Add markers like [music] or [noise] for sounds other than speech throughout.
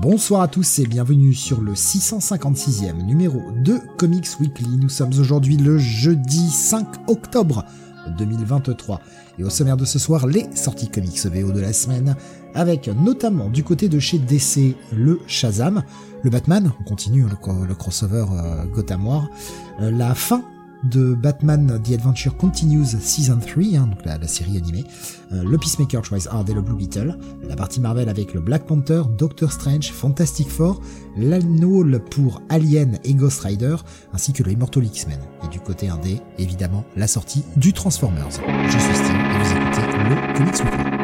Bonsoir à tous et bienvenue sur le 656e numéro de Comics Weekly. Nous sommes aujourd'hui le jeudi 5 octobre 2023. Et au sommaire de ce soir, les sorties comics VO de la semaine, avec notamment du côté de chez DC le Shazam, le Batman, on continue le, crossover euh, Gotham War, euh, la fin de Batman The Adventure Continues Season 3, hein, donc la, série animée, euh, le Peacemaker Tries Hard et le Blue Beetle, la partie Marvel avec le Black Panther, Doctor Strange, Fantastic Four, l'Annual pour Alien et Ghost Rider, ainsi que le Immortal X-Men. Et du côté indé, évidemment, la sortie du Transformers. Je suis Steve et vous écoutez le Comics Weekly.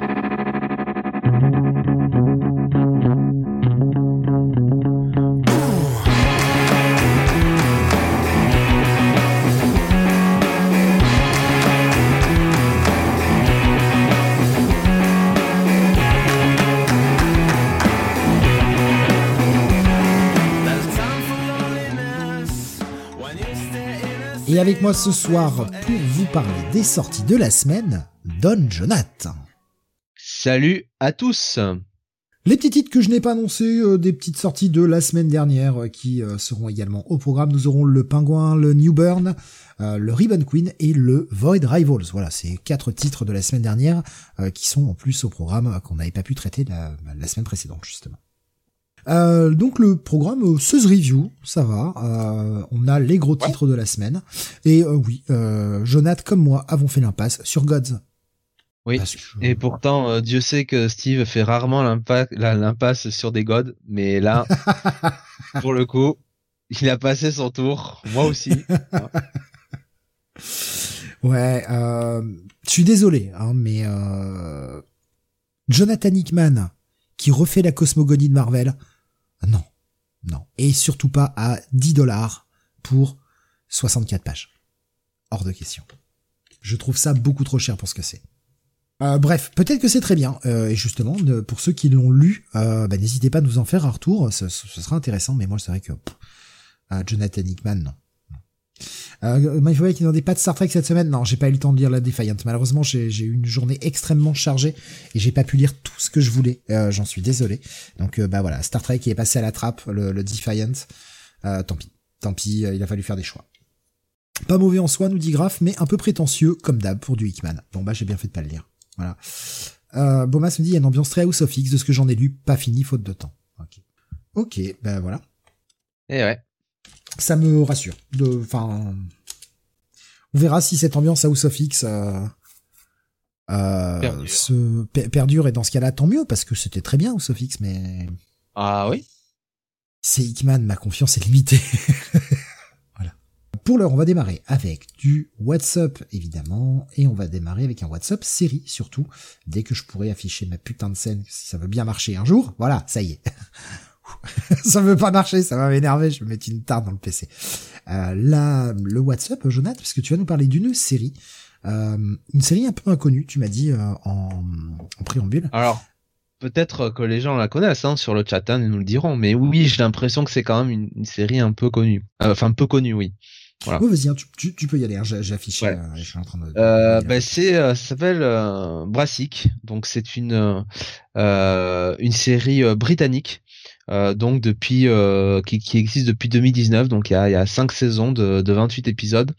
Avec moi ce soir pour vous parler des sorties de la semaine, Don Jonathan. Salut à tous. Les petits titres que je n'ai pas annoncés, euh, des petites sorties de la semaine dernière euh, qui euh, seront également au programme. Nous aurons le Pingouin, le New Burn, le Ribbon Queen et le Void Rivals. Voilà, c'est quatre titres de la semaine dernière qui sont en plus au programme qu'on n'avait pas pu traiter la semaine précédente justement. Euh, donc le programme euh, Review, ça va. Euh, on a les gros titres de la semaine. Et euh, oui, euh, Jonathan comme moi avons fait l'impasse sur Gods. Oui. Et pourtant, Dieu sait que Steve fait rarement l'impasse sur des gods, mais là, [laughs] pour le coup, il a passé son tour. Moi aussi. [laughs] ouais. Je suis désolé, hein, mais Jonathan Hickman qui refait la cosmogonie de Marvel non, non. Et surtout pas à 10 dollars pour 64 pages. Hors de question. Je trouve ça beaucoup trop cher pour ce que c'est. Euh, bref, peut-être que c'est très bien. Euh, et justement, pour ceux qui l'ont lu, euh, bah, n'hésitez pas à nous en faire un retour. Ce, sera intéressant. Mais moi, c'est vrai que Jonathan Hickman, non. Euh, il faudrait qu'il n'y ait pas de Star Trek cette semaine. Non, j'ai pas eu le temps de lire la Defiant. Malheureusement, j'ai eu une journée extrêmement chargée et j'ai pas pu lire tout ce que je voulais. Euh, J'en suis désolé. Donc euh, bah voilà, Star Trek qui est passé à la trappe, le, le Defiant. Euh, tant pis, tant pis, euh, il a fallu faire des choix. Pas mauvais en soi, nous dit Graf, mais un peu prétentieux, comme d'hab, pour du Hickman. Bon bah j'ai bien fait de pas le lire. Voilà. Euh, Bomas me dit il y a une ambiance très House of X de ce que j'en ai lu, pas fini, faute de temps. Ok. Ok, ben voilà. Et eh ouais ça me rassure. Enfin, on verra si cette ambiance House of X euh, euh, perdure. se perdure et dans ce cas-là tant mieux parce que c'était très bien House of X, mais ah oui, c'est Hickman, ma confiance est limitée. [laughs] voilà. Pour l'heure, on va démarrer avec du WhatsApp évidemment et on va démarrer avec un WhatsApp série surtout dès que je pourrai afficher ma putain de scène si ça veut bien marcher un jour. Voilà, ça y est. [laughs] [laughs] ça veut pas marcher, ça va m'énerver, je vais mettre une tarte dans le PC. Euh, là, le WhatsApp, Jonathan, parce que tu vas nous parler d'une série, euh, une série un peu inconnue, tu m'as dit euh, en, en, préambule. Alors, peut-être que les gens la connaissent hein, sur le chat, hein, ils nous le diront, mais oui, j'ai l'impression que c'est quand même une, série un peu connue. Enfin, peu connue, oui. Voilà. vas-y, hein, tu, tu, peux y aller. Hein, j'ai affiché. Ouais. je suis en train de. Euh, bah, c'est, ça s'appelle Brassic. Donc c'est une une série britannique euh, donc depuis euh, qui, existe depuis 2019 donc il y a, il y a cinq saisons de, de 28 épisodes.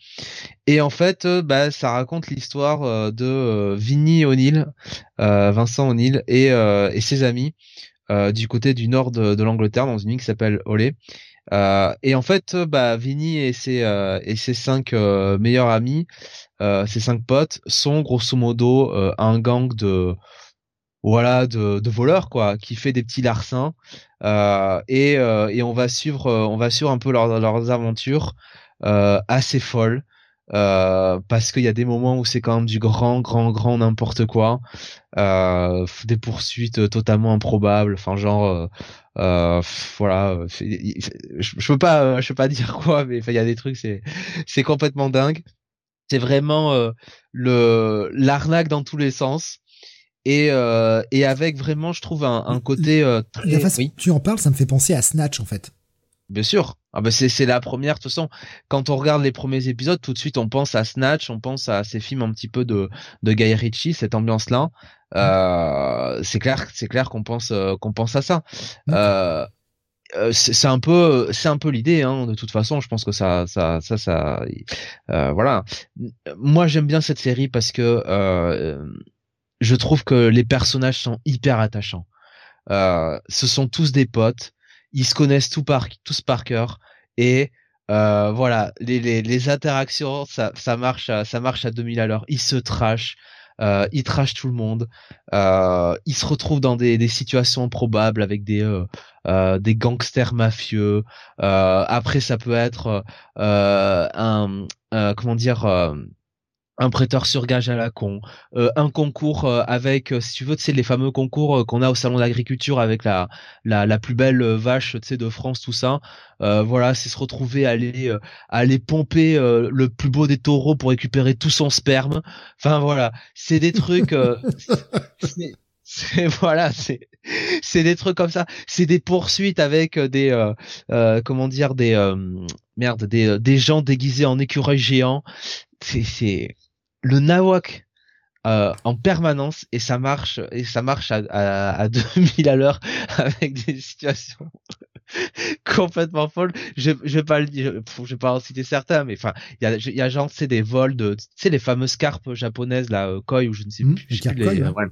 Et en fait euh, bah, ça raconte l'histoire de Vinnie O'Neill Vincent O'Neill et, ses amis du côté du nord de, de l'Angleterre dans une île qui s'appelle Olé. Et en fait bah Vinnie et ses et ses cinq meilleurs amis ses cinq potes sont grosso modo un gang de voilà de, de voleurs quoi qui fait des petits larcins euh, et, euh, et on va suivre, euh, on va suivre un peu leurs, leurs aventures assez folles. euh, parce qu'il y a des moments où c'est quand même du grand, grand, grand n'importe quoi, euh, des poursuites totalement improbables, enfin genre, euh, euh voilà, je, je peux pas, je peux pas [laughs] dire quoi, mais il y a des trucs, c'est, c'est complètement dingue. C'est vraiment le l'arnaque dans tous les sens. Et, et avec vraiment, je trouve un, un côté très... La façon tu en parles, ça me fait penser à Snatch en fait. Bien sûr. Ah bah c'est c'est la première. De toute façon, quand on regarde les premiers épisodes, tout de suite on pense à Snatch, on pense à ces films un petit peu de de Guy Ritchie, cette ambiance-là. Euh, c'est clair, c'est clair qu'on pense euh, qu'on pense à ça. Euh, euh c'est un peu c'est un peu l'idée hein, de toute façon je pense que ça ça ça ça euh, voilà moi j'aime bien cette série parce que euh, je trouve que les personnages sont hyper attachants ce sont tous des potes ils se connaissent tout par, tous par cœur et euh, voilà, les, les, les, interactions, ça, ça marche, à, ça marche à 2000 à l'heure. Ils se trashent, euh, ils trashent tout le monde. Euh, ils se retrouvent dans des, des situations improbables avec des euh, euh des gangsters mafieux. Euh, après, ça peut être euh, un comment dire un prêteur sur gage à la con, euh, un concours euh, avec, euh, si tu veux, tu sais, les fameux concours qu'on a au salon d'agriculture avec la, la, la plus belle vache, tu sais, de France, tout ça. voilà, c'est se retrouver à aller, à aller pomper le plus beau des taureaux pour récupérer tout son sperme. Enfin voilà, c'est des trucs. [laughs] c'est voilà, c'est c'est des trucs comme ça. C'est des poursuites avec des comment dire des merde des des gens déguisés en écureuil géant. C'est c'est le nawak euh, en permanence et ça marche et ça marche à, à, à [laughs] 2000 à l'heure avec des situations [laughs] complètement folles. Je, je vais pas le dire, je vais pas en citer certains, mais enfin il y a, il y a genre c'est des vols de, tu sais les fameuses carpes japonaises là, euh, koi ou je ne sais mmh, plus, les, carpes les, ouais.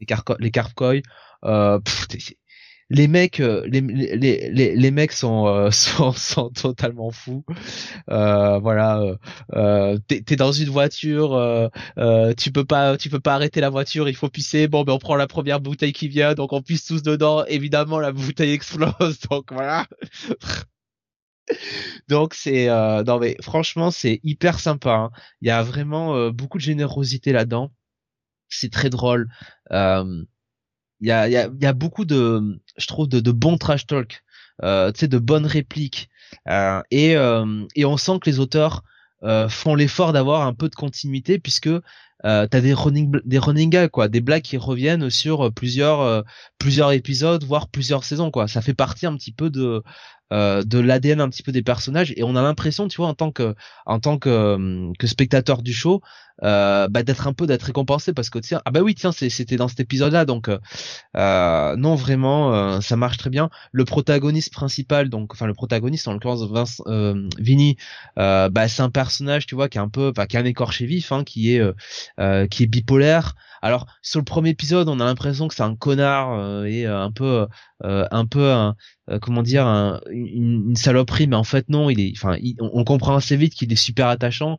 les, carpes les carpes koi. Euh, les mecs, euh, les, les, les, les mecs sont, euh, [laughs] sont, sont totalement fous. Euh, voilà, euh, t'es, t'es dans une voiture, euh, tu peux pas, tu peux pas arrêter la voiture, il faut pisser. Bon, ben on prend la première bouteille qui vient, donc on pisse tous dedans. Évidemment, la bouteille [laughs] explose, donc voilà. [laughs] donc c'est, non mais franchement, c'est hyper sympa. Hein. Il y a vraiment beaucoup de générosité là-dedans. C'est très drôle. Euh, il y a, y, a, y a beaucoup de, je trouve, de, de bons trash talk, euh, tu sais, de bonnes répliques, euh, et, euh, et on sent que les auteurs euh, font l'effort d'avoir un peu de continuité puisque euh, t'as des running des running gags quoi, des blagues qui reviennent sur plusieurs euh, plusieurs épisodes voire plusieurs saisons quoi. Ça fait partie un petit peu de de l'ADN un petit peu des personnages et on a l'impression tu vois en tant que en tant que, euh, que spectateur du show euh, bah, d'être un peu d'être récompensé parce que tiens ah bah oui tiens c'était dans cet épisode là donc euh, non vraiment ça marche très bien. Le protagoniste principal donc enfin le protagoniste en l'occurrence Vince Vinny bah c'est un personnage tu vois qui est un peu qui a un écorché vif hein, qui est qui est bipolaire alors sur le premier épisode, on a l'impression que c'est un connard euh, et euh, un peu, euh, un peu, un, comment dire, une, saloperie, mais en fait non, il est, enfin, on, comprend assez vite qu'il est super attachant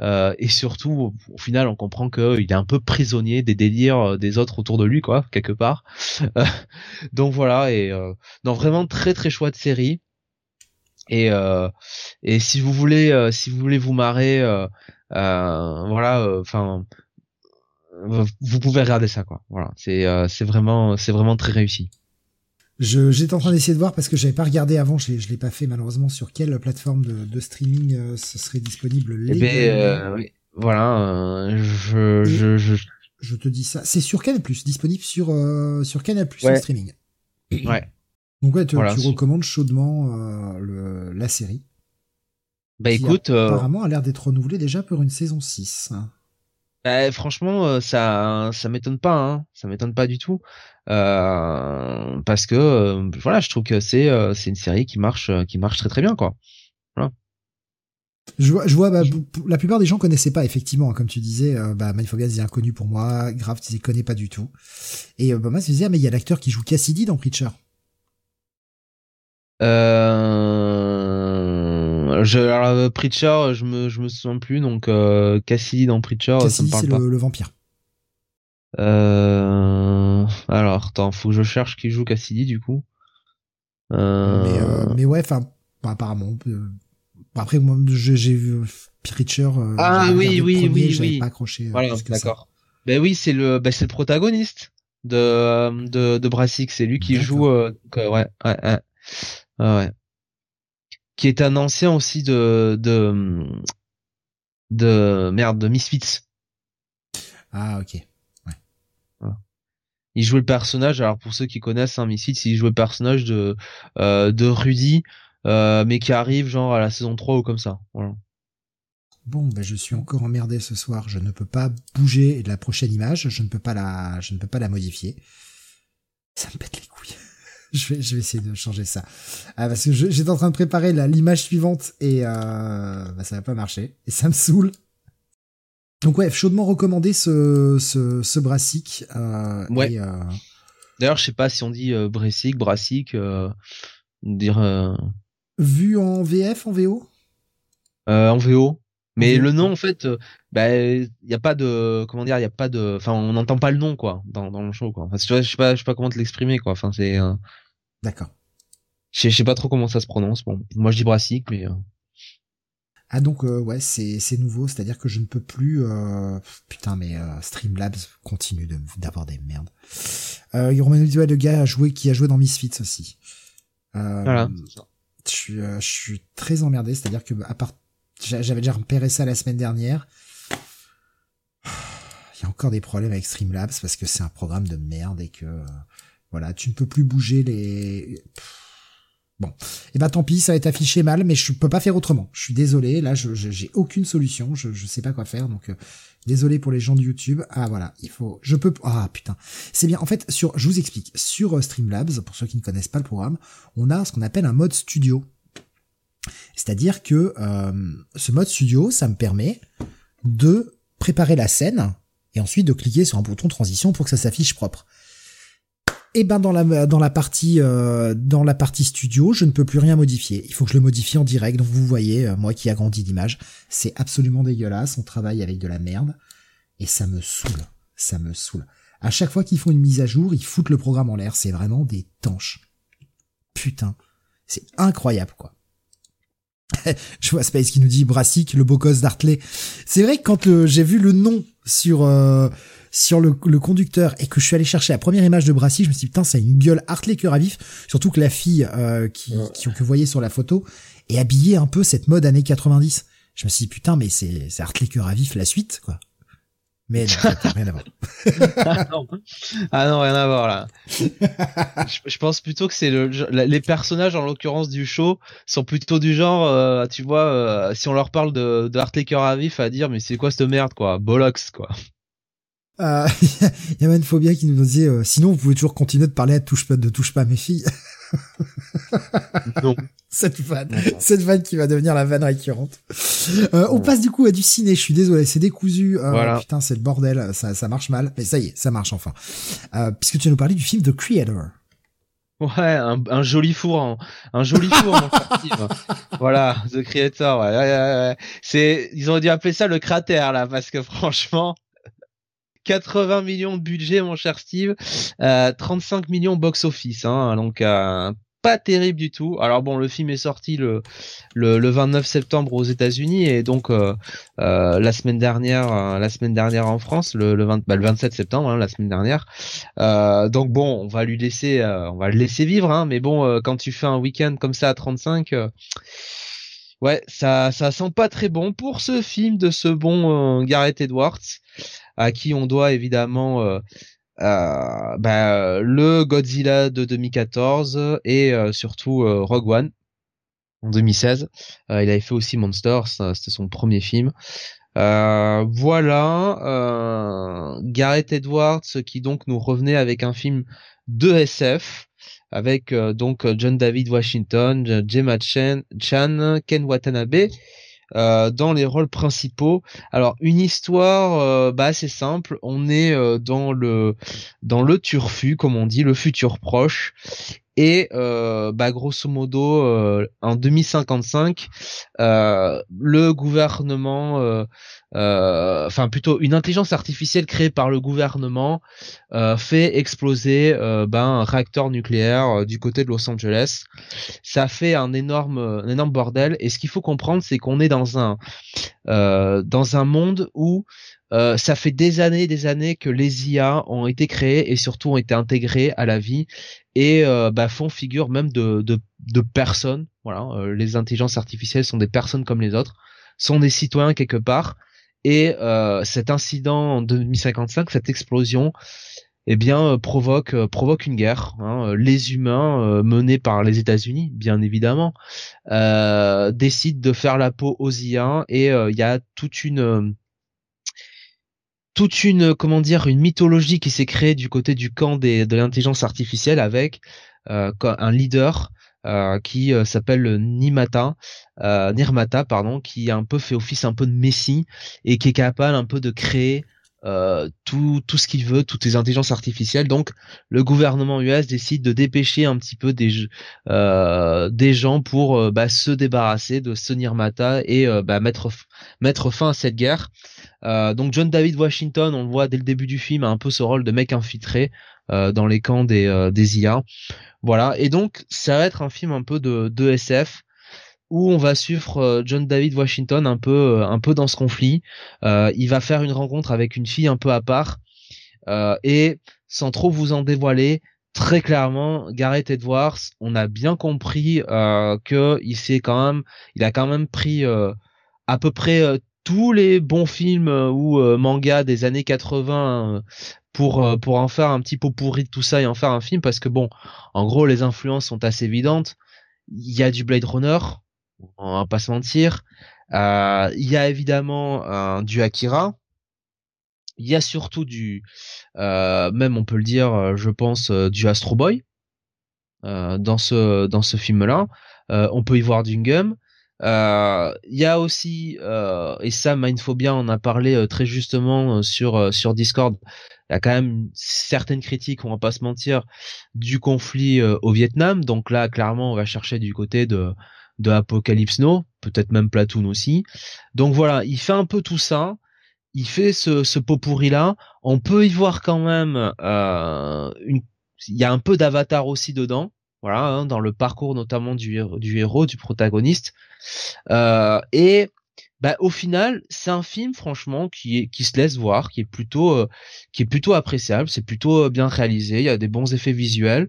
et surtout, au, final, on comprend qu'il est un peu prisonnier des délires des autres autour de lui, quoi, quelque part. [laughs] donc voilà, et non, vraiment très très chouette série. Et et si vous voulez, si vous voulez vous marrer. voilà enfin vous pouvez regarder ça quoi. Voilà, c'est euh, c'est vraiment c'est vraiment très réussi. Je j'étais en train d'essayer de voir parce que j'avais pas regardé avant, je je l'ai pas fait malheureusement sur quelle plateforme de, de streaming euh, ce serait disponible. Eh ben, euh, oui. voilà, je, je, je je te dis ça. C'est sur Canal Plus, disponible sur sur Canal Plus ouais. streaming. Ouais. Donc ouais, tu, tu recommandes chaudement le, la série. Bah écoute, apparemment a l'air d'être renouvelée déjà pour une saison 6. Bah, franchement, euh, ça, ça m'étonne pas, hein. ça m'étonne pas du tout, euh, parce que euh, voilà, je trouve que c'est, c'est une série qui marche, qui marche très très bien, quoi. Voilà. Je vois, je vois bah, la plupart des gens connaissaient pas effectivement, comme tu disais, bah est inconnu pour moi, Grave, tu les connais pas du tout. Et bah, moi, je me disais, ah, mais il y a l'acteur qui joue Cassidy dans Preacher. Euh, je, alors, euh, Preacher, je me, je me souviens plus, donc euh, Cassidy dans Preacher, Cassidy, ça me parle pas. Le, le vampire. Euh... Alors, attends, faut que je cherche qui joue Cassidy du coup. Euh... Mais, euh, mais ouais, enfin, apparemment, après, moi, j'ai vu Preacher. ah oui, oui, oui, oui. Pas accroché. Voilà, d'accord. Ben oui, c'est le, ben c'est le protagoniste de de, de Brassic. C'est lui qui joue. ouais, ouais, ouais, ouais. Qui est un ancien aussi de de de merde de Misfits. Ah ok. Ouais. Il joue le personnage. Alors pour ceux qui connaissent hein, Misfits, il joue le personnage de euh, de Rudy, euh, mais qui arrive genre à la saison 3 ou comme ça. Voilà. Bon, ben je suis encore emmerdé ce soir. Je ne peux pas bouger la prochaine image. Je ne peux pas la, je ne peux pas la modifier. Ça me pète les couilles. [laughs] je vais, je vais essayer de changer ça. Ah, parce que j'étais en train de préparer l'image suivante et euh, bah, ça va pas marcher et ça me saoule. Donc ouais, chaudement recommandé ce ce, ce brassic. Euh, ouais. Euh... D'ailleurs, je sais pas si on dit brassic, brassic, dire. Vu en VF, en VO. en VO. Mais le nom, en fait, euh, bah, il y a pas de, comment dire, il y a pas de, enfin, on n'entend pas le nom, quoi, dans, dans le show, quoi. Enfin, je sais pas, je sais pas comment te l'exprimer, quoi. Enfin, c'est. Euh... D'accord. Je sais pas trop comment ça se prononce. Bon, moi je dis brassique, mais. Euh... Ah donc euh, ouais, c'est c'est nouveau, c'est-à-dire que je ne peux plus. Euh... Putain, mais Streamlabs continue d'avoir des merdes. Euh, il ouais, le gars a joué, qui a joué dans Misfits aussi. voilà. Je suis, je suis très emmerdé, c'est-à-dire que à part j'avais déjà repéré ça la semaine dernière. Il y a encore des problèmes avec Streamlabs parce que c'est un programme de merde et que euh, voilà, tu ne peux plus bouger les. Bon, eh ben tant pis, ça va être affiché mal, mais je peux pas faire autrement. Je suis désolé, là, j'ai aucune solution, je je sais pas quoi faire, donc euh, désolé pour les gens de YouTube. Ah voilà, il faut, je peux, ah putain, c'est bien. En fait, sur, je vous explique, sur euh, Streamlabs, pour ceux qui ne connaissent pas le programme, on a ce qu'on appelle un mode studio. C'est-à-dire que euh, ce mode studio, ça me permet de préparer la scène et ensuite de cliquer sur un bouton transition pour que ça s'affiche propre. Et ben dans la dans la partie euh, dans la partie studio, je ne peux plus rien modifier. Il faut que je le modifie en direct. Donc vous voyez, euh, moi qui agrandis l'image, c'est absolument dégueulasse. On travaille avec de la merde et ça me saoule. Ça me saoule. À chaque fois qu'ils font une mise à jour, ils foutent le programme en l'air. C'est vraiment des tanches. Putain, c'est incroyable quoi. [laughs] je vois Space qui nous dit Brassic, le beau gosse d'Artley. C'est vrai que quand j'ai vu le nom sur euh, sur le, conducteur et que je suis allé chercher la première image de Brassic, je me suis dit putain, ça a une gueule Hartley cœur à vif. Surtout que la fille euh, qui, qui, que vous voyez sur la photo est habillée un peu cette mode années 90. Je me suis dit putain, mais c'est c'est Hartley cœur à vif la suite quoi. Mais rien à voir. [laughs] ah, non. rien à voir là. je, pense plutôt que c'est le, les personnages en l'occurrence du show sont plutôt du genre, euh, tu vois, euh, si on leur parle de, de Heartlaker à vif, à dire mais c'est quoi cette merde quoi, Bollocks quoi. Euh, il y a même Phobia qui nous disait euh, sinon vous pouvez toujours continuer de parler à touche pas de touche pas mes filles. [laughs] non. cette vanne, cette vanne qui va devenir la vanne récurrente. Euh, on passe du coup à du ciné. Je suis désolé, c'est décousu. Euh, Putain, c'est le bordel. Ça, ça marche mal, mais ça y est, ça marche enfin. Euh, puisque tu vas nous parler du film The Creator. Ouais, un, un, joli four, un joli four, [laughs] Voilà, The Creator. Ouais, ouais, ouais, C'est, ils ont dû appeler ça le cratère là, parce que franchement. 80 millions de budget, mon cher Steve, euh, 35 millions box-office, hein, donc euh, pas terrible du tout. Alors bon, le film est sorti le le, le 29 septembre aux États-Unis et donc euh, euh la semaine dernière, euh, la semaine dernière en France, le le, 20, bah, 27 septembre, hein, la semaine dernière. Euh, donc bon, on va lui laisser, on va le laisser vivre, hein, mais bon, quand tu fais un week-end comme ça à 35 ouais, ça, ça sent pas très bon pour ce film de ce bon Gareth Edwards à qui on doit évidemment euh, euh, bah, le Godzilla de 2014 et euh, surtout Rogue One en 2016. il avait fait aussi Monsters, c'était son premier film. voilà, Gareth Edwards qui donc nous revenait avec un film de SF avec donc John David Washington, Gemma Chan Ken Watanabe euh, dans les rôles principaux. Alors une histoire euh, bah assez simple, on est euh, dans le dans le turfu comme on dit, le futur proche Et euh, bah, grosso modo, euh, en 2055, euh, le gouvernement, euh, enfin plutôt une intelligence artificielle créée par le gouvernement, fait exploser ben, un réacteur nucléaire du côté de Los Angeles. Ça fait un énorme, un énorme bordel. Et ce qu'il faut comprendre, c'est qu'on est dans un dans un monde où euh, ça fait des années, des années que les IA ont été créées et surtout ont été intégrées à la vie et euh, bah, font figure même de, de, de personnes. Voilà, euh, les intelligences artificielles sont des personnes comme les autres, sont des citoyens quelque part. Et cet incident en 2055, cette explosion, eh bien provoque provoque une guerre. Hein. Les humains menés par les États-Unis, bien évidemment, décident de faire la peau aux IA et il y a toute une toute une comment dire une mythologie qui s'est créée du côté du camp des, de l'intelligence artificielle avec euh, un leader euh, qui euh, s'appelle Nimata, Nirmata pardon, qui a un peu fait office un peu de messie et qui est capable un peu de créer tout, tout ce qu'il veut, toutes les intelligences artificielles. Donc, le gouvernement US décide de dépêcher un petit peu des, des gens pour bah, se débarrasser de ce Nirmata et bah, mettre, mettre fin à cette guerre. Donc, John David Washington, on le voit dès le début du film, a un peu ce rôle de mec infiltré dans les camps des, des IA. Voilà. Et donc, ça va être un film un peu de, de SF où on va suivre euh, John David Washington un peu euh, un peu dans ce conflit. Euh, il va faire une rencontre avec une fille un peu à part et sans trop vous en dévoiler, très clairement, Gareth Edwards, on a bien compris euh, que il s'est quand même, il a quand même pris à peu près tous les bons films ou mangas des années 80 pour pour en faire un petit pot pourri de tout ça et en faire un film parce que bon, en gros les influences sont assez évidentes. Il y a du Blade Runner, on va pas se mentir. Euh, il y a évidemment du Akira. Il y a surtout du, euh, même on peut le dire, euh, je pense, du Astro Boy dans ce dans ce film-là. on peut y voir du Gum. Il y a aussi, et ça, Mindphobia en a parlé très justement sur sur Discord. Il y a quand même certaines critiques, on va pas se mentir, du conflit au Vietnam. Donc là, clairement, on va chercher du côté de de Apocalypse Now, peut-être même Platoon aussi. Donc voilà, il fait un peu tout ça. Il fait ce, ce pot pourri là. On peut y voir quand même euh, une. Il y a un peu d'avatar aussi dedans. Voilà, hein, dans le parcours notamment du, du héros, du protagoniste. Euh, et bah, au final, c'est un film franchement qui est qui se laisse voir, qui est plutôt euh, qui est plutôt appréciable. C'est plutôt euh, bien réalisé. Il y a des bons effets visuels.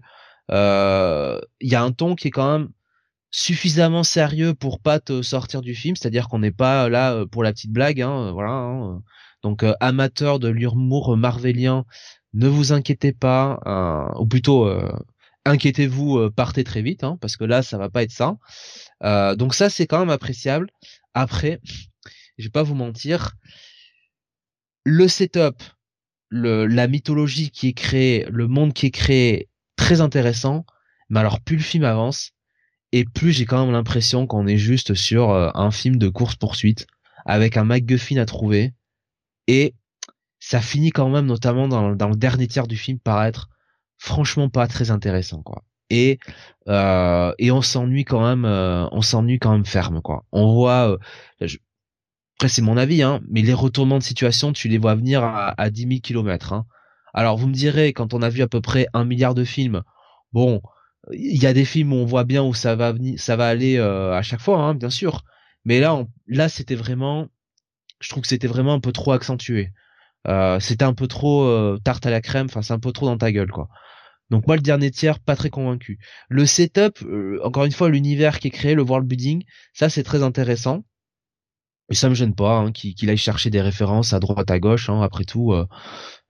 Euh, il y a un ton qui est quand même suffisamment sérieux pour pas te sortir du film, c'est-à-dire qu'on n'est pas là euh, pour la petite blague, hein, euh, voilà. Hein. Donc amateur de l'humour marvelien, ne vous inquiétez pas, ou plutôt inquiétez-vous, partez très vite, hein, parce que là ça va pas être ça. donc ça c'est quand même appréciable. Après, je vais pas vous mentir, le setup, la mythologie qui est créée, le monde qui est créé, très intéressant. Mais alors plus le film avance, et plus j'ai quand même l'impression qu'on est juste sur euh, un film de course poursuite avec un MacGuffin à trouver et ça finit quand même notamment dans, dans le dernier tiers du film par être franchement pas très intéressant quoi et euh, et on s'ennuie quand même euh, on s'ennuie quand même ferme quoi on voit après c'est mon avis hein mais les retournements de situation tu les vois venir à, à 10 000 kilomètres hein. alors vous me direz quand on a vu à peu près un milliard de films bon il y a des films où on voit bien où ça va venir, ça va aller euh, à chaque fois, hein, bien sûr. Mais là, là, c'était vraiment, je trouve que c'était vraiment un peu trop accentué. Euh, c'était un peu trop euh, tarte à la crème. Enfin, c'est un peu trop dans ta gueule, quoi. Donc moi, le dernier tiers, pas très convaincu. Le setup, encore une fois, l'univers qui est créé, le world building, ça c'est très intéressant. Et ça me gêne pas hein, qu'il aille chercher des références à droite à gauche. Hein, après tout,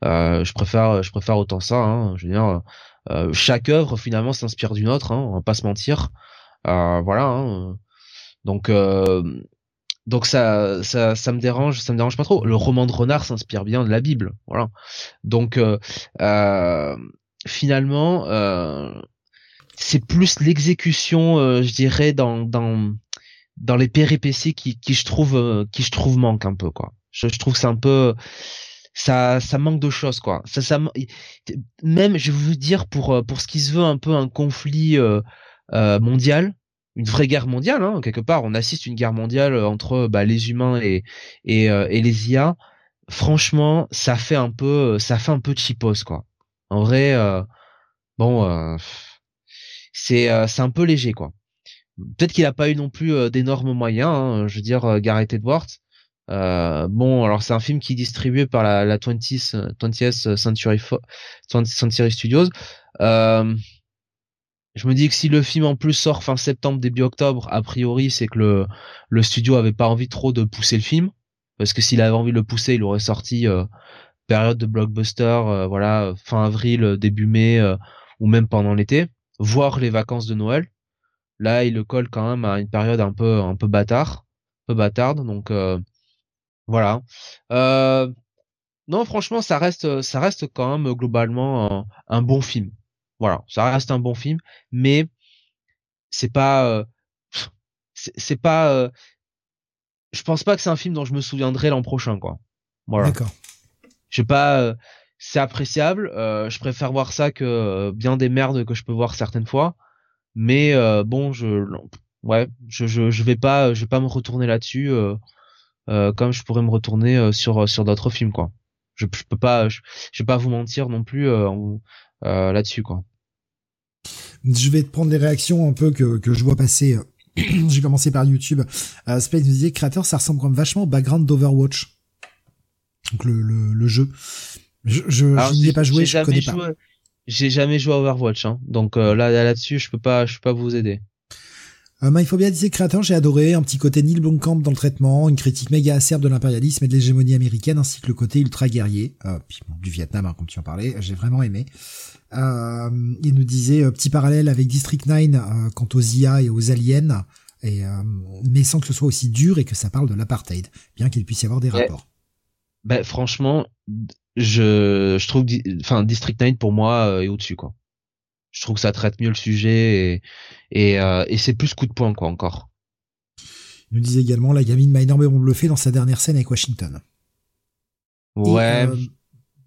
je préfère, je préfère autant ça. Hein, je veux dire, euh, chaque œuvre finalement s'inspire d'une autre, hein, on va pas se mentir. Euh, voilà. Donc euh, donc ça, ça ça me dérange, ça me dérange pas trop. Le roman de renard s'inspire bien de la Bible, voilà. Donc finalement c'est plus l'exécution, je dirais, dans dans dans les péripéties qui, qui je trouve qui je trouve manque un peu quoi. Je, je trouve que c'est un peu ça ça manque de choses quoi. Ça même je vais vous dire pour euh, pour ce qui se veut un peu un conflit euh, euh, mondial, une vraie guerre mondiale hein, quelque part. On assiste à une guerre mondiale entre bah, les humains et et, et les IA. Franchement, ça fait un peu ça fait un peu cheapos quoi. En vrai, bon, c'est c'est un peu léger quoi. Peut-être qu'il a pas eu non plus d'énormes moyens. Hein, je veux dire, Gareth Edwards. Euh, bon, alors c'est un film qui est distribué par la, la 20th, 20th Century, Studios. Euh, je me dis que si le film en plus sort fin septembre, début octobre, a priori c'est que le, studio avait pas envie trop de pousser le film. Parce que s'il avait envie de le pousser, il aurait sorti euh, période de blockbuster, euh, voilà, fin avril, début mai, ou même pendant l'été, voire les vacances de Noël. Là, il le colle quand même à une période un peu un peu bâtard, un peu bâtarde. Donc voilà. Euh, non, franchement, ça reste, ça reste quand même globalement un, bon film. Voilà, ça reste un bon film, mais c'est pas, euh, c'est pas, euh, je pense pas que c'est un film dont je me souviendrai l'an prochain, quoi. Voilà. D'accord. Je sais pas, c'est appréciable. je préfère voir ça que bien des merdes que je peux voir certaines fois, mais bon, je, ouais, je, je, je vais pas, je vais pas me retourner là-dessus. Euh, comme je pourrais me retourner euh, sur sur d'autres films quoi. Je, je peux pas je, je, vais pas vous mentir non plus euh, là-dessus quoi. Je vais te prendre des réactions un peu que que je vois passer. [clears throat] J'ai commencé par YouTube. Euh, Space créateur, ça ressemble quand même vachement au background d'Overwatch. Donc le, le, le jeu. Je, je, n'y ai pas joué, je connais pas. J'ai jamais joué à Overwatch, hein. donc là là-dessus, je peux pas, je peux pas vous aider. Euh, bien disait créateur, j'ai adoré, un petit côté Neil Blomkamp dans le traitement, une critique méga acerbe de l'impérialisme et de l'hégémonie américaine, ainsi que le côté ultra guerrier, euh, puis du Vietnam, hein, comme tu en parlais, j'ai vraiment aimé. Euh, il nous disait euh, petit parallèle avec District 9 euh, quant aux IA et aux aliens, et, mais sans que ce soit aussi dur et que ça parle de l'apartheid, bien qu'il puisse y avoir des rapports. Ben, franchement, je, je trouve, enfin District 9 pour moi est au-dessus quoi je trouve que ça traite mieux le sujet et et, euh, et c'est plus coup de poing quoi encore. Il nous disait également la gamine m'a énormément bluffé dans sa dernière scène avec Washington. Ouais. Euh,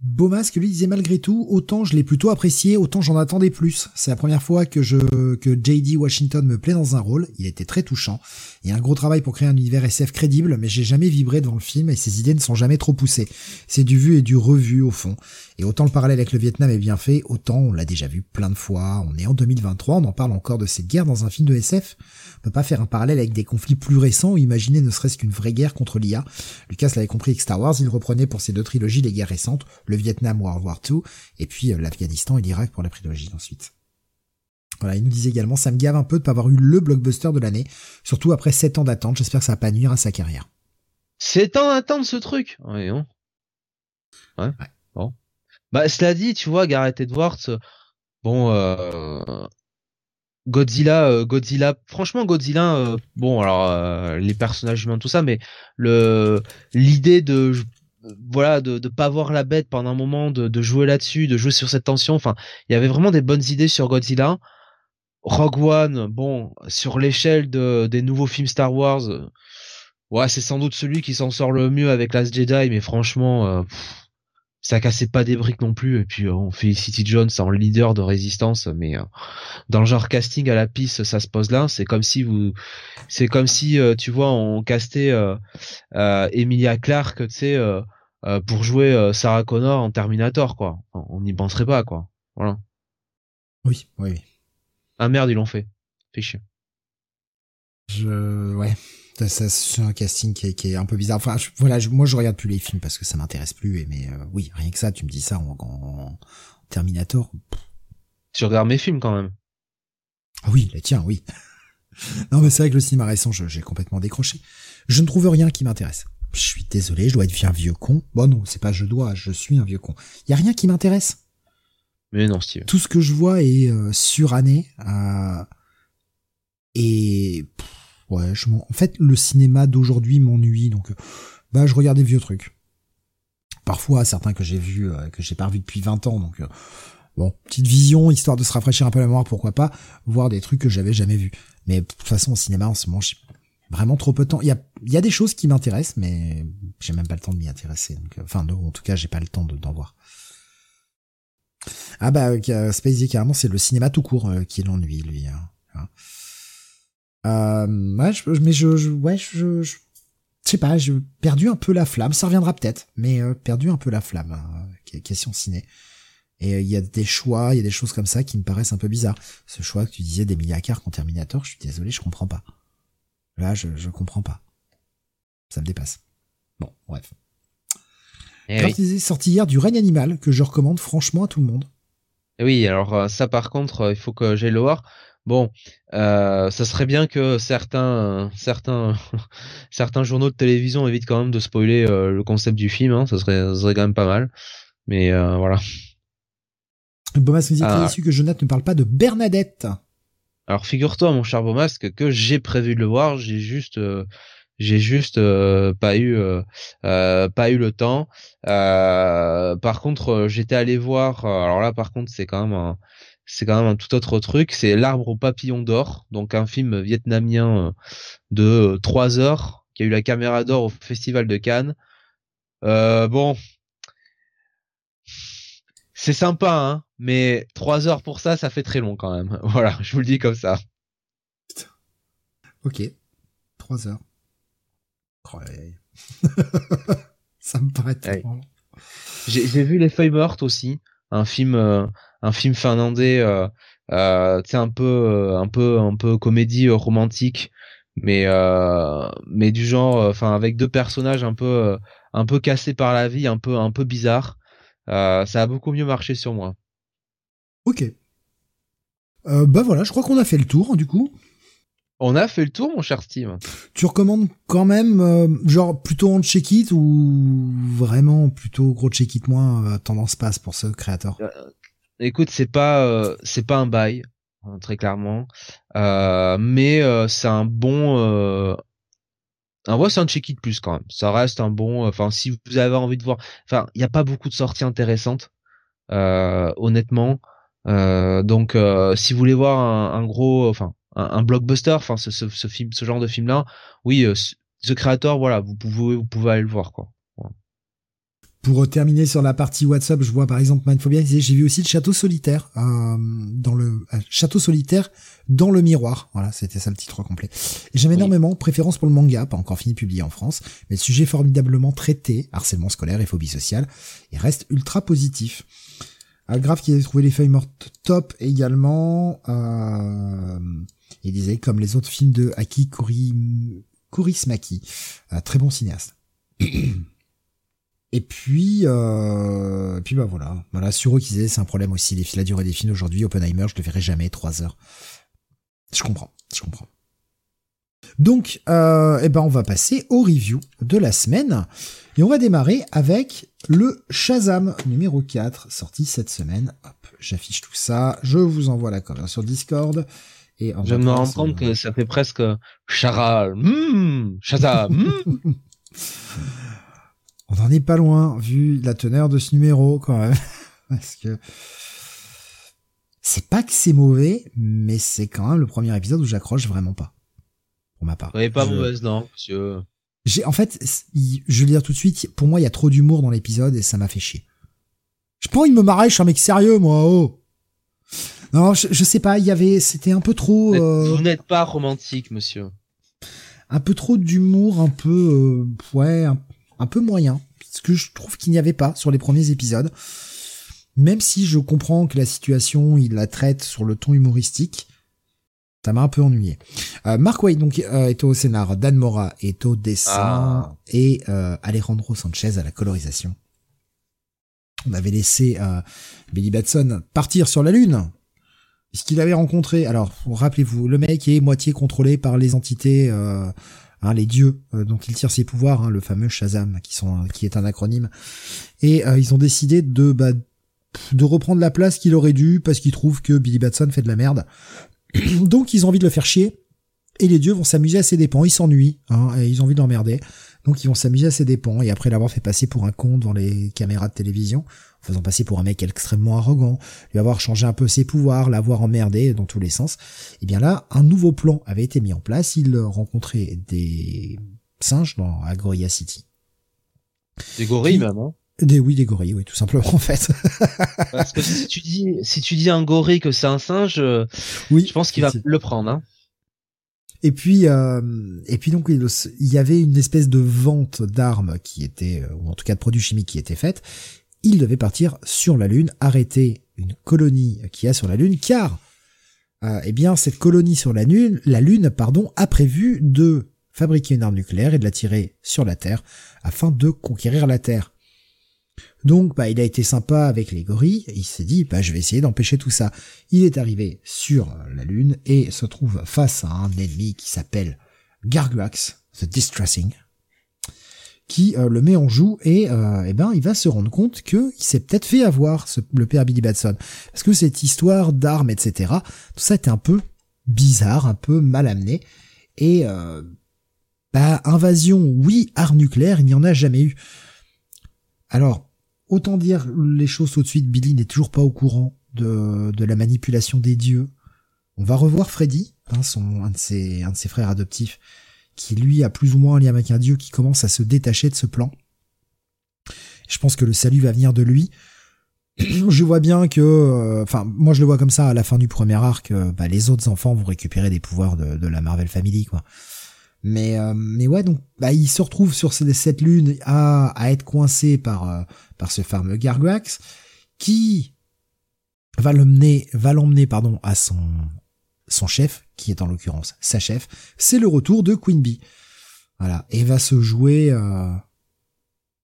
Beaumasque lui disait malgré tout, autant je l'ai plutôt apprécié, autant j'en attendais plus. C'est la première fois que je que JD Washington me plaît dans un rôle. Il était très touchant. Il y a un gros travail pour créer un univers SF crédible, mais j'ai jamais vibré devant le film et ses idées ne sont jamais trop poussées. C'est du vu et du revu au fond. Et autant le parallèle avec le Vietnam est bien fait, autant on l'a déjà vu plein de fois. On est en 2023, on en parle encore de cette guerre dans un film de SF. On peut pas faire un parallèle avec des conflits plus récents ou imaginer ne serait-ce qu'une vraie guerre contre l'IA. Lucas l'avait compris avec Star Wars, il reprenait pour ses deux trilogies les guerres récentes, le Vietnam World War II, et puis euh, l'Afghanistan et l'Irak pour la trilogie ensuite. Voilà, il nous disait également, ça me gave un peu de pas avoir eu le blockbuster de l'année, surtout après 7 ans d'attente, j'espère que ça va pas nuire à sa carrière. 7 ans d'attente ce truc? Ouais, non. Ouais. Bon. Bah, cela dit, tu vois, Gareth Edwards, bon, euh, Godzilla, euh, Godzilla, franchement Godzilla, euh, bon alors euh, les personnages humains tout ça, mais le l'idée de voilà de de pas voir la bête pendant un moment, de, de jouer là-dessus, de jouer sur cette tension, enfin il y avait vraiment des bonnes idées sur Godzilla. Rogue One, bon sur l'échelle de des nouveaux films Star Wars, ouais c'est sans doute celui qui s'en sort le mieux avec Last Jedi, mais franchement ça cassait pas des briques non plus et puis euh, on fait City Jones en leader de résistance mais euh, dans le genre casting à la piste ça se pose là c'est comme si vous c'est comme si euh, tu vois on castait Emilia Clarke tu sais pour jouer Sarah Connor en Terminator quoi. On n'y penserait pas quoi. Voilà. Oui oui, oui. ah merde ils l'ont fait. Fait chier. Je ouais c'est un casting qui est, qui est, un peu bizarre. Enfin, voilà, moi je regarde plus les films parce que ça m'intéresse plus. mais euh, oui, rien que ça, tu me dis ça en, Terminator. Tu regardes mes films quand même. Ah oui, les tiens, oui. [laughs] non, mais c'est vrai que le cinéma récent, j'ai complètement décroché. Je ne trouve rien qui m'intéresse. Je suis désolé, je dois être un vieux con. Bon non, c'est pas je dois, je suis un vieux con. Il y a rien qui m'intéresse. Mais non, Steve. Tout ce que je vois est euh, suranné. Euh, et ouais, je en fait, le cinéma d'aujourd'hui m'ennuie, donc bah je regarde des vieux trucs. Parfois certains que j'ai vus, euh, que j'ai pas revus depuis 20 ans, donc euh, bon, petite vision histoire de se rafraîchir un peu la mémoire, pourquoi pas, voir des trucs que j'avais jamais vus. Mais de toute façon, au cinéma en ce moment, Vraiment trop peu de temps. Il y a, y a des choses qui m'intéressent, mais j'ai même pas le temps de m'y intéresser. Donc, euh, enfin, non, en tout cas, j'ai pas le temps d'en voir. Ah bah, euh, Spacey, carrément, c'est le cinéma tout court euh, qui l'ennuie, lui. Hein. Euh, ouais, je, mais je, je ouais, je, je, sais pas, j'ai perdu un peu la flamme. Ça reviendra peut-être, mais euh, perdu un peu la flamme. Hein, question ciné. Et il y a des choix, il y a des choses comme ça qui me paraissent un peu bizarres. Ce choix que tu disais d'Emilia Clarke en Terminator, je suis désolé, je comprends pas. Là, je, je comprends pas. Ça me dépasse. Bon, bref. Eh sorti hier du règne animal que je recommande franchement à tout le monde. Oui, alors euh, ça par contre, euh, il faut que j'aille le voir. Bon, euh, ça serait bien que certains, certains, [laughs] certains journaux de télévision évitent quand même de spoiler euh, le concept du film. Hein, ça serait, ça serait quand même pas mal. Mais euh, voilà. Bomas nous dit ah. que Jonathan ne parle pas de Bernadette. Alors figure-toi, mon cher Beaumasque, que j'ai prévu de le voir, j'ai juste, euh, j'ai juste euh, pas eu, euh, pas eu le temps. par contre, j'étais allé voir. Alors là, par contre, c'est quand même un, c'est quand même un tout autre truc. C'est l'arbre au papillon d'or, donc un film vietnamien de trois heures qui a eu la caméra d'or au Festival de Cannes. bon, c'est sympa, hein, mais trois heures pour ça, ça fait très long quand même. [laughs] Voilà, je vous le dis comme ça. Ok, trois heures. [laughs] ça me paraît long. J'ai vu Les Feuilles Mortes aussi, un film, euh, un film finlandais, euh, euh, tu sais un peu, euh, un peu, un peu comédie romantique, mais mais du genre, enfin avec deux personnages un peu, un peu cassés par la vie, un peu, un peu bizarre. Euh, ça a beaucoup mieux marché sur moi. Ok. Euh, bah voilà, je crois qu'on a fait le tour du coup. On a fait le tour, mon cher Steve. Tu recommandes quand même, euh, genre plutôt en check it ou vraiment plutôt gros check it moins tendance passe pour ce créateur? Écoute, c'est pas c'est pas un bail hein, très clairement, mais c'est un bon un vrai c'est un check it plus quand même. Ça reste un bon. Enfin, si vous avez envie de voir, enfin, il n'y a pas beaucoup de sorties intéressantes, euh, honnêtement. Euh, donc, euh, si vous voulez voir un, gros, enfin, un, blockbuster, enfin, ce, ce, film, ce genre de film là, oui, The Creator, voilà, vous pouvez, vous pouvez aller le voir quoi. Pour terminer sur la partie WhatsApp, je vois par exemple Mindphobia j'ai vu aussi le château solitaire euh, dans le euh, château solitaire dans le miroir. Voilà, c'était ça le titre complet. J'aime énormément, préférence pour le manga, pas encore fini publié en France, mais le sujet formidablement traité, harcèlement scolaire et phobie sociale, et reste ultra positif. Euh, Grave qui a trouvé les feuilles mortes top également. Euh, il disait comme les autres films de Aki Kuri, Kurismaki, euh, très bon cinéaste. [clears throat] Et puis, euh, et puis bah voilà, voilà. Sur eux qui disaient c'est un problème aussi. Les, la durée des films aujourd'hui, Oppenheimer, je le verrai jamais trois heures. Je comprends, je comprends. Donc, euh, eh ben on va passer au review de la semaine et on va démarrer avec le Shazam numéro 4 sorti cette semaine. Hop, j'affiche tout ça, je vous envoie la cover sur Discord. Et je me rends compte que ça fait presque Charal, mmh, Shazam. Mmh. [laughs] on n'en est pas loin, vu la teneur de ce numéro, quand même. [laughs] Parce que c'est pas que c'est mauvais, mais c'est quand même le premier épisode où j'accroche vraiment pas. Pour ma part. est pas mauvaise, non, monsieur. J'ai, en fait, je vais le dire tout de suite, pour moi, il y a trop d'humour dans l'épisode et ça m'a fait chier. Je envie de me marrer, je suis un mec sérieux, moi, oh. Non, je, sais pas, il y avait, c'était un peu trop. Vous euh, n'êtes pas romantique, monsieur. Un peu trop d'humour, un peu, euh, ouais, un, un peu moyen, ce que je trouve qu'il n'y avait pas sur les premiers épisodes. Même si je comprends que la situation, il la traite sur le ton humoristique, ça m'a un peu ennuyé. Euh, Mark White donc euh, est au scénar, Dan Mora est au dessin ah. et euh, Alejandro Sanchez à la colorisation. On avait laissé Billy Batson partir sur la lune puisqu'il avait rencontré. Alors rappelez-vous, le mec est moitié contrôlé par les entités Hein, les dieux euh, dont il tire ses pouvoirs, hein, le fameux Shazam, qui sont qui est un acronyme. Et euh, ils ont décidé de bah, de reprendre la place qu'il aurait dû parce qu'ils trouvent que Billy Batson fait de la merde. [clears throat] Donc ils ont envie de le faire chier. Et les dieux vont s'amuser à ses dépens, ils s'ennuient, hein, et ils ont envie de l'emmerder. Donc ils vont s'amuser à ses dépens, et après l'avoir fait passer pour un con devant les caméras de télévision, faisant passer pour un mec extrêmement arrogant, lui avoir changé un peu ses pouvoirs, l'avoir emmerdé dans tous les sens, et eh bien là, un nouveau plan avait été mis en place, il rencontrait des singes dans Agoria City. Des gorilles même, hein des, oui, des gorilles, oui, tout simplement, [laughs] en fait. Parce que si tu dis, si tu dis un gorille que c'est un singe, euh, oui, je pense qu'il va le prendre, hein. Et puis, euh, et puis donc, il y avait une espèce de vente d'armes qui était, ou en tout cas de produits chimiques qui était faite. Il devait partir sur la Lune, arrêter une colonie qui a sur la Lune, car, euh, eh bien, cette colonie sur la Lune, la Lune, pardon, a prévu de fabriquer une arme nucléaire et de la tirer sur la Terre afin de conquérir la Terre. Donc, bah, il a été sympa avec les gorilles, il s'est dit, bah, je vais essayer d'empêcher tout ça. Il est arrivé sur la Lune et se trouve face à un ennemi qui s'appelle Garglax, The Distressing, qui euh, le met en joue et euh, eh ben il va se rendre compte que il s'est peut-être fait avoir le père Billy Batson. Parce que cette histoire d'armes etc tout ça était un peu bizarre un peu mal amené. Et euh, bah invasion oui armes nucléaires il n'y en a jamais eu. Alors Autant dire les choses tout de suite, Billy n'est toujours pas au courant de, de la manipulation des dieux. On va revoir Freddy, hein, son, un, de ses, un de ses frères adoptifs, qui lui a plus ou moins un lien avec un dieu qui commence à se détacher de ce plan. Je pense que le salut va venir de lui. [clears throat] je vois bien que, euh, enfin, moi je le vois comme ça à la fin du premier arc, euh, bah, les autres enfants vont récupérer des pouvoirs de, la Marvel Family, quoi. Mais euh, mais ouais donc bah il se retrouve sur cette lune à, être coincé par ce fameux Garglax qui va l'emmener va l'emmener pardon à son son chef qui est en l'occurrence sa chef c'est le retour de Queen Bee voilà et va se jouer euh,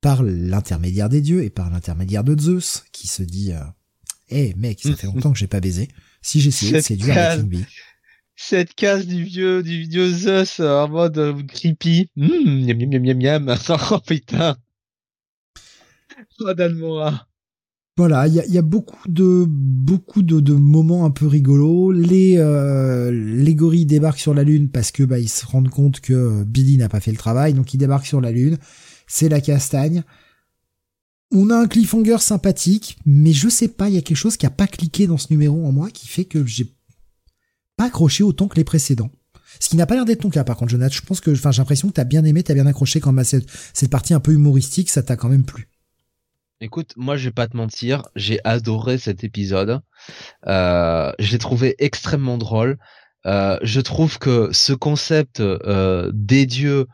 par l'intermédiaire des dieux et par l'intermédiaire de Zeus qui se dit eh hey, mec ça fait [laughs] longtemps que j'ai pas baisé si j'essayais de séduire avec Queen Bee cette case du vieux du vieux Zeus euh, en mode euh, creepy. Mmh, miam miam miam miam. [laughs] oh putain. Oh moi Voilà, il y a, beaucoup de beaucoup de, moments un peu rigolos. Les euh, les gorilles débarquent sur la lune parce que bah ils se rendent compte que Billy n'a pas fait le travail, donc ils débarquent sur la lune. C'est la castagne. On a un cliffhanger sympathique, mais je sais pas, il y a quelque chose qui a pas cliqué dans ce numéro en moi qui fait que j'ai pas accroché autant que les précédents. Ce qui n'a pas l'air d'être ton cas, par contre, Jonathan. Je pense que, enfin, j'ai l'impression que t'as bien aimé, t'as bien accroché quand même cette, cette partie un peu humoristique, ça t'a quand même plu. Écoute, moi je vais pas te mentir, j'ai adoré cet épisode. Euh, je l'ai trouvé extrêmement drôle. Euh, je trouve que ce concept euh, des dieux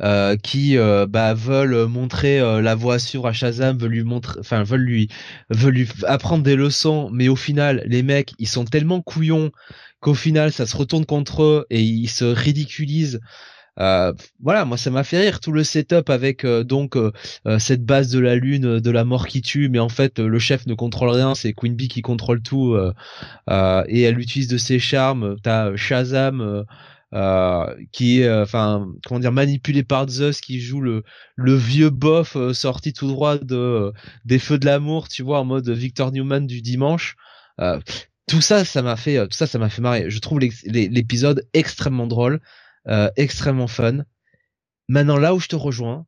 euh, qui bah, veulent montrer la voie sûre à Shazam, veulent lui montrer, enfin veulent lui, veulent lui apprendre des leçons, mais au final les mecs ils sont tellement couillons qu'au final ça se retourne contre eux et ils se ridiculisent. Euh, voilà, moi ça m'a fait rire tout le setup avec euh, donc euh, cette base de la lune, de la mort qui tue, mais en fait le chef ne contrôle rien, c'est Queen Bee qui contrôle tout et elle utilise de ses charmes. T'as Shazam. qui est enfin comment dire manipulé par Zeus qui joue le le vieux bof sorti tout droit de des feux de l'amour tu vois en mode Victor Newman du dimanche tout ça, ça m'a fait, tout ça, ça m'a fait marrer. Je trouve l'épisode extrêmement drôle, euh, extrêmement fun. Maintenant, là où je te rejoins,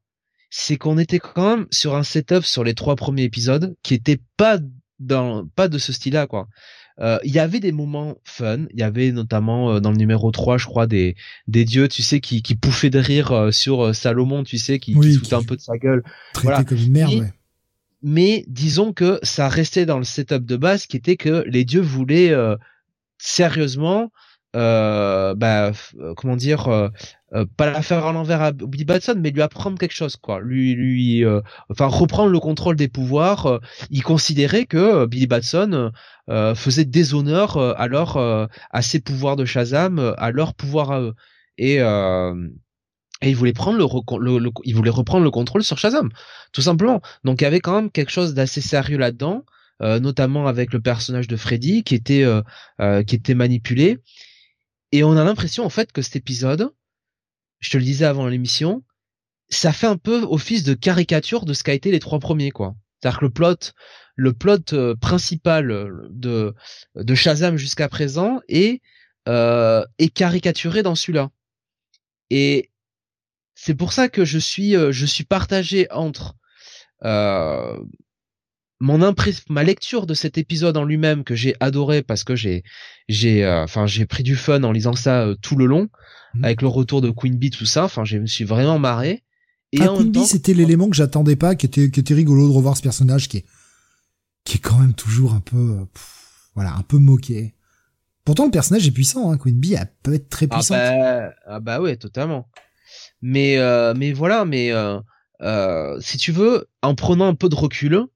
c'est qu'on était quand même sur un setup sur les trois premiers épisodes qui était pas dans, pas de ce style-là, quoi. Euh, il y avait des moments fun, il y avait notamment euh, dans le numéro 3, je crois, des, des dieux, tu sais, qui, qui pouffaient de rire sur Salomon, tu sais, qui, qui un peu de sa gueule. Voilà. comme une merde, ouais mais disons que ça restait dans le setup de base qui était que les dieux voulaient sérieusement euh, bah, euh, comment dire euh, pas la faire à l'envers à Billy Batson mais lui apprendre quelque chose quoi lui lui enfin reprendre le contrôle des pouvoirs il considérait que Billy Batson faisait déshonneur alors à ses pouvoirs de Shazam à leur pouvoir à eux et et il voulait prendre le, le, il voulait reprendre le contrôle sur Shazam, tout simplement. Donc il y avait quand même quelque chose d'assez sérieux là-dedans, euh, notamment avec le personnage de Freddy qui était euh, euh, qui était manipulé. Et on a l'impression en fait que cet épisode, je te le disais avant l'émission, ça fait un peu office de caricature de ce qu'a été les trois premiers quoi. C'est-à-dire que le plot, le plot principal de de Shazam jusqu'à présent est est caricaturé dans celui-là. Et c'est pour ça que je suis je suis partagé entre mon impression, ma lecture de cet épisode en lui-même que j'ai adoré parce que j'ai, j'ai, enfin, j'ai pris du fun en lisant ça tout le long, mmh. avec le retour de Queen Bee, tout ça. Enfin, je me suis vraiment marré. Et ah, Queen Bee, c'était l'élément que j'attendais pas, qui était, qui était rigolo de revoir ce personnage qui est, qui est quand même toujours un peu, voilà, un peu moqué. Pourtant, le personnage est puissant, hein. Queen Bee, elle peut être très puissante. Ah bah, ah bah ouais, totalement. Mais, euh, mais voilà, mais euh, euh, si tu veux, en prenant un peu de recul,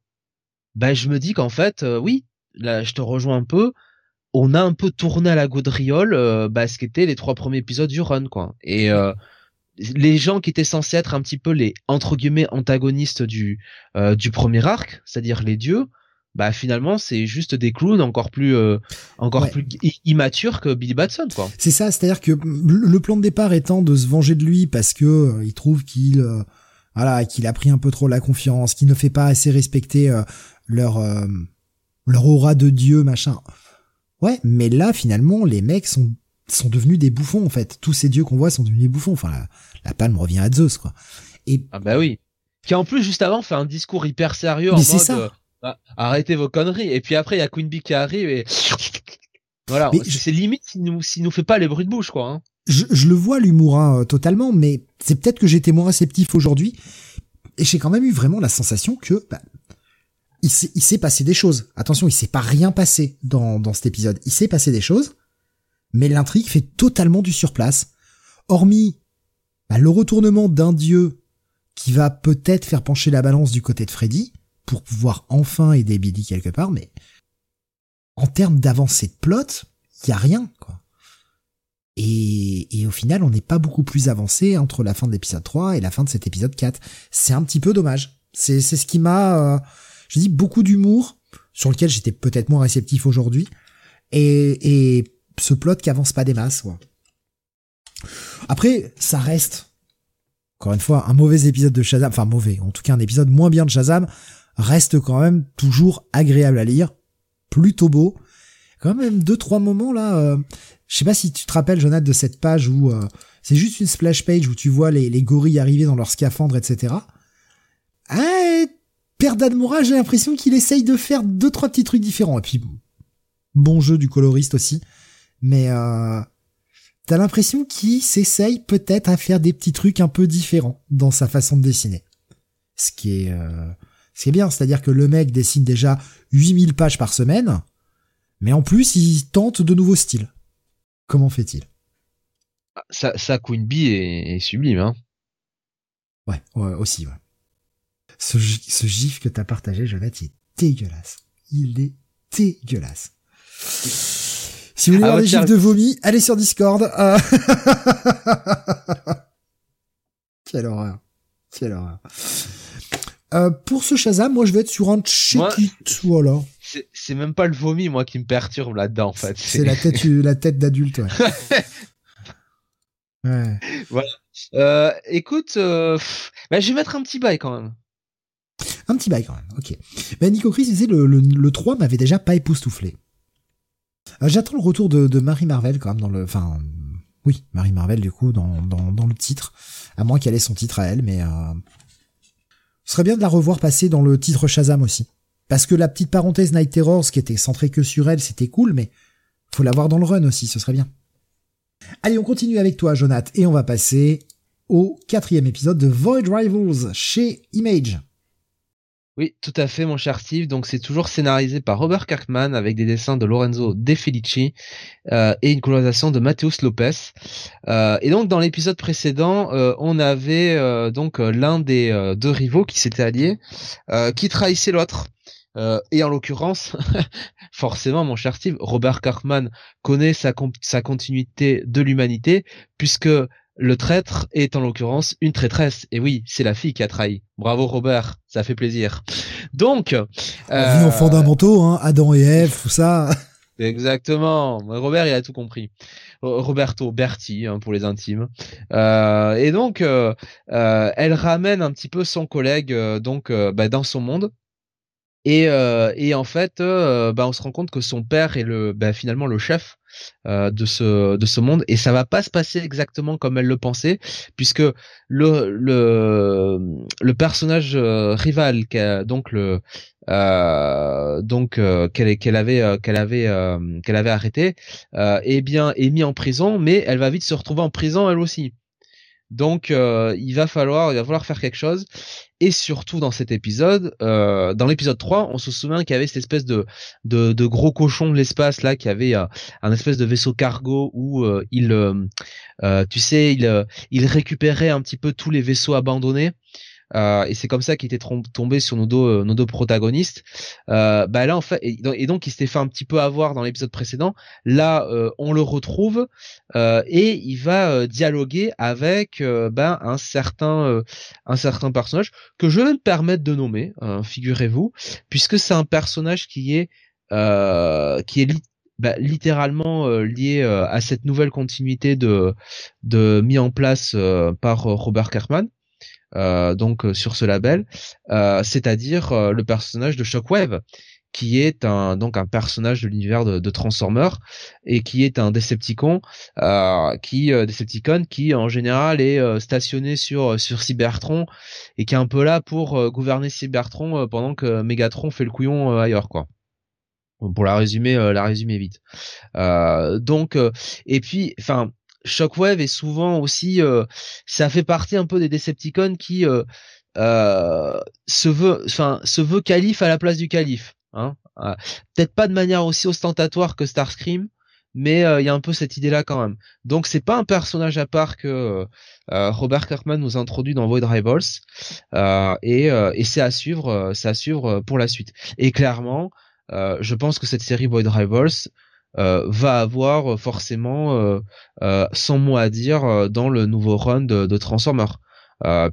bah je me dis qu'en fait, euh, oui, là, je te rejoins un peu. On a un peu tourné à la gaudriole, euh, bah, ce qu'étaient les trois premiers épisodes du run, quoi. Et euh, les gens qui étaient censés être un petit peu les entre guillemets antagonistes du du premier arc, c'est-à-dire les dieux, bah finalement c'est juste des clowns encore plus euh, encore plus immatures que Billy Batson quoi. C'est ça, c'est-à-dire que le plan de départ étant de se venger de lui parce que euh, il trouve qu'il euh, voilà, qu'il a pris un peu trop la confiance, qu'il ne fait pas assez respecter leur leur aura de dieu machin. Ouais, mais là finalement les mecs sont sont devenus des bouffons en fait. Tous ces dieux qu'on voit sont devenus des bouffons. Enfin la, la palme revient à Zeus quoi. Et ah bah oui. Qui en plus juste avant fait un discours hyper sérieux en mode ça ah, arrêtez vos conneries. Et puis après, il y a Queen Bee qui arrive et voilà. C'est limite s'il nous, s'il nous fait pas les bruits de bouche, quoi. Hein. Je, je, le vois l'humour hein, totalement, mais c'est peut-être que j'étais moins réceptif aujourd'hui et j'ai quand même eu vraiment la sensation que bah, il s'est passé des choses. Attention, il s'est pas rien passé dans, dans cet épisode. Il s'est passé des choses, mais l'intrigue fait totalement du surplace. Hormis bah, le retournement d'un dieu qui va peut-être faire pencher la balance du côté de Freddy, pour pouvoir enfin aider Billy quelque part, mais en termes d'avancée de plot, il y a rien, quoi. Et, et au final, on n'est pas beaucoup plus avancé entre la fin de l'épisode 3 et la fin de cet épisode 4. C'est un petit peu dommage. C'est, ce qui m'a, euh, je dis, beaucoup d'humour, sur lequel j'étais peut-être moins réceptif aujourd'hui, et, et ce plot qui avance pas des masses, quoi. Après, ça reste, encore une fois, un mauvais épisode de Shazam, enfin mauvais, en tout cas un épisode moins bien de Shazam, reste quand même toujours agréable à lire, plutôt beau. Quand même deux trois moments là. Euh, je sais pas si tu te rappelles, Jonathan, de cette page où euh, c'est juste une splash page où tu vois les, les gorilles arriver dans leur scaphandre, etc. Ah, Père d'Admora, j'ai l'impression qu'il essaye de faire deux trois petits trucs différents. Et puis bon jeu du coloriste aussi, mais euh, t'as l'impression qu'il s'essaye peut-être à faire des petits trucs un peu différents dans sa façon de dessiner. Ce qui est euh, c'est bien, c'est-à-dire que le mec dessine déjà 8000 pages par semaine, mais en plus il tente de nouveaux styles. Comment fait-il? Ça, ça, Queen Bee est, sublime, hein ouais, ouais, aussi, ouais. Ce, ce gif que t'as partagé, Jonathan, il est dégueulasse. Il est dégueulasse. Si vous voulez ah, voir des gifs de vomi, allez sur Discord. Euh. [laughs] Quelle horreur. Quelle horreur. Euh, pour ce Shazam, moi je vais être sur un check it, voilà. C'est même pas le vomi moi qui me perturbe là-dedans en fait. C'est la tête [laughs] la tête d'adulte. Ouais. [laughs] ouais. Voilà. Euh, écoute, euh, bah, je vais mettre un petit bail quand même. Un petit bail quand même. Ok. Ben Nico Chris disait le, le, le 3 m'avait déjà pas époustouflé. Euh, j'attends le retour de, de Marie Marvel quand même dans le, enfin oui Marie Marvel du coup dans, dans, dans le titre, à moins qu'elle ait son titre à elle, mais ce serait bien de la revoir passer dans le titre Shazam aussi. Parce que la petite parenthèse Night Terrors qui était centrée que sur elle, c'était cool, mais faut la voir dans le run aussi, ce serait bien. Allez, on continue avec toi, Jonath, et on va passer au quatrième épisode de Void Rivals chez Image. Oui, tout à fait, mon cher Steve. Donc, c'est toujours scénarisé par Robert Kirkman avec des dessins de Lorenzo De Felici euh, et une colorisation de Mateus Lopez. Euh, et donc, dans l'épisode précédent, euh, on avait donc l'un des deux rivaux qui s'était allié, qui trahissait l'autre. et en l'occurrence, [laughs] forcément, mon cher Steve, Robert Kirkman connaît sa continuité de l'humanité, puisque le traître est en l'occurrence une traîtresse. Et oui, c'est la fille qui a trahi. Bravo Robert, ça fait plaisir. Donc, euh, en fondamentaux, hein, Adam et Ève, tout ça. Exactement. Robert, il a tout compris. Roberto Berti hein, pour les intimes. Euh, et donc, euh, euh, elle ramène un petit peu son collègue donc bah, dans son monde. Et, euh, et en fait, euh, bah, on se rend compte que son père est le, bah, finalement le chef euh, de ce de ce monde, et ça va pas se passer exactement comme elle le pensait, puisque le le le personnage rival, donc le donc qu'elle qu'elle avait qu'elle avait qu'elle avait arrêté, eh bien est mis en prison, mais elle va vite se retrouver en prison elle aussi. Donc euh, il va falloir il va falloir faire quelque chose et surtout dans cet épisode euh, dans l'épisode 3, on se souvient qu'il y avait cette espèce de de, gros cochon de l'espace là qui avait euh, un espèce de vaisseau cargo où il tu sais il il récupérait un petit peu tous les vaisseaux abandonnés euh, et c'est comme ça qu'il était tombé sur nos deux, protagonistes. Euh, bah là en fait, et, donc il s'était fait un petit peu avoir dans l'épisode précédent. Là, euh, on le retrouve euh, et il va dialoguer avec ben un certain un certain personnage que je vais me permettre de nommer, figurez-vous, puisque c'est un personnage qui est qui est bah, littéralement lié à cette nouvelle continuité de, de mis en place par Robert Kirkman. Euh, donc euh, sur ce label, euh, c'est-à-dire le personnage de Shockwave qui est un donc un personnage de l'univers de, de Transformers et qui est un Decepticon euh, qui Decepticon qui en général est stationné sur sur Cybertron et qui est un peu là pour gouverner Cybertron pendant que Megatron fait le couillon ailleurs quoi. Pour la résumer la résumer vite. Donc et puis enfin Shockwave est souvent aussi, euh, ça fait partie un peu des Decepticons qui euh, euh, se veut, enfin, se veut calife à la place du calife. Hein Peut-être pas de manière aussi ostentatoire que Starscream, mais il y a un peu cette idée-là quand même. Donc c'est pas un personnage à part que Robert Kirkman nous introduit dans Void Rivals, et, et c'est à suivre, c'est à suivre pour la suite. Et clairement, je pense que cette série Void Rivals euh, va avoir forcément euh, euh, son mot à dire dans le nouveau run de, de Transformers.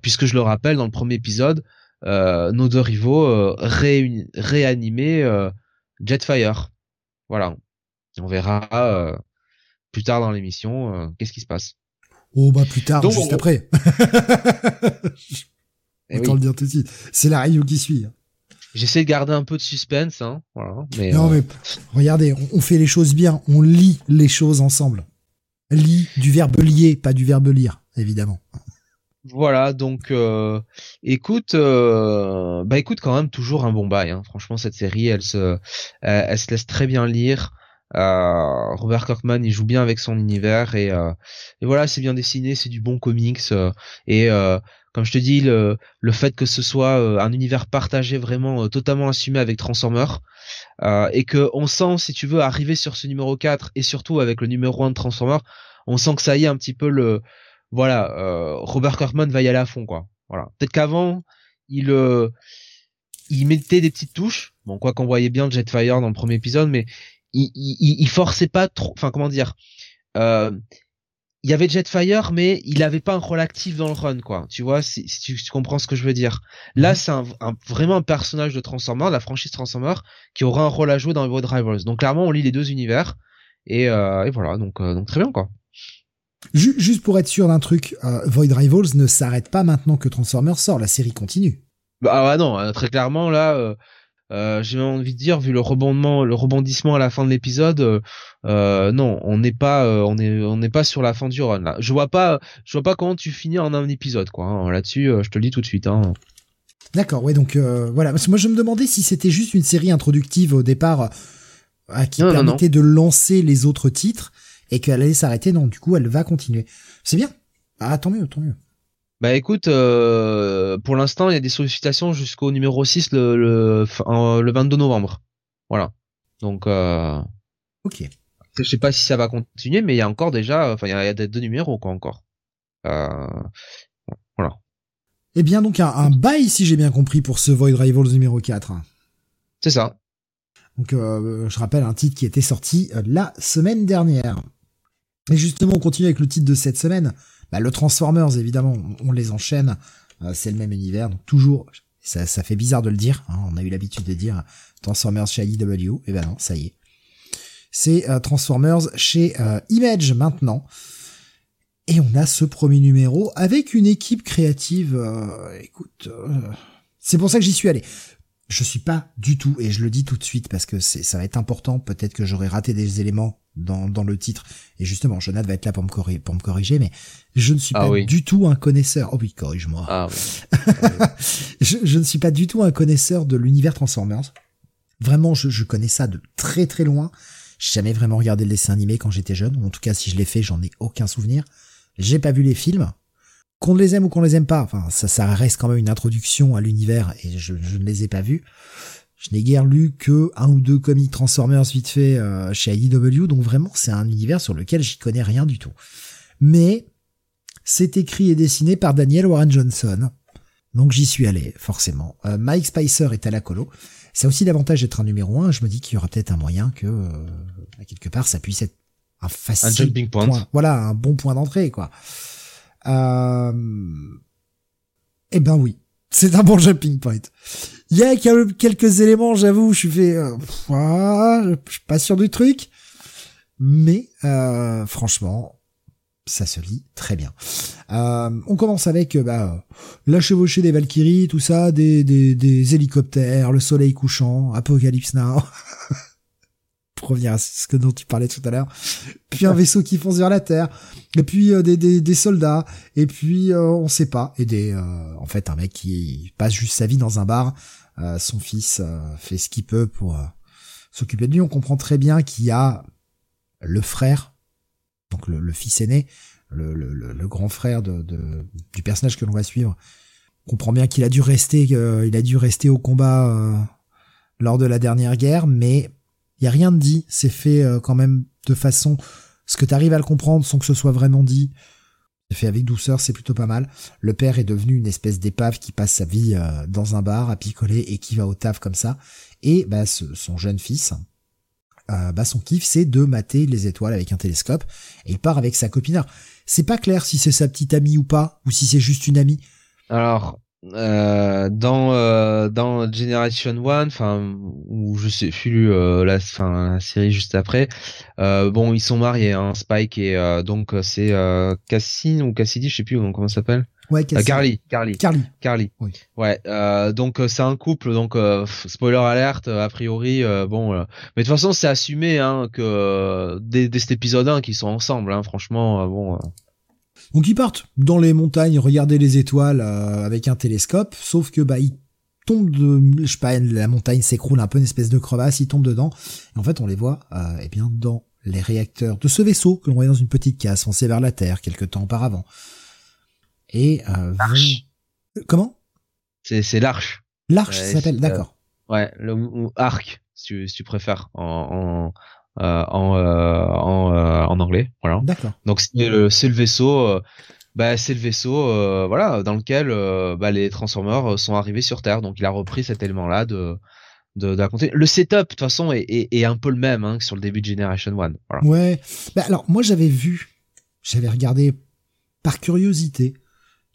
puisque je le rappelle, dans le premier épisode, nos deux rivaux réanimaient Jetfire. Voilà. on verra plus tard dans l'émission qu'est-ce qui se passe. Oh bah plus tard, juste après. [laughs] Eh Autant le dire tout de suite. C'est la radio qui suit. J'essaie de garder un peu de suspense, hein, voilà. Mais, non, euh, mais regardez, on, fait les choses bien, on lit les choses ensemble. Lit du verbe lier, pas du verbe lire, évidemment. Voilà, donc euh, écoute, euh, bah écoute quand même toujours un bon bail. Hein. Franchement, cette série, elle se, elle, se laisse très bien lire. Euh, Robert Kirkman, il joue bien avec son univers et, et voilà, c'est bien dessiné, c'est du bon comics et comme je te dis, le, le fait que ce soit euh, un univers partagé vraiment euh, totalement assumé avec Transformers, euh, et que on sent, si tu veux, arriver sur ce numéro 4 et surtout avec le numéro 1 de Transformers, on sent que ça y est un petit peu le, voilà, Robert Kirkman va y aller à fond, quoi. Voilà. Peut-être qu'avant, il, il mettait des petites touches, bon, quoi qu'on voyait bien Jetfire dans le premier épisode, mais il, il, il forçait pas trop, enfin comment dire. Il y avait Jetfire, mais il avait pas un rôle actif dans le run, quoi. Tu vois, si, tu, comprends ce que je veux dire. Là, mhm. c'est un, vraiment un personnage de Transformer, la franchise Transformer, qui aura un rôle à jouer dans Void Rivals. Donc clairement, on lit les deux univers, et, euh, voilà, donc, euh, donc très bien, quoi. Juste pour être sûr d'un truc, euh, Void Rivals ne s'arrête pas maintenant que Transformers sort, la série continue. Bah ouais, non, très clairement là, euh, j'ai envie de dire vu le rebondement le rebondissement à la fin de l'épisode euh, euh non on n'est pas euh, on est on n'est pas sur la fin du run là. Je vois pas je vois pas comment tu finis en un épisode quoi hein. là-dessus je te le dis tout de suite hein. d'accord ouais donc voilà. Parce que moi je me demandais si c'était juste une série introductive au départ qui permettait de lancer les autres titres et qu'elle allait s'arrêter. Non du coup elle va continuer. C'est bien. Ah tant mieux tant mieux bah écoute, euh, pour l'instant, il y a des sollicitations jusqu'au numéro 6 le, le, le 22 novembre. Voilà. Donc, euh, ok. Je sais pas si ça va continuer, mais il y a encore déjà, enfin, il y a, deux numéros quoi encore. Euh, voilà. Eh bien, donc un, un bail, si j'ai bien compris, pour ce Void Rivals numéro 4. C'est ça. Donc, euh, je rappelle un titre qui était sorti euh, la semaine dernière. Et justement, on continue avec le titre de cette semaine. Bah, le Transformers, évidemment, on, les enchaîne. Euh, c'est le même univers, donc toujours. Ça, fait bizarre de le dire. Hein, on a eu l'habitude de dire Transformers chez IDW. Et ben non, ça y est. C'est euh, Transformers chez euh, Image maintenant. Et on a ce premier numéro avec une équipe créative. écoute, c'est pour ça que j'y suis allé. Je suis pas du tout, et je le dis tout de suite parce que c'est, ça va être important, peut-être que j'aurais raté des éléments dans, dans le titre, et justement, Jonathan va être là pour me, corriger, pour me corriger, mais je ne suis Ah pas oui. du tout un connaisseur. Oh oui, corrige-moi. Ah, oui. [laughs] je, je ne suis pas du tout un connaisseur de l'univers Transformers. Vraiment, je, je connais ça de très très loin. J'ai jamais vraiment regardé le dessin animé quand j'étais jeune, ou en tout cas, si je l'ai fait, j'en ai aucun souvenir. J'ai pas vu les films. Qu'on les aime ou qu'on les aime pas, enfin, ça, ça reste quand même une introduction à l'univers, et je, je ne les ai pas vus. Je n'ai guère lu que un ou deux comics Transformers vite fait euh, chez IDW, donc vraiment c'est un univers sur lequel j'y connais rien du tout. Mais c'est écrit et dessiné par Daniel Warren Johnson, donc j'y suis allé forcément. Euh, Mike Spicer est à la colo. A aussi l'avantage d'être un numéro 1, je me dis qu'il y aura peut-être un moyen que euh, à quelque part ça puisse être un facile Un jumping point. Voilà, un bon point d'entrée quoi. Euh... Eh ben oui, c'est un bon jumping point. Il y a quel- quelques éléments, j'avoue, je suis fait, euh, je suis pas sûr du truc, mais euh, franchement, ça se lit très bien. On commence avec bah, la chevauchée des Valkyries, tout ça, des, des, des hélicoptères, le soleil couchant, Apocalypse Now. [laughs] Revenir à ce que dont tu parlais tout à l'heure. Puis un vaisseau qui fonce vers la Terre. Et puis euh, des, des, des soldats. Et puis euh, on sait pas. Et des euh, en fait un mec qui passe juste sa vie dans un bar. Euh, son fils euh, fait ce qu'il peut pour euh, s'occuper de lui. On comprend très bien qu'il y a le frère, donc le, le fils aîné, le, le, le- grand frère de, de- du personnage que l'on va suivre. On comprend bien qu'il a dû rester, il a dû rester au combat lors de la dernière guerre, mais il y a rien de dit. C'est fait euh, quand même de façon ce que tu à le comprendre sans que ce soit vraiment dit. C'est fait avec douceur, c'est plutôt pas mal. Le père est devenu une espèce d'épave qui passe sa vie euh, dans un bar à picoler et qui va au taf comme ça. Et bah, son jeune fils, euh, bah, son kiff, c'est de mater les étoiles avec un télescope. Et il part avec sa copine. C'est pas clair si c'est sa petite amie ou pas, ou si c'est juste une amie. Alors, dans euh, dans Generation One, enfin, où je sais plus euh, la, fin, la série juste après, euh, bon, ils sont mariés, hein, Spike et euh, donc euh, c'est euh, Cassine ou Cassidy, je sais plus comment ça s'appelle. Ouais, Euh. Carly, Carly, Carly. Carly. Oui. Ouais, euh, donc euh, c'est un couple, donc euh, spoiler alerte, euh, a priori, euh, bon, euh, mais de toute façon c'est assumé hein, que euh, dès, dès cet épisode 1 qu'ils sont ensemble, hein, franchement, euh, bon. Euh, Donc ils partent dans les montagnes regarder les étoiles euh, avec un télescope, sauf que bah ils tombent de, je sais pas, la montagne s'écroule un peu une espèce de crevasse, ils tombent dedans, et en fait on les voit, euh, eh bien dans les réacteurs de ce vaisseau que l'on voyait dans une petite case foncée vers la Terre quelque temps auparavant. Et euh, L'arche. comment? C'est c'est l'arche. L'arche Ouais, ça s'appelle, c'est, d'accord. Ouais, le ou- ou arc, si tu, si tu préfères, en en euh, en, euh, en, euh, en anglais, voilà. D'accord. Donc c'est le vaisseau, bah c'est le vaisseau, voilà, dans lequel bah, les Transformers sont arrivés sur Terre. Donc il a repris cet élément-là de de, de raconter. Le setup, de toute façon, est, est, est un peu le même hein, que sur le début de Generation One. Voilà. Ouais. Bah alors moi j'avais vu, j'avais regardé par curiosité,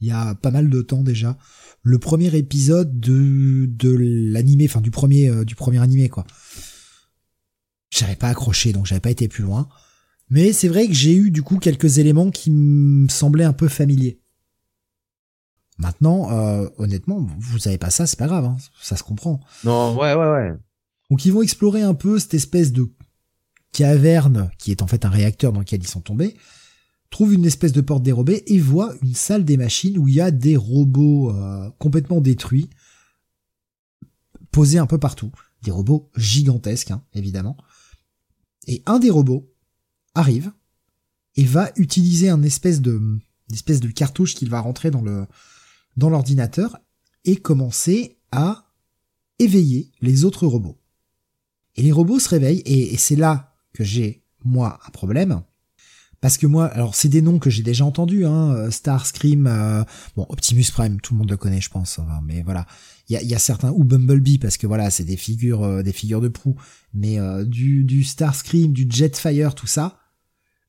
il y a pas mal de temps déjà, le premier épisode de de l'animé, enfin du premier euh, du premier animé quoi. J'avais pas accroché donc j'avais pas été plus loin. Mais c'est vrai que j'ai eu du coup quelques éléments qui me semblaient un peu familiers. Maintenant, euh, honnêtement, vous savez pas ça, c'est pas grave, hein, ça se comprend. Non, ouais, ouais, ouais. Donc ils vont explorer un peu cette espèce de caverne qui est en fait un réacteur dans lequel ils sont tombés, trouvent une espèce de porte dérobée et voient une salle des machines où il y a des robots euh, complètement détruits, posés un peu partout. Des robots gigantesques, hein, évidemment. Et un des robots arrive et va utiliser un espèce de, une espèce de cartouche qu'il va rentrer dans l'ordinateur et commencer à éveiller les autres robots. Et les robots se réveillent, et, c'est là que j'ai, moi, un problème. Parce que moi, alors c'est des noms que j'ai déjà entendus, hein, Starscream, euh, bon, Optimus Prime, tout le monde le connaît, je pense, hein, mais voilà. Il y a, y a certains, ou Bumblebee, parce que voilà, c'est des figures, euh, des figures de proue, mais euh, du, du Starscream, du Jetfire, tout ça,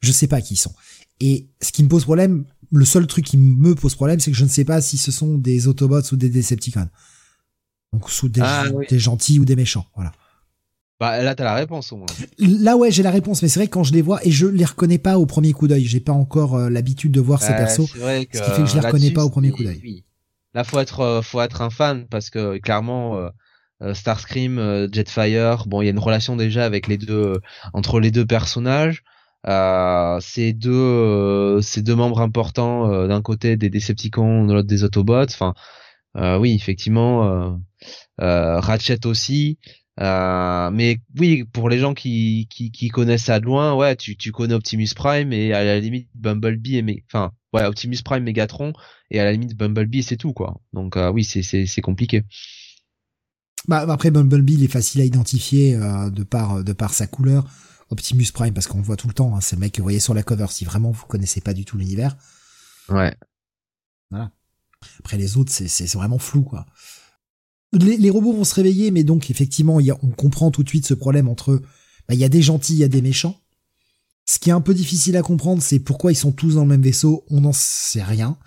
je sais pas qui ils sont. Et ce qui me pose problème, le seul truc qui me pose problème, c'est que je ne sais pas si ce sont des Autobots ou des Decepticons. Donc, sous des, Ah, oui. des gentils ou des méchants, voilà. Bah là, t'as la réponse au moins. Là ouais j'ai la réponse mais c'est vrai que quand je les vois et je les reconnais pas au premier coup d'œil j'ai pas encore euh, l'habitude de voir ces Ouais, persos vrai que, ce qui fait que je les euh, reconnais pas au premier coup d'œil. oui. Là, faut être, euh, faut être un fan parce que clairement, euh, Starscream, Jetfire. Bon, il y a une relation déjà avec les deux entre les deux personnages. Euh, ces deux ces deux membres importants d'un côté des Decepticons, de l'autre des Autobots. Enfin, oui, effectivement, Ratchet aussi. Euh, mais oui, pour les gens qui, qui, connaissent ça de loin, ouais, tu, tu connais Optimus Prime et à la limite Bumblebee et enfin, ouais, Optimus Prime, Megatron et à la limite Bumblebee, c'est tout quoi. Donc euh, oui, c'est compliqué. Bah après Bumblebee, il est facile à identifier euh, de par de par sa couleur. Optimus Prime parce qu'on le voit tout le temps, hein, c'est le mec que vous voyez sur la cover. Si vraiment vous connaissez pas du tout l'univers. Ouais. Voilà. Après les autres, c'est c'est vraiment flou quoi les, robots vont se réveiller, mais donc effectivement, on comprend tout de suite ce problème entre bah, il y a des gentils, il y a des méchants. Ce qui est un peu difficile à comprendre, c'est pourquoi ils sont tous dans le même vaisseau. On n'en sait rien.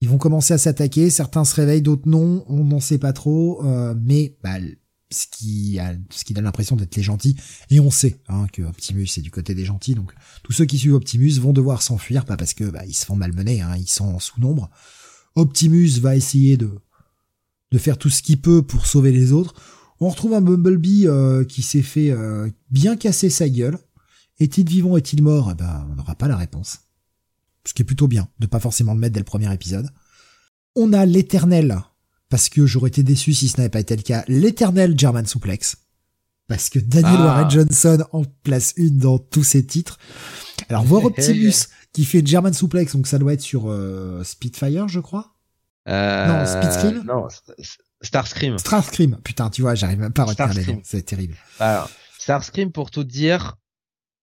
Ils vont commencer à s'attaquer. Certains se réveillent, d'autres non. On n'en sait pas trop. Euh, mais bah, ce qui donne l'impression d'être les gentils. Et on sait hein, que Optimus est du côté des gentils. Donc tous ceux qui suivent Optimus vont devoir s'enfuir, pas parce que bah, ils se font malmener. Hein, ils sont en sous-nombre. Optimus va essayer de de faire tout ce qu'il peut pour sauver les autres. On retrouve un Bumblebee euh, qui s'est fait euh, bien casser sa gueule. Est-il vivant, est-il mort? Eh ben, on n'aura pas la réponse. Ce qui est plutôt bien, de pas forcément le mettre dès le premier épisode. On a l'éternel, parce que j'aurais été déçu si ce n'avait pas été le cas, l'éternel German Suplex. Parce que Daniel ah. Warren Johnson en place une dans tous ses titres. Alors voir [laughs] Optimus qui fait German Suplex, donc ça doit être sur euh, Spitfire, je crois? Euh, non, Speedscream Non, Starscream. Starscream. Putain, tu vois, j'arrive même pas à retenir les noms. C'est terrible. Alors, Starscream, pour tout dire,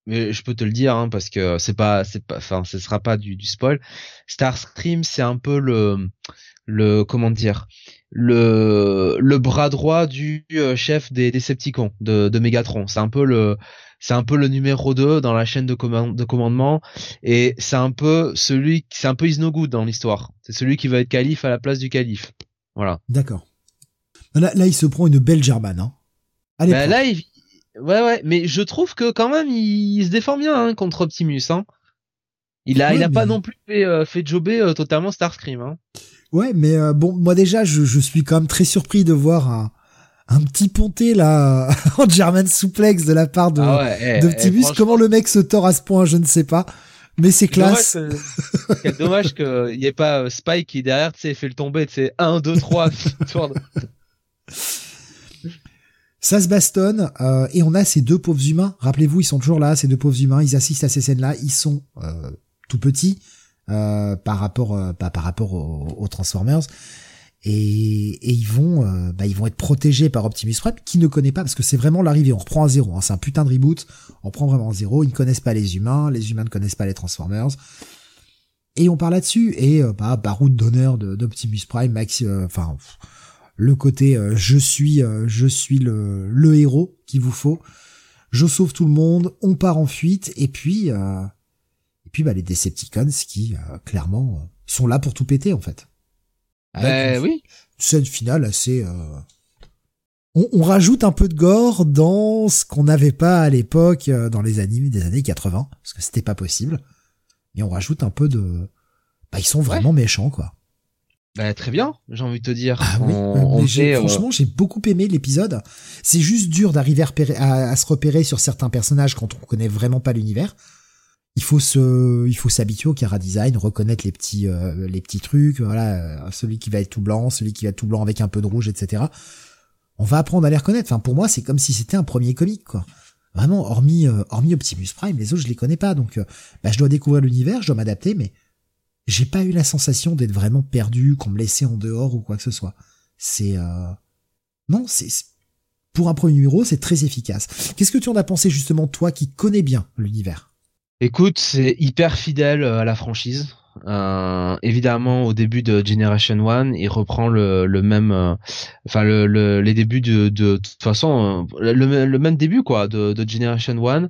mais je peux te le dire hein, parce que c'est pas, c'est pas, enfin, ce sera pas du, du spoil. Starscream, c'est un peu le, le, comment dire, le, le bras droit du euh, chef des Decepticons de, de Megatron. C'est un peu le, c'est un peu le numéro 2 dans la chaîne de, de commandement et c'est un peu celui c'est un peu is no good dans l'histoire. C'est celui qui va être calife à la place du calife. Voilà. D'accord. Là, là, il se prend une belle germane. Hein. Allez, bah, là, il... ouais, ouais, mais je trouve que quand même, il, se défend bien hein, contre Optimus. Hein. Il a, il a pas non plus fait, euh, fait jobber euh, totalement Starscream. Hein. Ouais, mais euh, bon, moi déjà, je, je, suis quand même très surpris de voir un, un petit ponté là [laughs] en German suplex de la part de ah eh, d'Optimus. Eh, Comment le mec se tord à ce point, je ne sais pas. Mais c'est classe. [laughs] Quel dommage qu'il n'y ait pas Spike qui derrière, tu sais, fait le tomber, tu sais, 1, 2, 3, Ça se bastonne euh, et on a ces deux pauvres humains. Rappelez-vous, ils sont toujours là, ces deux pauvres humains. Ils assistent à ces scènes-là. Ils sont euh, tout petits euh, par rapport, euh, par rapport aux Transformers. Et, ils vont bah, ils vont être protégés par Optimus Prime qui ne connaît pas parce que c'est vraiment l'arrivée. On reprend à zéro hein, c'est un putain de reboot. On prend vraiment à zéro. Ils ne connaissent pas les humains. Les humains ne connaissent pas les Transformers. Et on parle là-dessus. Et bah baroud d'honneur d'Optimus Prime Max enfin le côté je suis je suis le, le héros qu'il vous faut je sauve tout le monde on part en fuite et puis et puis bah les Decepticons qui clairement sont là pour tout péter en fait ben oui. Scène finale assez. Euh... On, on, rajoute un peu de gore dans ce qu'on n'avait pas à l'époque euh, dans les animés des années 80 parce que c'était pas possible. Et on rajoute un peu de. Bah ils sont vraiment méchants quoi. Bah très bien, j'ai envie de te dire. Ah oui, euh, franchement j'ai beaucoup aimé l'épisode. C'est juste dur d'arriver à, à, se repérer sur certains personnages quand on connaît vraiment pas l'univers il faut se, il faut s'habituer au Kara Design, reconnaître les petits, euh, les petits trucs, voilà, euh, celui qui va être tout blanc, celui qui va être tout blanc avec un peu de rouge, etc. On va apprendre à les reconnaître. Enfin, pour moi, c'est comme si c'était un premier comic, quoi. Vraiment, hormis, euh, hormis Optimus Prime, les autres, je les connais pas, donc, bah, je dois découvrir l'univers, je dois m'adapter, mais j'ai pas eu la sensation d'être vraiment perdu, qu'on me laissait en dehors ou quoi que ce soit. C'est, non, c'est, pour un premier numéro, c'est très efficace. Qu'est-ce que tu en as pensé justement, toi, qui connais bien l'univers? Écoute, c'est hyper fidèle euh, à la franchise. Euh, évidemment, au début de Generation 1, il reprend le, même, euh, le, le, les débuts de, de, toute façon, euh, le, le, même début quoi de, de, Generation 1.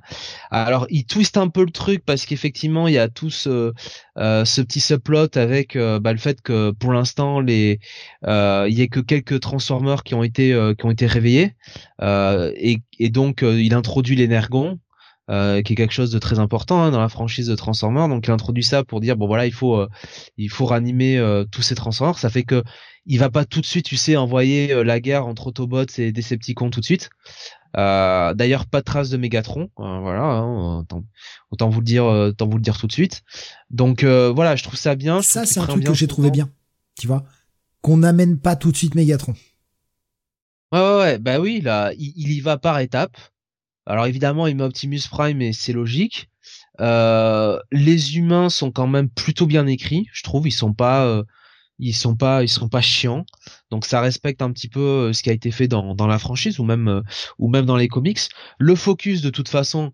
Alors, il twiste un peu le truc parce qu'effectivement, il y a tout ce, ce petit subplot avec bah, le fait que pour l'instant, les, il y a que quelques Transformers qui ont été qui ont été réveillés et, et donc il introduit l'énergon euh, qui est quelque chose de très important hein, dans la franchise de Transformers. Donc il introduit ça pour dire bon voilà il faut euh, il faut ranimer euh, tous ces Transformers. Ça fait que il va pas tout de suite tu sais envoyer la guerre entre Autobots et Decepticons tout de suite. D'ailleurs pas de traces de Megatron. voilà hein, autant, vous le dire autant vous le dire tout de suite. Donc voilà je trouve ça bien. Ça c'est un truc que j'ai trouvé bien. Tu vois qu'on n'amène pas tout de suite Megatron. Ouais, ouais, ouais, bah oui, là, il, il, y va par étapes. Alors évidemment, il met Optimus Prime et c'est logique. Euh, les humains sont quand même plutôt bien écrits, je trouve. Ils sont pas, euh, ils sont pas, ils sont pas chiants. Donc ça respecte un petit peu euh, ce qui a été fait dans, dans la franchise ou même euh, ou même dans les comics. Le focus de toute façon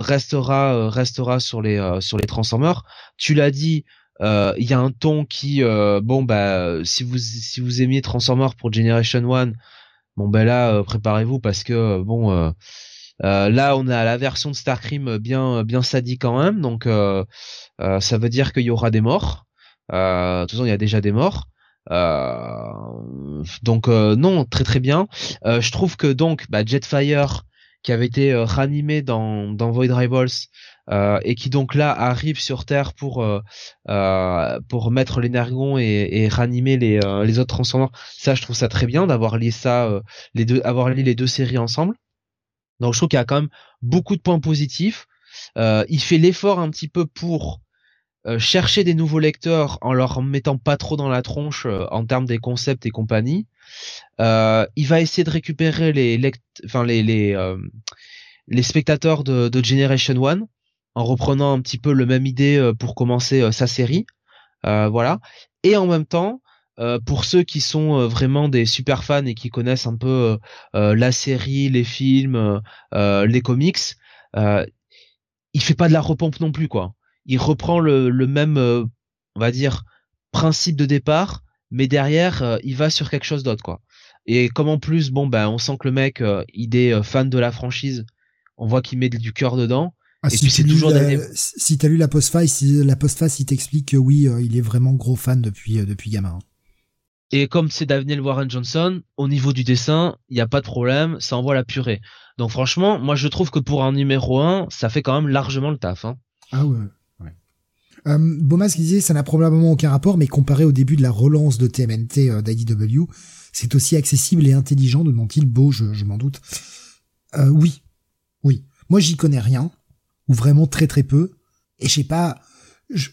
restera restera sur les sur les Transformers. Tu l'as dit. Il y a un ton qui, bon bah, si vous si vous aimiez Transformers pour Generation 1, bon ben là, préparez-vous parce que bon, euh, là, on a la version de Starcream bien bien sadique quand même, donc euh, euh, ça veut dire qu'il y aura des morts. de toute façon, il y a déjà des morts. donc non, très très bien. je trouve que donc bah, Jetfire qui avait été ranimé dans, dans Void Rivals et qui donc là arrive sur Terre pour pour mettre l'énergon et, et ranimer les, les autres transformers. Ça, je trouve ça très bien d'avoir lié ça, les deux, avoir lié les deux séries ensemble. Donc je trouve qu'il y a quand même beaucoup de points positifs. Euh, il fait l'effort un petit peu pour euh, chercher des nouveaux lecteurs en leur mettant pas trop dans la tronche euh, en termes des concepts et compagnie. il va essayer de récupérer les, spectateurs de, de, Generation One en reprenant un petit peu le même idée pour commencer sa série. voilà. Et en même temps, euh, pour ceux qui sont euh, vraiment des super fans et qui connaissent un peu euh, la série, les films, les comics, il fait pas de la repompe non plus quoi. Il reprend le, même, on va dire, principe de départ, mais derrière il va sur quelque chose d'autre quoi. Et comme en plus, bon ben, on sent que le mec, il est fan de la franchise, on voit qu'il met du cœur dedans. Ah, et si c'est toujours la, si t'as lu la postface, la postface, il t'explique que oui, il est vraiment gros fan depuis depuis gamin. Et comme c'est Daniel Warren Johnson, au niveau du dessin, il n'y a pas de problème, ça envoie la purée. Donc franchement, moi je trouve que pour un numéro 1, ça fait quand même largement le taf. Hein. Ah ouais. ouais. Euh, disait, ça n'a probablement aucun rapport, mais comparé au début de la relance de TMNT euh, d'IDW, c'est aussi accessible et intelligent, demande-t-il. Beau, je, m'en doute. Euh, oui, oui. Moi j'y connais rien, ou vraiment très très peu, et je sais pas...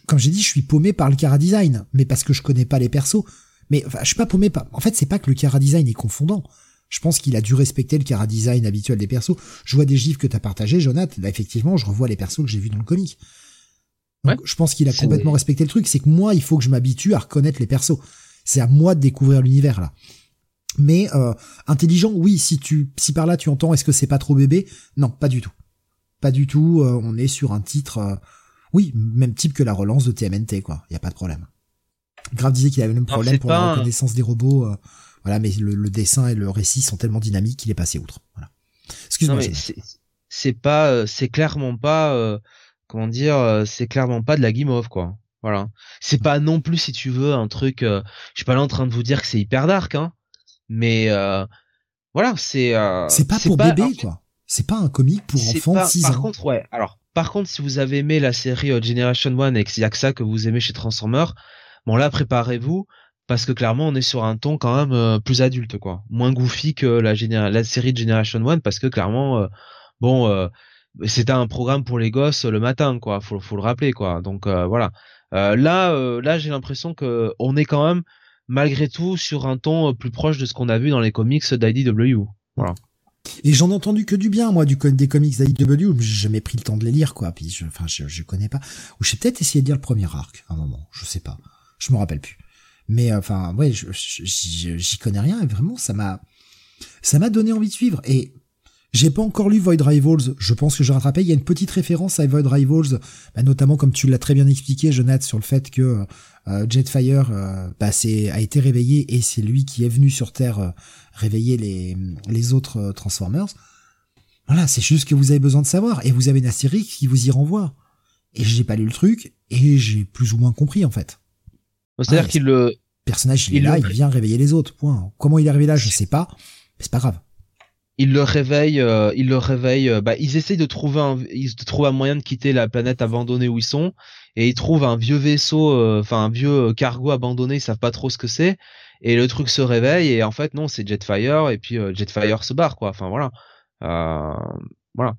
comme j'ai dit, je suis paumé par le cara design, mais parce que je connais pas les persos. Mais enfin, je suis pas paumé pas. En fait, c'est pas que le cara design est confondant. Je pense qu'il a dû respecter le cara design habituel des persos. Je vois des gifs que t'as partagé, Jonathan. Là, effectivement, je revois les persos que j'ai vus dans le comic. Donc, je pense qu'il a complètement respecté le truc. C'est que moi, il faut que je m'habitue à reconnaître les persos. C'est à moi de découvrir l'univers là. Mais euh, intelligent, oui. Si tu, si par là tu entends, est-ce que c'est pas trop bébé? Non, pas du tout. Pas du tout. Euh, on est sur un titre, euh, oui, même type que la relance de TMNT, quoi. Y a pas de problème. Grave disait qu'il avait le même problème pour la reconnaissance des robots. Euh, voilà, mais le, dessin et le récit sont tellement dynamiques qu'il est passé outre. Voilà. Excuse-moi. C'est pas, euh, c'est clairement pas, euh, comment dire, c'est clairement pas de la guimauve quoi. Voilà. C'est pas non plus, si tu veux, un truc. je suis pas là en train de vous dire que c'est hyper dark, hein. Mais voilà, c'est. c'est pas pour bébé, quoi. C'est pas un comic pour enfants de 6 ans. Par contre, ouais. Alors, par contre, si vous avez aimé la série Generation One et qu'il y a que ça que vous aimez chez Transformers, Bon là, préparez-vous parce que clairement on est sur un ton quand même euh, plus adulte quoi, moins goofy que la, la série de Generation One parce que clairement euh, bon euh, c'était un programme pour les gosses le matin quoi, faut faut le rappeler quoi. Donc voilà. là là j'ai l'impression que on est quand même malgré tout sur un ton plus proche de ce qu'on a vu dans les comics d'IDW. Voilà. Et j'en ai entendu que du bien, moi, du des comics d'IDW, j'ai jamais pris le temps de les lire, quoi. Puis, enfin, je, je connais pas. Ou j'ai peut-être essayé de lire le premier arc, à un moment. Je sais pas. Je me rappelle plus. Mais euh, enfin, ouais, j'y connais rien et vraiment, ça m'a, ça m'a donné envie de suivre. Et j'ai pas encore lu Void Rivals. Je pense que je rattrapé. Il y a une petite référence à Void Rivals, bah, notamment comme tu l'as très bien expliqué, Jonathan, sur le fait que euh, Jetfire euh, bah, a été réveillé et c'est lui qui est venu sur Terre euh, réveiller les, autres Transformers. Voilà, c'est juste que vous avez besoin de savoir et vous avez une qui vous y renvoie. Et j'ai pas lu le truc et j'ai plus ou moins compris en fait. C'est-à-dire qu'il le personnage il, est là, il vient réveiller les autres. Point. Comment il est arrivé là, je sais pas, mais c'est pas grave. ils le réveillent, euh, ils le réveillent. Euh, bah, ils essayent de trouver un, ils trouvent un moyen de quitter la planète abandonnée où ils sont, et ils trouvent un vieux vaisseau, euh, enfin un vieux cargo abandonné. Ils savent pas trop ce que c'est, et le truc se réveille, et en fait non, c'est Jetfire, et puis Jetfire se barre quoi. Enfin voilà, voilà.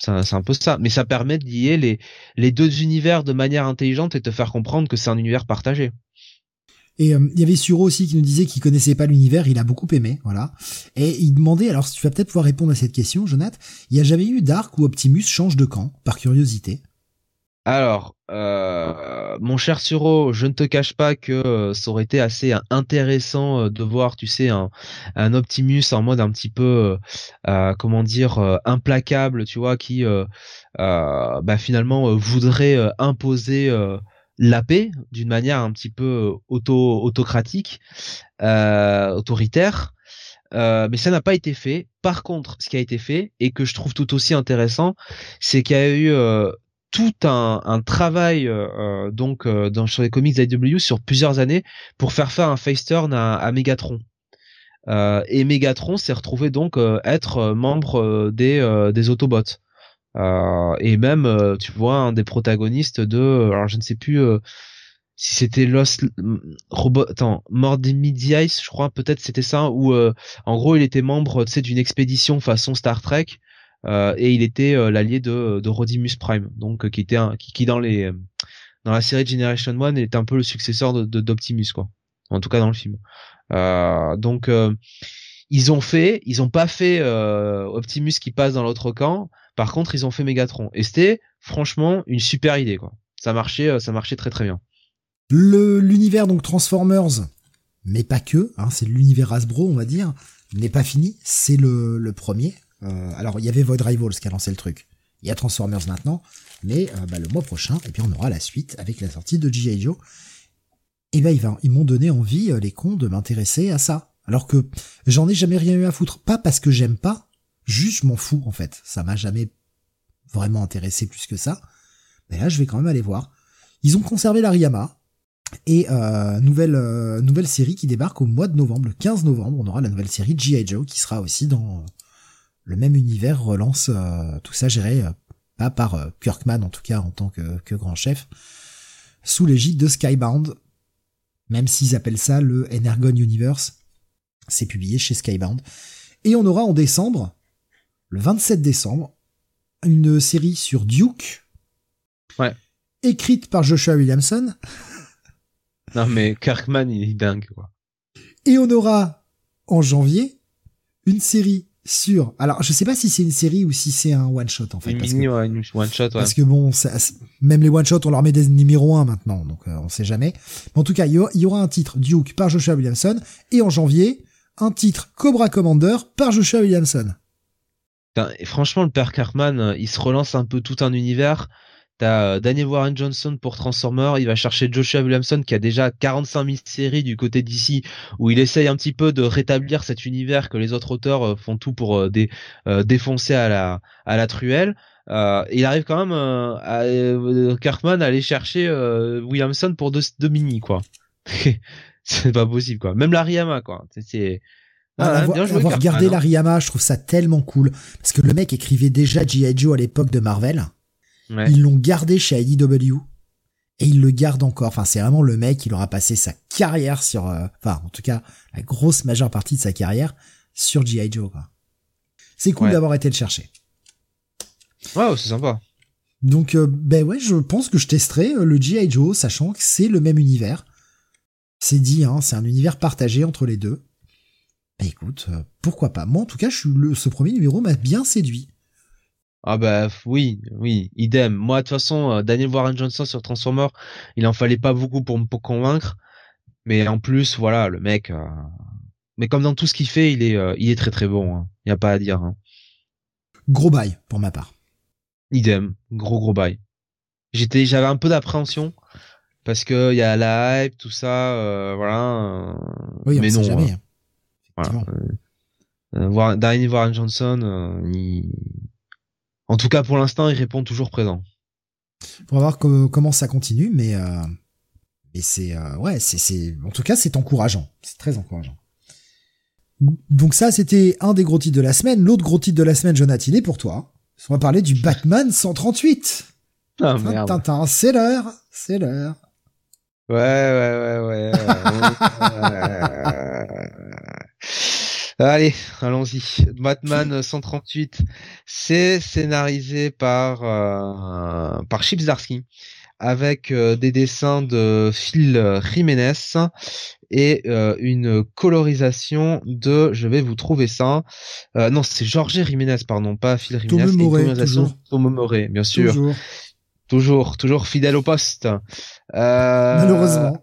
C'est un peu ça, mais ça permet de lier les les deux univers de manière intelligente et de te faire comprendre que c'est un univers partagé. Et euh, il y avait Suro aussi qui nous disait qu'il connaissait pas l'univers, il a beaucoup aimé, voilà. Et il demandait, alors tu vas peut-être pouvoir répondre à cette question, Jonathan, il y a jamais eu d'arc où Optimus change de camp, par curiosité alors, euh, mon cher Suro, je ne te cache pas que euh, ça aurait été assez intéressant de voir, tu sais, un, Optimus en mode un petit peu, comment dire, implacable, tu vois, qui bah, finalement voudrait imposer la paix d'une manière un petit peu euh, auto autocratique, euh, autoritaire. Euh, mais ça n'a pas été fait. Par contre, ce qui a été fait et que je trouve tout aussi intéressant, c'est qu'il y a eu tout un, travail donc dans sur les comics IW sur plusieurs années pour faire faire un face turn à, Megatron. et Megatron s'est retrouvé donc être membre des des Autobots. Euh, et même, euh, tu vois, un des protagonistes de, alors je ne sais plus euh, si c'était Lost Robot, attends, Midi Ice, je crois, peut-être c'était ça, où en gros il était membre, tu sais, d'une expédition façon Star Trek. Et il était l'allié de, Rodimus Prime, donc qui était qui, dans les dans la série Generation One est un peu le successeur de d'Optimus quoi. En tout cas dans le film. donc ils ont fait, ils ont pas fait Optimus qui passe dans l'autre camp. Par contre, ils ont fait Megatron. Et c'était franchement une super idée, quoi. Ça marchait, euh, ça marchait très très bien. Le l'univers donc Transformers, mais pas que, hein, c'est l'univers Hasbro, on va dire, n'est pas fini. C'est le, le premier. Euh, alors il y avait Void Rivals qui a lancé le truc. Il y a Transformers maintenant, mais euh, bah, le mois prochain, et puis on aura la suite avec la sortie de G.I. Joe. Et ben ils, m'ont donné envie, les cons, de m'intéresser à ça. Alors que j'en ai jamais rien eu à foutre. Pas parce que j'aime pas, Juste, je m'en fous, en fait. Ça m'a jamais vraiment intéressé plus que ça. Mais là, je vais quand même aller voir. Ils ont conservé l'Ariama. Et euh, nouvelle euh, nouvelle série qui débarque au mois de novembre, le 15 novembre, on aura la nouvelle série G.I. Joe qui sera aussi dans le même univers, relance euh, tout ça géré pas par Kirkman en tout cas en tant que, que grand chef, sous l'égide de Skybound, même s'ils appellent ça le Energon Universe, c'est publié chez Skybound. Et on aura en décembre le 27 décembre, une série sur Duke. Ouais. Écrite par Joshua Williamson. [laughs] Non mais Kirkman il est dingue quoi. Et on aura en janvier une série sur. Alors je sais pas si c'est une série ou si c'est un one shot en fait. Une mini one shot. Ouais. Parce que bon, même les one shot on leur met des numéros 1 maintenant, donc euh, on sait jamais. Mais en tout cas, il y, aura, un titre Duke par Joshua Williamson et en janvier un titre Cobra Commander par Joshua Williamson franchement, le père Kirkman, euh, il se relance un peu tout un univers. T'as euh, Daniel Warren Johnson pour Transformer, il va chercher Joshua Williamson qui a déjà 45 000 séries du côté d'ici où il essaye un petit peu de rétablir cet univers que les autres auteurs euh, font tout pour défoncer à la à la truelle. il arrive quand même à Kirkman à aller chercher Williamson pour deux, deux mini quoi. [laughs] c'est pas possible quoi. Même l'Ariama quoi. C'est ah, avoir, gardé hein. l'Ariama, je trouve ça tellement cool. Parce que le mec écrivait déjà G.I. Joe à l'époque de Marvel. Ils l'ont gardé chez IDW. Et il le garde encore. Enfin, c'est vraiment le mec, il aura passé sa carrière sur, euh, enfin, en tout cas, la grosse majeure partie de sa carrière sur G.I. Joe, C'est cool d'avoir été le chercher. Ouais, c'est sympa. Donc, euh, ben ouais, je pense que je testerai euh, le G.I. Joe, sachant que c'est le même univers. C'est dit, hein, c'est un univers partagé entre les deux. Bah, écoute, euh, pourquoi pas. Moi, en tout cas, je suis le, ce premier numéro m'a bien séduit. Ah bah oui, oui, idem. Moi, de toute façon, euh, Daniel Warren Johnson sur Transformer, il en fallait pas beaucoup pour me convaincre. Mais en plus, voilà, le mec. Euh, mais comme dans tout ce qu'il fait, il est, il est très très bon. Hein. Il y a pas à dire. Hein. Gros bail pour ma part. Idem, gros gros bail. J'étais, j'avais un peu d'appréhension parce que il y a la hype, tout ça, voilà. Oui, mais non. Jamais. Voilà. Euh, euh Warren Johnson, euh, en tout cas pour l'instant, il répond toujours présent. Pour voir comment ça continue, mais euh, mais c'est ouais, c'est en tout cas c'est encourageant, c'est très encourageant. Donc ça, c'était un des gros titres de la semaine. L'autre gros titre de la semaine, Jonathan, est pour toi. On va parler du Batman 138. Ah merde. Tintin, c'est l'heure, c'est l'heure. Ouais, ouais, ouais, ouais. [laughs] Allez, allons-y. Batman 138, c'est scénarisé par euh, par Chip Zdarsky avec euh, des dessins de Phil Jiménez et euh, une colorisation de, je vais vous trouver ça. Euh, non, c'est Georges Jiménez, pardon, pas Phil Jiménez. Tom colorisation Tom Moré, bien sûr. Toujours. Toujours, toujours fidèle au poste. Euh... Malheureusement.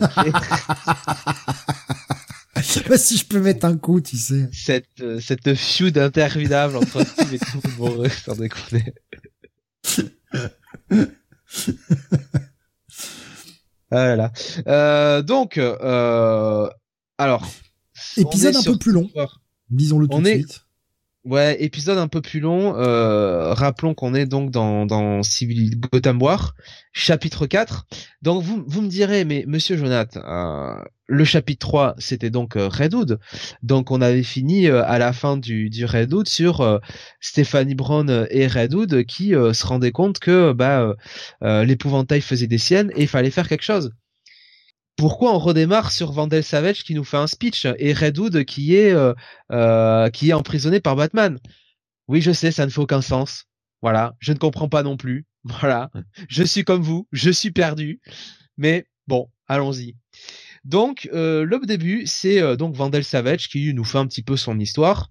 [laughs] [laughs] Bah, si je peux mettre un coup, tu sais. Cette, euh, cette feud interminable entre Steve et Tom Moré, sans déconner. voilà. Euh, donc, euh, alors. Épisode un peu plus long. Disons-le tout on de est... suite. Ouais, épisode un peu plus long. Euh, rappelons qu'on est donc dans, dans Civil Gotham War, chapitre 4. Donc vous, vous me direz, mais monsieur Jonath, euh, le chapitre 3, c'était donc euh, Redwood. Donc on avait fini euh, à la fin du, du Redwood sur euh, Stephanie Brown et Redwood qui euh, se rendaient compte que bah, l'épouvantail faisait des siennes et il fallait faire quelque chose pourquoi on redémarre sur Vandel Savage qui nous fait un speech et Redwood qui est euh, euh, qui est emprisonné par Batman Oui, je sais, ça ne fait aucun sens. Voilà, je ne comprends pas non plus. [laughs] Voilà, je suis comme vous, je suis perdu. Mais bon, allons-y. Donc euh, le début, c'est euh, donc Vandel Savage qui nous fait un petit peu son histoire.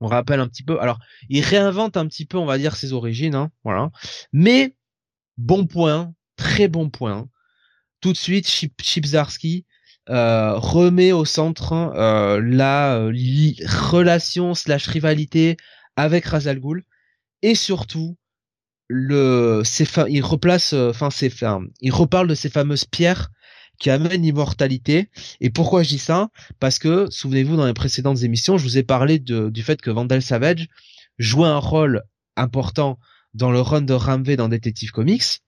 On rappelle un petit peu. Alors, il réinvente un petit peu, on va dire, ses origines. Hein, voilà. Mais bon point, très bon point tout de suite Chip, euh, remet au centre euh, la euh, relation slash rivalité avec Razal Ghul et surtout le il replace enfin il reparle de ces fameuses pierres qui amènent l'immortalité. Et pourquoi je dis ça? Parce que souvenez-vous dans les précédentes émissions je vous ai parlé du fait que Vandal Savage jouait un rôle important dans le run de Ramvé dans Detective Comics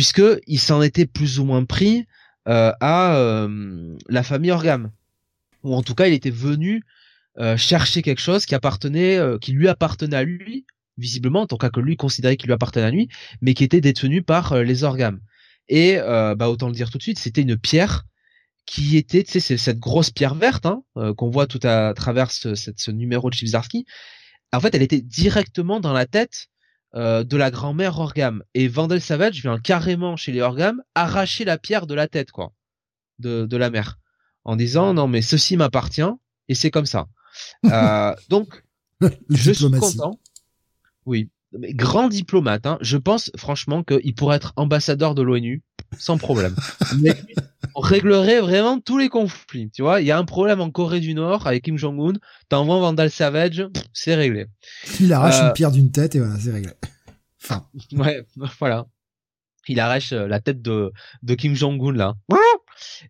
puisque il s'en était plus ou moins pris euh, à euh, la famille Orgam, ou en tout cas il était venu euh, chercher quelque chose qui appartenait, qui lui appartenait à lui, visiblement, en tout cas que lui considérait qu'il lui appartenait à lui, mais qui était détenu par les Orgam. Et bah autant le dire tout de suite, c'était une pierre qui était, tu sais, cette grosse pierre verte hein, qu'on voit tout à, travers ce, ce, numéro de Chipsarski. En fait, elle était directement dans la tête euh, de la grand-mère Orgam. Et Vandel Savage vient carrément chez les Orgam arracher la pierre de la tête, quoi, de, de la mère, en disant non mais ceci m'appartient et c'est comme ça. Euh, [laughs] donc je suis content. Oui, grand diplomate. Hein. Je pense franchement qu'il pourrait être ambassadeur de l'ONU sans problème. [laughs] mais on réglerait vraiment tous les conflits. Tu vois, il y a un problème en Corée du Nord avec Kim Jong-un, t'envoies Vandal Savage, c'est réglé. Il arrache euh... une pierre d'une tête et voilà, c'est réglé. Enfin. [laughs] Ouais, [laughs] voilà. Il arrache euh, la tête de, de Kim Jong-un là.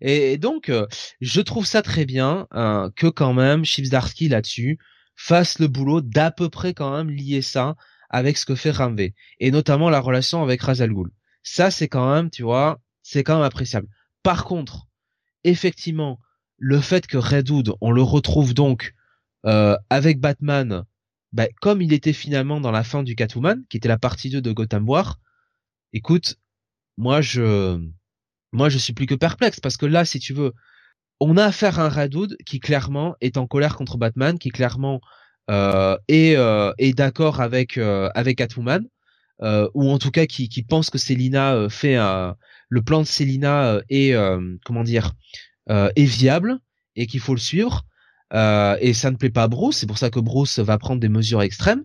Et donc, euh, je trouve ça très bien euh, que quand même Chipsdarsky là-dessus fasse le boulot d'à peu près quand même lier ça avec ce que fait Ramvé et notamment la relation avec Razal Ghul. Ça, c'est quand même, tu vois, c'est quand même appréciable. Par contre, effectivement, le fait que Redwood, on le retrouve donc euh, avec Batman, bah, comme il était finalement dans la fin du Catwoman, qui était la partie 2 de Gotham War, écoute, moi je, moi je suis plus que perplexe parce que là, si tu veux, on a affaire à un Redwood qui clairement est en colère contre Batman, qui clairement euh, est, euh, d'accord avec euh, avec Catwoman, ou en tout cas qui, qui pense que Selina fait un le plan de Selina est comment dire est viable et qu'il faut le suivre. et ça ne plaît pas à Bruce, c'est pour ça que Bruce va prendre des mesures extrêmes.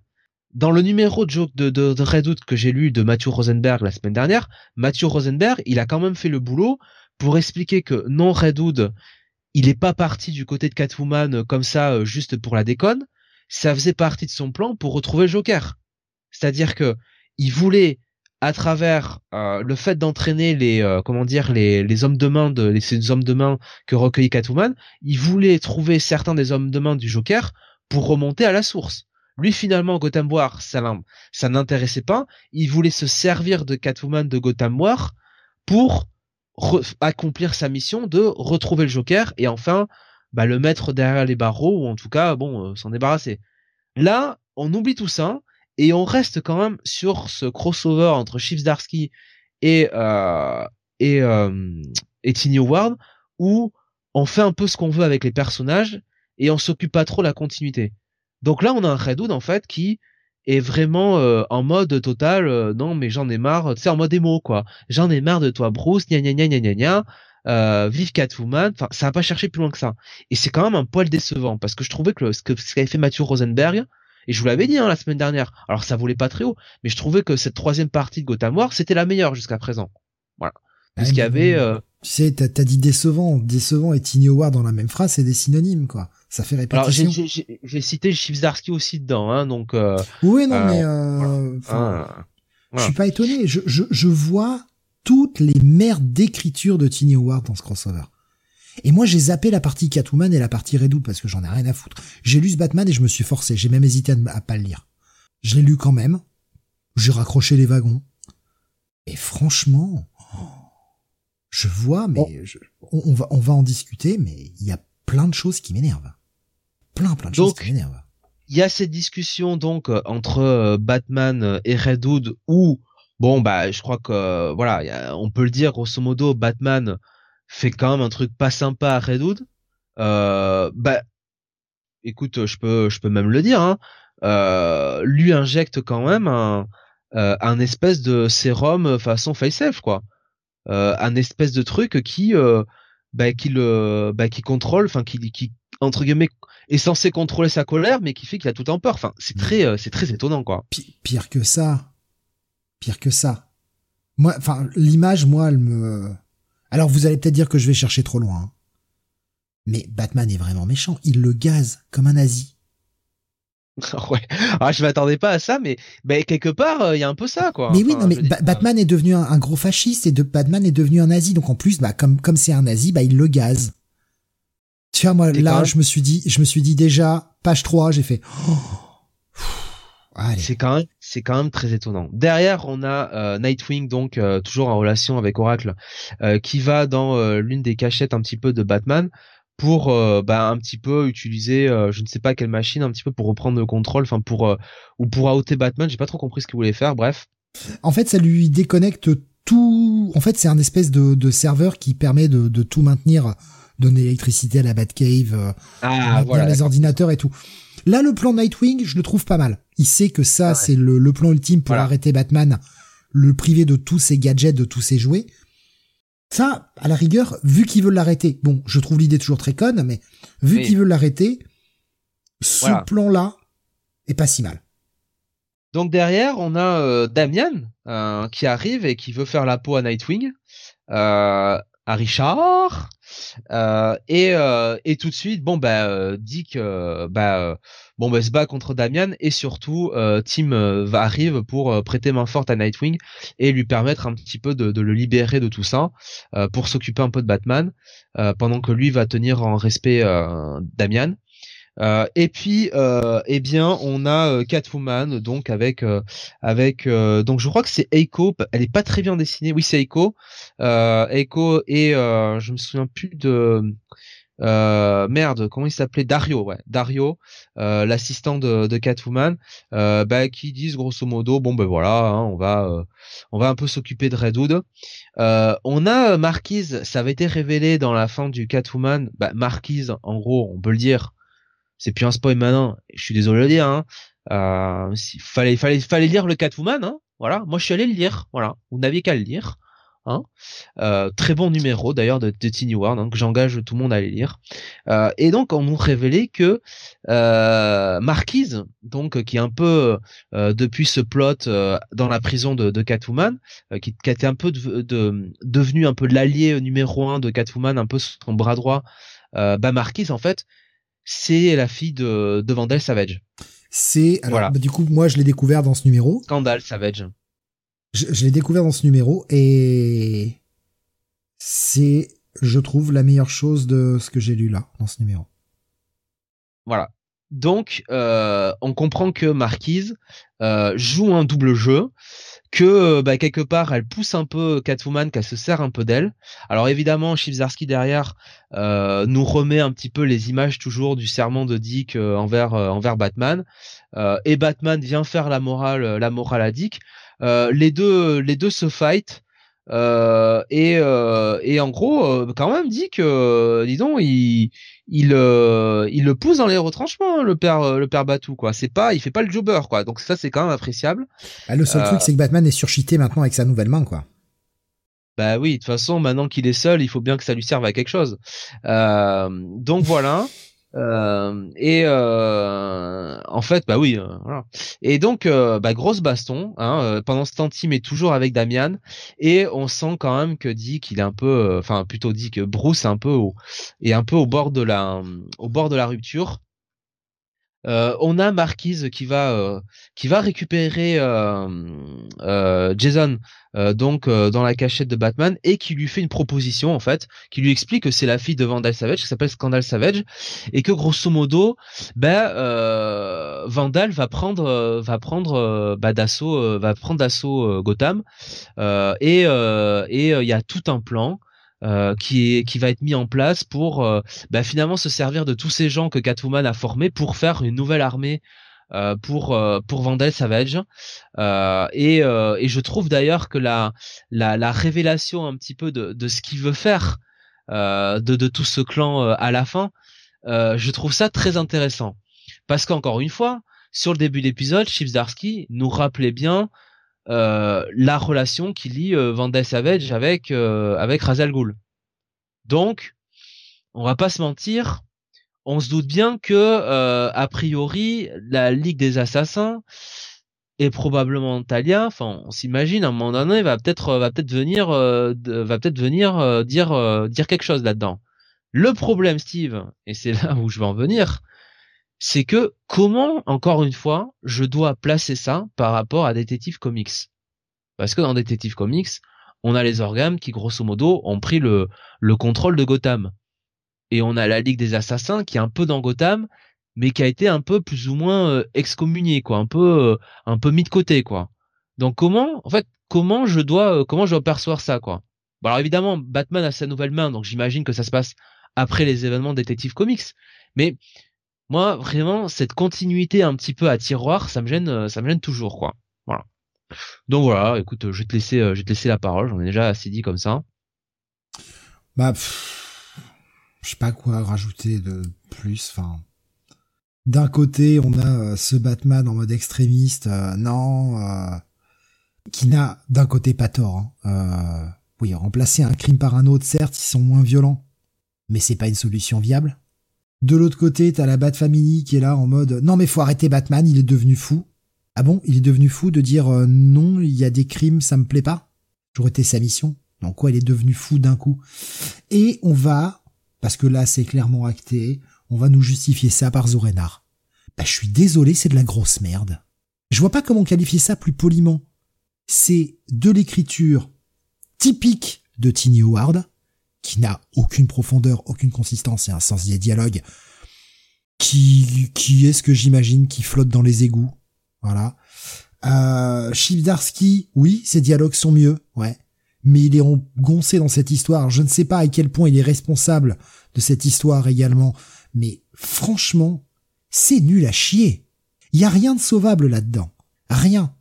Dans le numéro de, de, de, de Redwood que j'ai lu de Matthew Rosenberg la semaine dernière, Matthew Rosenberg, il a quand même fait le boulot pour expliquer que non Redwood, il est pas parti du côté de Catwoman comme ça juste pour la déconne, ça faisait partie de son plan pour retrouver Joker. C'est-à-dire que il voulait à travers euh, le fait d'entraîner les euh, comment dire les, les hommes de main de les, ces hommes de main que recueillit Catwoman, il voulait trouver certains des hommes de main du Joker pour remonter à la source. Lui finalement Gotham War ça ça n'intéressait pas, il voulait se servir de Catwoman de Gotham War pour accomplir sa mission de retrouver le Joker et enfin bah, le mettre derrière les barreaux ou en tout cas bon s'en débarrasser. Là, on oublie tout ça et on reste quand même sur ce crossover entre Chief Darsky et et et Tiny Howard où on fait un peu ce qu'on veut avec les personnages et on s'occupe pas trop de la continuité. Donc là, on a un Redwood en fait qui est vraiment euh, en mode total. Euh, non, mais j'en ai marre. Tu sais, en mode émo quoi. J'en ai marre de toi, Bruce. Gna gna gna gna gna gna. Euh, vive Catwoman. Enfin, ça a pas cherché plus loin que ça. Et c'est quand même un poil décevant parce que je trouvais que ce qu'avait fait Mathieu Rosenberg. Et je vous l'avais dit hein, la semaine dernière. Alors ça voulait pas très haut, mais je trouvais que cette troisième partie de Gotham War, c'était la meilleure jusqu'à présent. Voilà. Parce qu'il y avait tu sais, t'as as dit décevant, décevant et Tiny Howard dans la même phrase, c'est des synonymes, quoi. Ça fait répétition. Alors j'ai cité Chivzarski aussi dedans, hein, donc. Euh, oui, non, mais euh, ah, je suis pas étonné. Je, je, je vois toutes les merdes d'écriture de Tiny Howard dans ce crossover. Et moi, j'ai zappé la partie Catwoman et la partie Redwood parce que j'en ai rien à foutre. J'ai lu ce Batman et je me suis forcé. J'ai même hésité à, à pas le lire. Je l'ai lu quand même. J'ai raccroché les wagons. Et franchement, je vois, mais on, va, on va en discuter, mais il y a plein de choses qui m'énervent. Plein, plein de choses qui m'énervent. Il y a cette discussion donc euh, entre euh, Batman et Red Hood où bon bah je crois que voilà on peut le dire grosso modo Batman fait quand même un truc pas sympa à Red Hood. bah écoute je peux je peux même le dire hein, lui injecte quand même un un espèce de sérum façon face quoi euh, un espèce de truc qui euh, bah, qui le bah, qui contrôle, enfin qui, qui entre guillemets est censé contrôler sa colère, mais qui fait qu'il a tout en peur. Enfin, c'est très euh, c'est très étonnant quoi. pire que ça, pire que ça. Moi, enfin l'image, moi, elle me. Alors vous allez peut-être dire que je vais chercher trop loin. Hein. Mais Batman est vraiment méchant. Il le gaze comme un nazi. [laughs] ouais. Ah, je m'attendais pas à ça, mais ben quelque part, euh, il y a un peu ça, quoi. Mais oui, non, mais Batman est devenu un, gros fasciste et de Batman est devenu un nazi. Donc en plus, bah, comme comme c'est un nazi, bah il le gaze. Tu vois, moi là, je me suis dit, je me suis dit déjà, page 3, j'ai fait. Oh, c'est quand même, c'est quand même très étonnant. Derrière, on a euh, Nightwing, donc euh, toujours en relation avec Oracle, qui va dans l'une des cachettes un petit peu de Batman pour euh, bah, un petit peu utiliser euh, je ne sais pas quelle machine un petit peu pour reprendre le contrôle enfin pour euh, ou pour outer Batman. J'ai pas trop compris ce qu'il voulait faire. Bref. En fait ça lui déconnecte tout. En fait c'est un espèce de, de serveur qui permet de, de tout maintenir donner l'électricité à la Batcave ah, voilà, les ordinateurs et tout. Là le plan Nightwing je le trouve pas mal. Il sait que ça c'est le, le, plan ultime pour arrêter Batman le priver de tous ses gadgets de tous ses jouets. Ça, à la rigueur, vu qu'ils veulent l'arrêter, bon, je trouve l'idée toujours très conne, mais vu qu'ils veulent l'arrêter, ce plan-là est pas si mal. Donc derrière, on a euh, Damian euh, qui arrive et qui veut faire la peau à Nightwing, euh, à Richard, et, et tout de suite, bon bah Dick, bah bon bah se bat contre Damian et surtout euh, Tim euh, va arrive pour euh, prêter main forte à Nightwing et lui permettre un petit peu de, le libérer de tout ça pour s'occuper un peu de Batman pendant que lui va tenir en respect Damian. Et puis, eh bien, on a Catwoman, donc avec avec donc je crois que c'est Eiko. Elle est pas très bien dessinée. Oui, c'est Eiko. Eiko et je me souviens plus de euh, merde, comment il s'appelait? Dario, ouais, Dario, euh, l'assistant de, de, Catwoman, euh, bah, qui disent grosso modo, bon ben voilà, hein, on va, euh, on va un peu s'occuper de Redwood. Euh, on a Marquise, ça avait été révélé dans la fin du Catwoman, bah, Marquise, en gros, on peut le dire, c'est plus un spoil maintenant. Je suis désolé de le dire, hein. Euh, fallait, fallait, fallait lire le Catwoman, hein. Voilà, moi je suis allé le lire, voilà. Vous n'aviez qu'à le lire. Hein. Euh, très bon numéro d'ailleurs de, de Tiny Ward hein, que j'engage tout le monde à aller lire. Euh, et donc on nous révélait que euh, Marquise, donc qui est un peu euh, depuis ce plot euh, dans la prison de, de Catwoman, qui, qui a été un peu de, de devenu un peu l'allié numéro un de Catwoman, un peu son bras droit. bah Marquise en fait, c'est la fille de, de Vandal Savage. C'est voilà. Bah, du coup moi je l'ai découvert dans ce numéro. Scandal Savage je, l'ai découvert dans ce numéro et c'est, je trouve, la meilleure chose de ce que j'ai lu là, dans ce numéro. Voilà. Donc, euh, on comprend que Marquise euh, joue un double jeu. Que bah, quelque part elle pousse un peu Catwoman, qu'elle se sert un peu d'elle. Alors évidemment, Chibzarsky derrière euh, nous remet un petit peu les images toujours du serment de Dick euh, envers envers Batman, et Batman vient faire la morale la morale à Dick. les deux les deux se fight. Euh, et, euh, et en gros, euh, quand même dit que, disons, il, il, il le pousse dans les retranchements, hein, le père, le père Batou, quoi. C'est pas, il fait pas le jobber, quoi. Donc ça, c'est quand même appréciable. Bah, le seul truc, c'est que Batman est surchité maintenant avec sa nouvelle main, quoi. Bah oui, de toute façon, maintenant qu'il est seul, il faut bien que ça lui serve à quelque chose. donc voilà. Euh, et euh, en fait, bah oui, euh, voilà. Et donc, bah, grosse baston. Hein, pendant ce temps, Tim est toujours avec Damian, et on sent quand même que Dick, il est un peu, enfin plutôt dit que Bruce un peu au, est un peu au bord de la, au bord de la rupture. Euh, on a Marquise qui va euh, qui va récupérer euh, Jason donc dans la cachette de Batman et qui lui fait une proposition en fait, qui lui explique que c'est la fille de Vandal Savage qui s'appelle Scandal Savage et que grosso modo, ben Vandal va prendre va prendre bah, d'assaut va prendre d'assaut Gotham. Et et il y a tout un plan euh, qui qui va être mis en place pour euh, bah, finalement se servir de tous ces gens que Catwoman a formés pour faire une nouvelle armée euh, pour pour Vandal Savage. Et et je trouve d'ailleurs que la, la la révélation un petit peu de de ce qu'il veut faire de de tout ce clan à la fin je trouve ça très intéressant. Parce qu'encore une fois sur le début d'épisode Chief Darsky nous rappelait bien euh, la relation qui lie euh, Vanda Savage avec euh, avec Razal Ghul. Donc, on va pas se mentir, on se doute bien que euh, a priori la Ligue des Assassins est probablement Talia. Enfin, on s'imagine à un moment donné va peut-être va peut-être venir va peut-être venir dire dire quelque chose là-dedans. Le problème, Steve, et c'est là où je vais en venir, c'est que comment, encore une fois, je dois placer ça par rapport à Detective Comics? Parce que dans Detective Comics, on a les organes qui, grosso modo, ont pris le, le contrôle de Gotham. Et on a la Ligue des Assassins qui est un peu dans Gotham, mais qui a été un peu plus ou moins euh, excommunié, quoi, un peu, euh, un peu mis de côté, quoi. Donc comment, en fait, comment je dois, euh, comment je dois percevoir ça, quoi? Bon, alors évidemment, Batman a sa nouvelle main, donc j'imagine que ça se passe après les événements Detective Comics. Mais moi vraiment cette continuité un petit peu à tiroir ça me gêne euh, ça me gêne toujours quoi. Voilà. Donc voilà écoute je vais te laisser euh, je vais te laisser la parole. J'en ai déjà assez dit comme ça. Bah je sais pas quoi rajouter de plus enfin. D'un côté on a euh, ce Batman en mode extrémiste non qui n'a d'un côté pas tort hein. oui remplacer un crime par un autre certes ils sont moins violents mais c'est pas une solution viable de l'autre côté, t'as la Bat Family qui est là en mode non mais faut arrêter Batman, il est devenu fou. Ah bon, il est devenu fou de dire euh, non, il y a des crimes, ça me plaît pas? J'aurais été sa mission. Donc quoi, il est devenu fou d'un coup? Et on va, parce que là c'est clairement acté, on va nous justifier ça par Zorenar. Bah je suis désolé, c'est de la grosse merde. Je vois pas comment qualifier ça plus poliment. C'est de l'écriture typique de Tiny Howard, qui n'a aucune profondeur, aucune consistance et un sens des dialogues qui qui est ce que j'imagine qui flotte dans les égouts. Voilà. Euh, oui, ses dialogues sont mieux, ouais. Mais il est goncé dans cette histoire. Je ne sais pas à quel point il est responsable de cette histoire également. Mais franchement, c'est nul à chier. Il y a rien de sauvable là-dedans. Rien.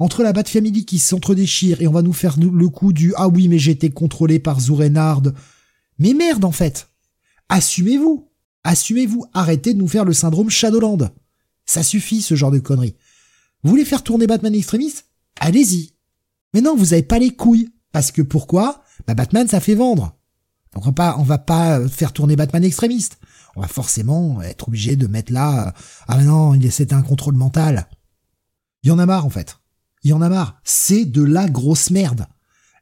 Entre la Bat Family qui s'entre-déchire et on va nous faire le coup du ah oui mais été contrôlé par Zourenard. Mais merde en fait. Assumez-vous. Assumez-vous. Arrêtez de nous faire le syndrome Shadowland. Ça suffit ce genre de conneries. Vous voulez faire tourner Batman extrémiste Allez-y. Mais non, vous avez pas les couilles. Parce que pourquoi? Bah Batman ça fait vendre. Donc on va pas, on va pas faire tourner Batman extrémiste. On va forcément être obligé de mettre là. Ah non, c'était un contrôle mental. Il y en a marre en fait il y en a marre. C'est de la grosse merde.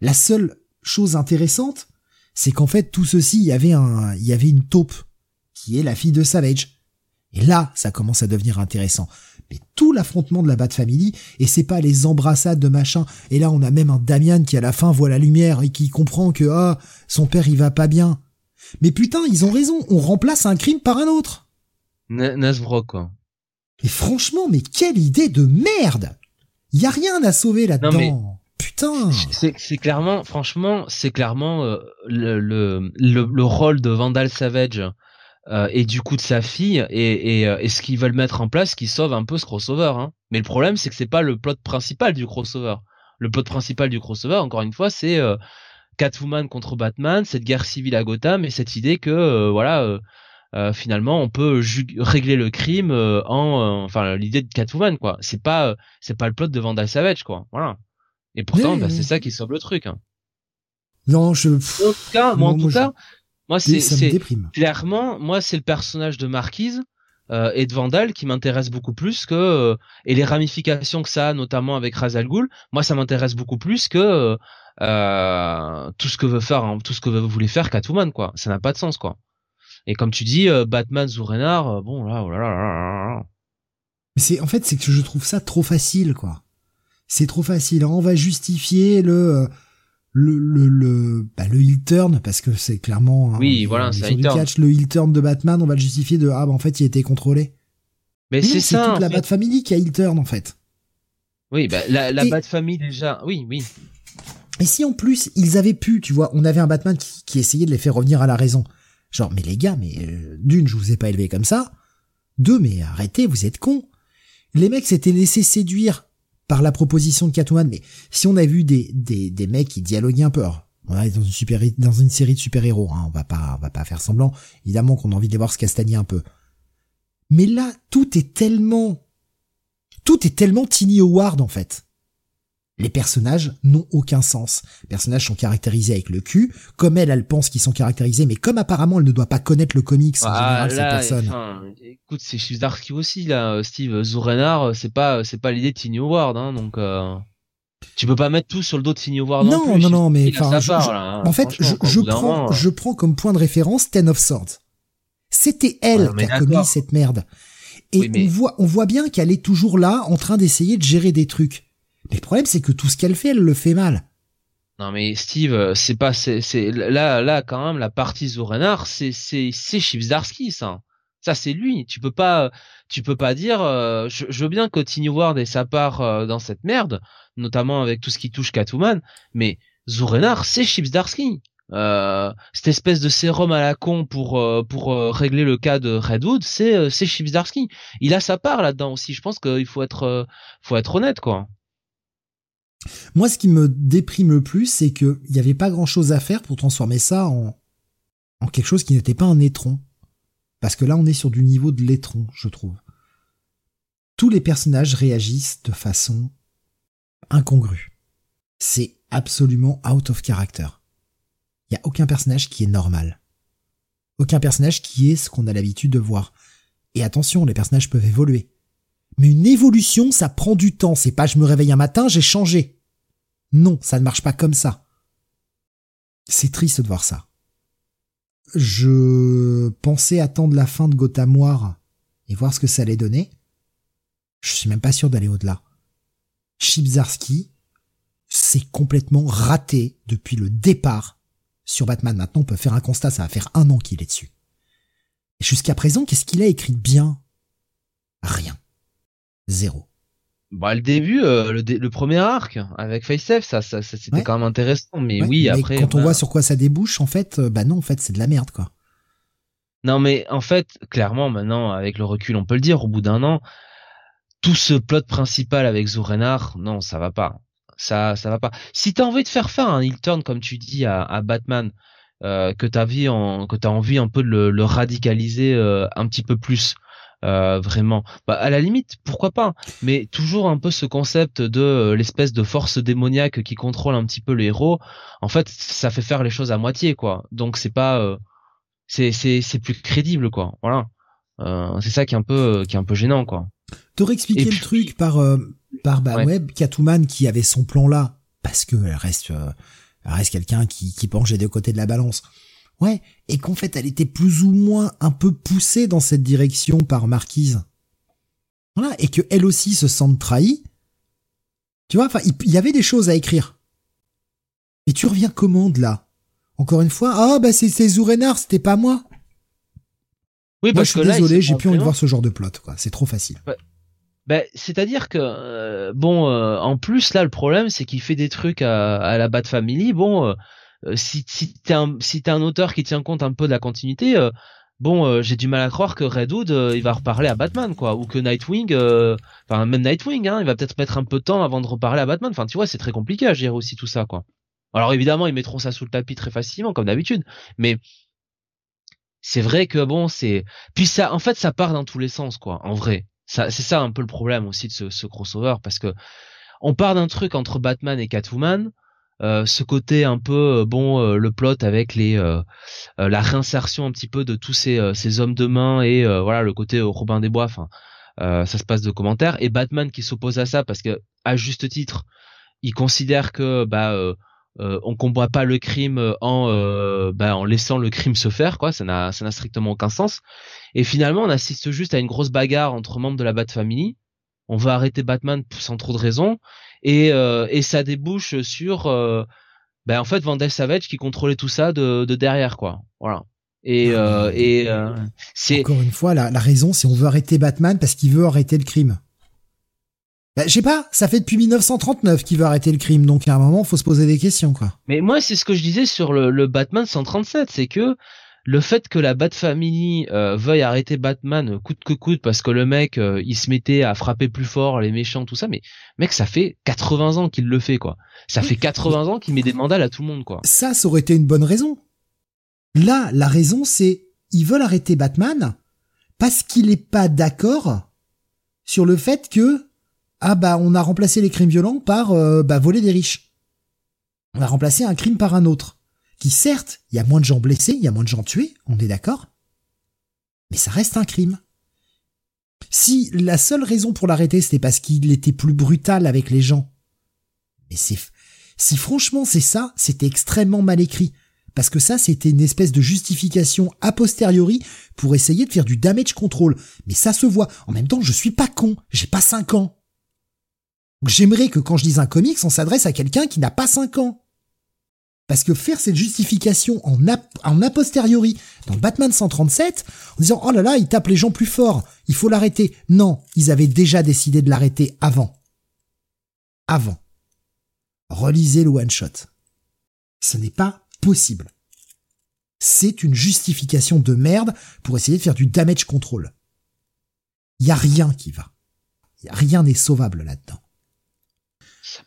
La seule chose intéressante, c'est qu'en fait, tout ceci, il y avait un, il y avait une taupe, qui est la fille de Savage. Et là, ça commence à devenir intéressant. Mais tout l'affrontement de la Bat Family, et c'est pas les embrassades de machin, et là on a même un Damian qui à la fin voit la lumière et qui comprend que, ah, son père il va pas bien. Mais putain, ils ont raison, on remplace un crime par un autre. Nasbro, quoi. Et franchement, mais quelle idée de merde Il y a rien à sauver là-dedans. Putain. C'est clairement, franchement, c'est clairement euh, le, le, le, rôle de Vandal Savage euh, et du coup de sa fille et, et, euh, et ce qu'ils veulent mettre en place qui sauve un peu ce crossover. Hein. Mais le problème, c'est que c'est pas le plot principal du crossover. Le plot principal du crossover, encore une fois, c'est euh, Catwoman contre Batman, cette guerre civile à Gotham et cette idée que voilà. Finalement on peut régler le crime en enfin l'idée de Catwoman quoi c'est pas c'est pas le plot de Vandal Savage quoi voilà et pourtant bah, c'est ça qui sauve le truc hein. non je en tout cas moi en tout cas moi, c'est clairement, moi, c'est le personnage de Marquise euh, et de Vandal qui m'intéresse beaucoup plus que euh, et les ramifications que ça a, notamment avec Razal Ghul. Moi, ça m'intéresse beaucoup plus que euh, tout ce que veut faire, hein, tout ce que voulait faire Catwoman, quoi. Ça n'a pas de sens, quoi. Et comme tu dis, euh, Batman Zourenar, bon là, oh là, là, là, là. Mais c'est en fait, c'est que je trouve ça trop facile, quoi. C'est trop facile. On va justifier le le le le bah, le heel turn parce que c'est clairement oui voilà c'est du catch. Le heel turn de Batman on va le justifier de ah bah en fait il été contrôlé. Mais, c'est ça toute la Bat Family qui a heel turn en fait. Oui bah la, la Bat Family déjà oui oui. Et si en plus ils avaient pu tu vois on avait un Batman qui, qui essayait de les faire revenir à la raison genre mais les gars mais euh, d'une je vous ai pas élevé comme ça deux mais arrêtez vous êtes cons les mecs s'étaient laissés séduire par la proposition de Catwoman, mais si on a vu des, des, des mecs qui dialoguent un peu, on est dans une super, dans une série de super-héros, hein, on va pas, on va pas faire semblant, évidemment qu'on a envie de les voir se un peu. Mais là, tout est tellement, tout est tellement Tiny Howard, en fait. Les personnages n'ont aucun sens. Les personnages sont caractérisés avec le cul, comme elle, elle pense qu'ils sont caractérisés, mais comme apparemment elle ne doit pas connaître le comics en ah, général, cette personne. écoute, c'est chez Dark aussi, là, Steve. Zurenar, c'est pas, c'est pas l'idée de Tiny Howard, hein, donc, euh... Tu peux pas mettre tout sur le dos de Tiny Howard non, non, non, non, mais enfin, hein, en fait, je, je prends, je prends comme point de référence Ten of Swords. C'était elle qui a commis cette merde. Et on voit, on voit bien qu'elle est toujours là, en train d'essayer de gérer des trucs. Mais le problème, c'est que tout ce qu'elle fait, elle le fait mal. Non mais Steve, euh, c'est pas, c'est, là, là quand même la partie Zorenar, c'est, c'est, c'est Chivsdarski, ça. Ça c'est lui. Tu peux pas, tu peux pas dire. Euh, je, veux bien que Tiny Ward ait sa part euh, dans cette merde, notamment avec tout ce qui touche Catwoman, mais Zorenar, c'est Chipsdarsky. Euh, cette espèce de sérum à la con pour pour régler le cas de Redwood, c'est c'est Chipsdarsky. Il a sa part là-dedans aussi. Je pense qu'il faut être faut être honnête quoi. Moi, ce qui me déprime le plus, c'est qu'il n'y avait pas grand chose à faire pour transformer ça en, en quelque chose qui n'était pas un étron. Parce que là, on est sur du niveau de l'étron, je trouve. Tous les personnages réagissent de façon incongrue. C'est absolument out of character. Il n'y a aucun personnage qui est normal. Aucun personnage qui est ce qu'on a l'habitude de voir. Et attention, les personnages peuvent évoluer. Mais une évolution, ça prend du temps. C'est pas je me réveille un matin, j'ai changé. Non, ça ne marche pas comme ça. C'est triste de voir ça. Je pensais attendre la fin de Gotham et voir ce que ça allait donner. Je suis même pas sûr d'aller au-delà. Chipzarski, c'est complètement raté depuis le départ sur Batman. Maintenant, on peut faire un constat, ça va faire un an qu'il est dessus. Jusqu'à présent, qu'est-ce qu'il a écrit de bien? Rien. Zéro. Bah le début, euh, le, premier arc avec FaceF, ça, ça, ça c'était quand même intéressant, mais oui après. Quand on voit sur quoi ça débouche, en fait, euh, bah non, en fait, c'est de la merde quoi. Non mais en fait, clairement maintenant, avec le recul, on peut le dire, au bout d'un an, tout ce plot principal avec Zurenar, non, ça va pas, ça, ça va pas. Si t'as envie de faire faire un heel turn comme tu dis à, à Batman, euh, que t'as envie, en, que t'as envie un peu de le, le radicaliser euh, un petit peu plus euh, vraiment. Bah, à la limite, pourquoi pas Mais toujours un peu ce concept de euh, l'espèce de force démoniaque qui contrôle un petit peu le héros. En fait, ça fait faire les choses à moitié, quoi. Donc c'est pas, euh, c'est c'est c'est plus crédible, quoi. Voilà. c'est ça qui est un peu qui est un peu gênant, quoi. T'aurais expliqué le truc par par bah ouais. Catwoman qui avait son plan là parce que elle reste elle reste quelqu'un qui qui penche des deux côtés de la balance. Ouais, et qu'en fait elle était plus ou moins un peu poussée dans cette direction par Marquise. Voilà, et que elle aussi se sente trahie. Tu vois, enfin, il y avait des choses à écrire. Et tu reviens comment de là? Encore une fois, ah bah c'est Zourenar, c'était pas moi. Oui, moi, je suis désolé, j'ai plus envie de voir ce genre de plot, quoi. C'est trop facile. Ben, c'est-à-dire que bon, en plus là, le problème, c'est qu'il fait des trucs à, à la Bat Family. Bon, si si t'es un si t'es un auteur qui tient compte un peu de la continuité, bon, euh, j'ai du mal à croire que Red Hood euh, il va reparler à Batman quoi, ou que Nightwing, euh, enfin même Nightwing, hein, il va peut-être mettre un peu de temps avant de reparler à Batman. Enfin, tu vois, c'est très compliqué à gérer aussi tout ça quoi. Alors évidemment, ils mettront ça sous le tapis très facilement comme d'habitude, mais c'est vrai que bon, c'est puis ça, en fait, ça part dans tous les sens quoi. En vrai, ça, c'est ça un peu le problème aussi de ce, ce crossover parce que on part d'un truc entre Batman et Catwoman euh, ce côté un peu euh, bon euh, le plot avec les la réinsertion un petit peu de tous ces, ces hommes de main et voilà le côté Robin des Bois enfin ça se passe de commentaires. Et Batman qui s'oppose à ça parce que à juste titre il considère que bah on combat pas le crime en bah, en laissant le crime se faire quoi. Ça n'a ça n'a strictement aucun sens. Et finalement on assiste juste à une grosse bagarre entre membres de la Bat Family. On va arrêter Batman sans trop de raison et, euh, et ça débouche sur euh, ben en fait Vandal Savage qui contrôlait tout ça de, de derrière quoi. Voilà. Et ah, euh, et c'est encore une fois la, la raison c'est on veut arrêter Batman parce qu'il veut arrêter le crime. Bah, je sais pas, ça fait depuis 1939 qu'il veut arrêter le crime, donc à un moment, faut se poser des questions, quoi. Mais moi, c'est ce que je disais sur le, le Batman 137, c'est que le fait que la Bat Family euh, veuille arrêter Batman coûte que coûte parce que le mec euh, il se mettait à frapper plus fort les méchants tout ça mais mec ça fait 80 ans qu'il le fait quoi. Ça fait 80 ans qu'il met des mandales à tout le monde quoi. Ça ça aurait été une bonne raison. Là la raison c'est ils veulent arrêter Batman parce qu'il est pas d'accord sur le fait que ah bah on a remplacé les crimes violents par euh, bah voler des riches. On a remplacé un crime par un autre qui certes, il y a moins de gens blessés, il y a moins de gens tués, on est d'accord, mais ça reste un crime. Si la seule raison pour l'arrêter, c'était parce qu'il était plus brutal avec les gens, mais c'est, si franchement c'est ça, c'était extrêmement mal écrit. Parce que ça, c'était une espèce de justification a posteriori pour essayer de faire du damage control. Mais ça se voit. En même temps, je suis pas con. J'ai pas 5 ans. J'aimerais que quand je lis un comics, on s'adresse à quelqu'un qui n'a pas 5 ans. Parce que faire cette justification en, en a posteriori dans Batman 137, en disant oh là là, il tape les gens plus fort, il faut l'arrêter. Non, ils avaient déjà décidé de l'arrêter avant. Avant. Relisez le one shot. Ce n'est pas possible. C'est une justification de merde pour essayer de faire du damage control. Il y a rien qui va. A rien n'est sauvable là-dedans.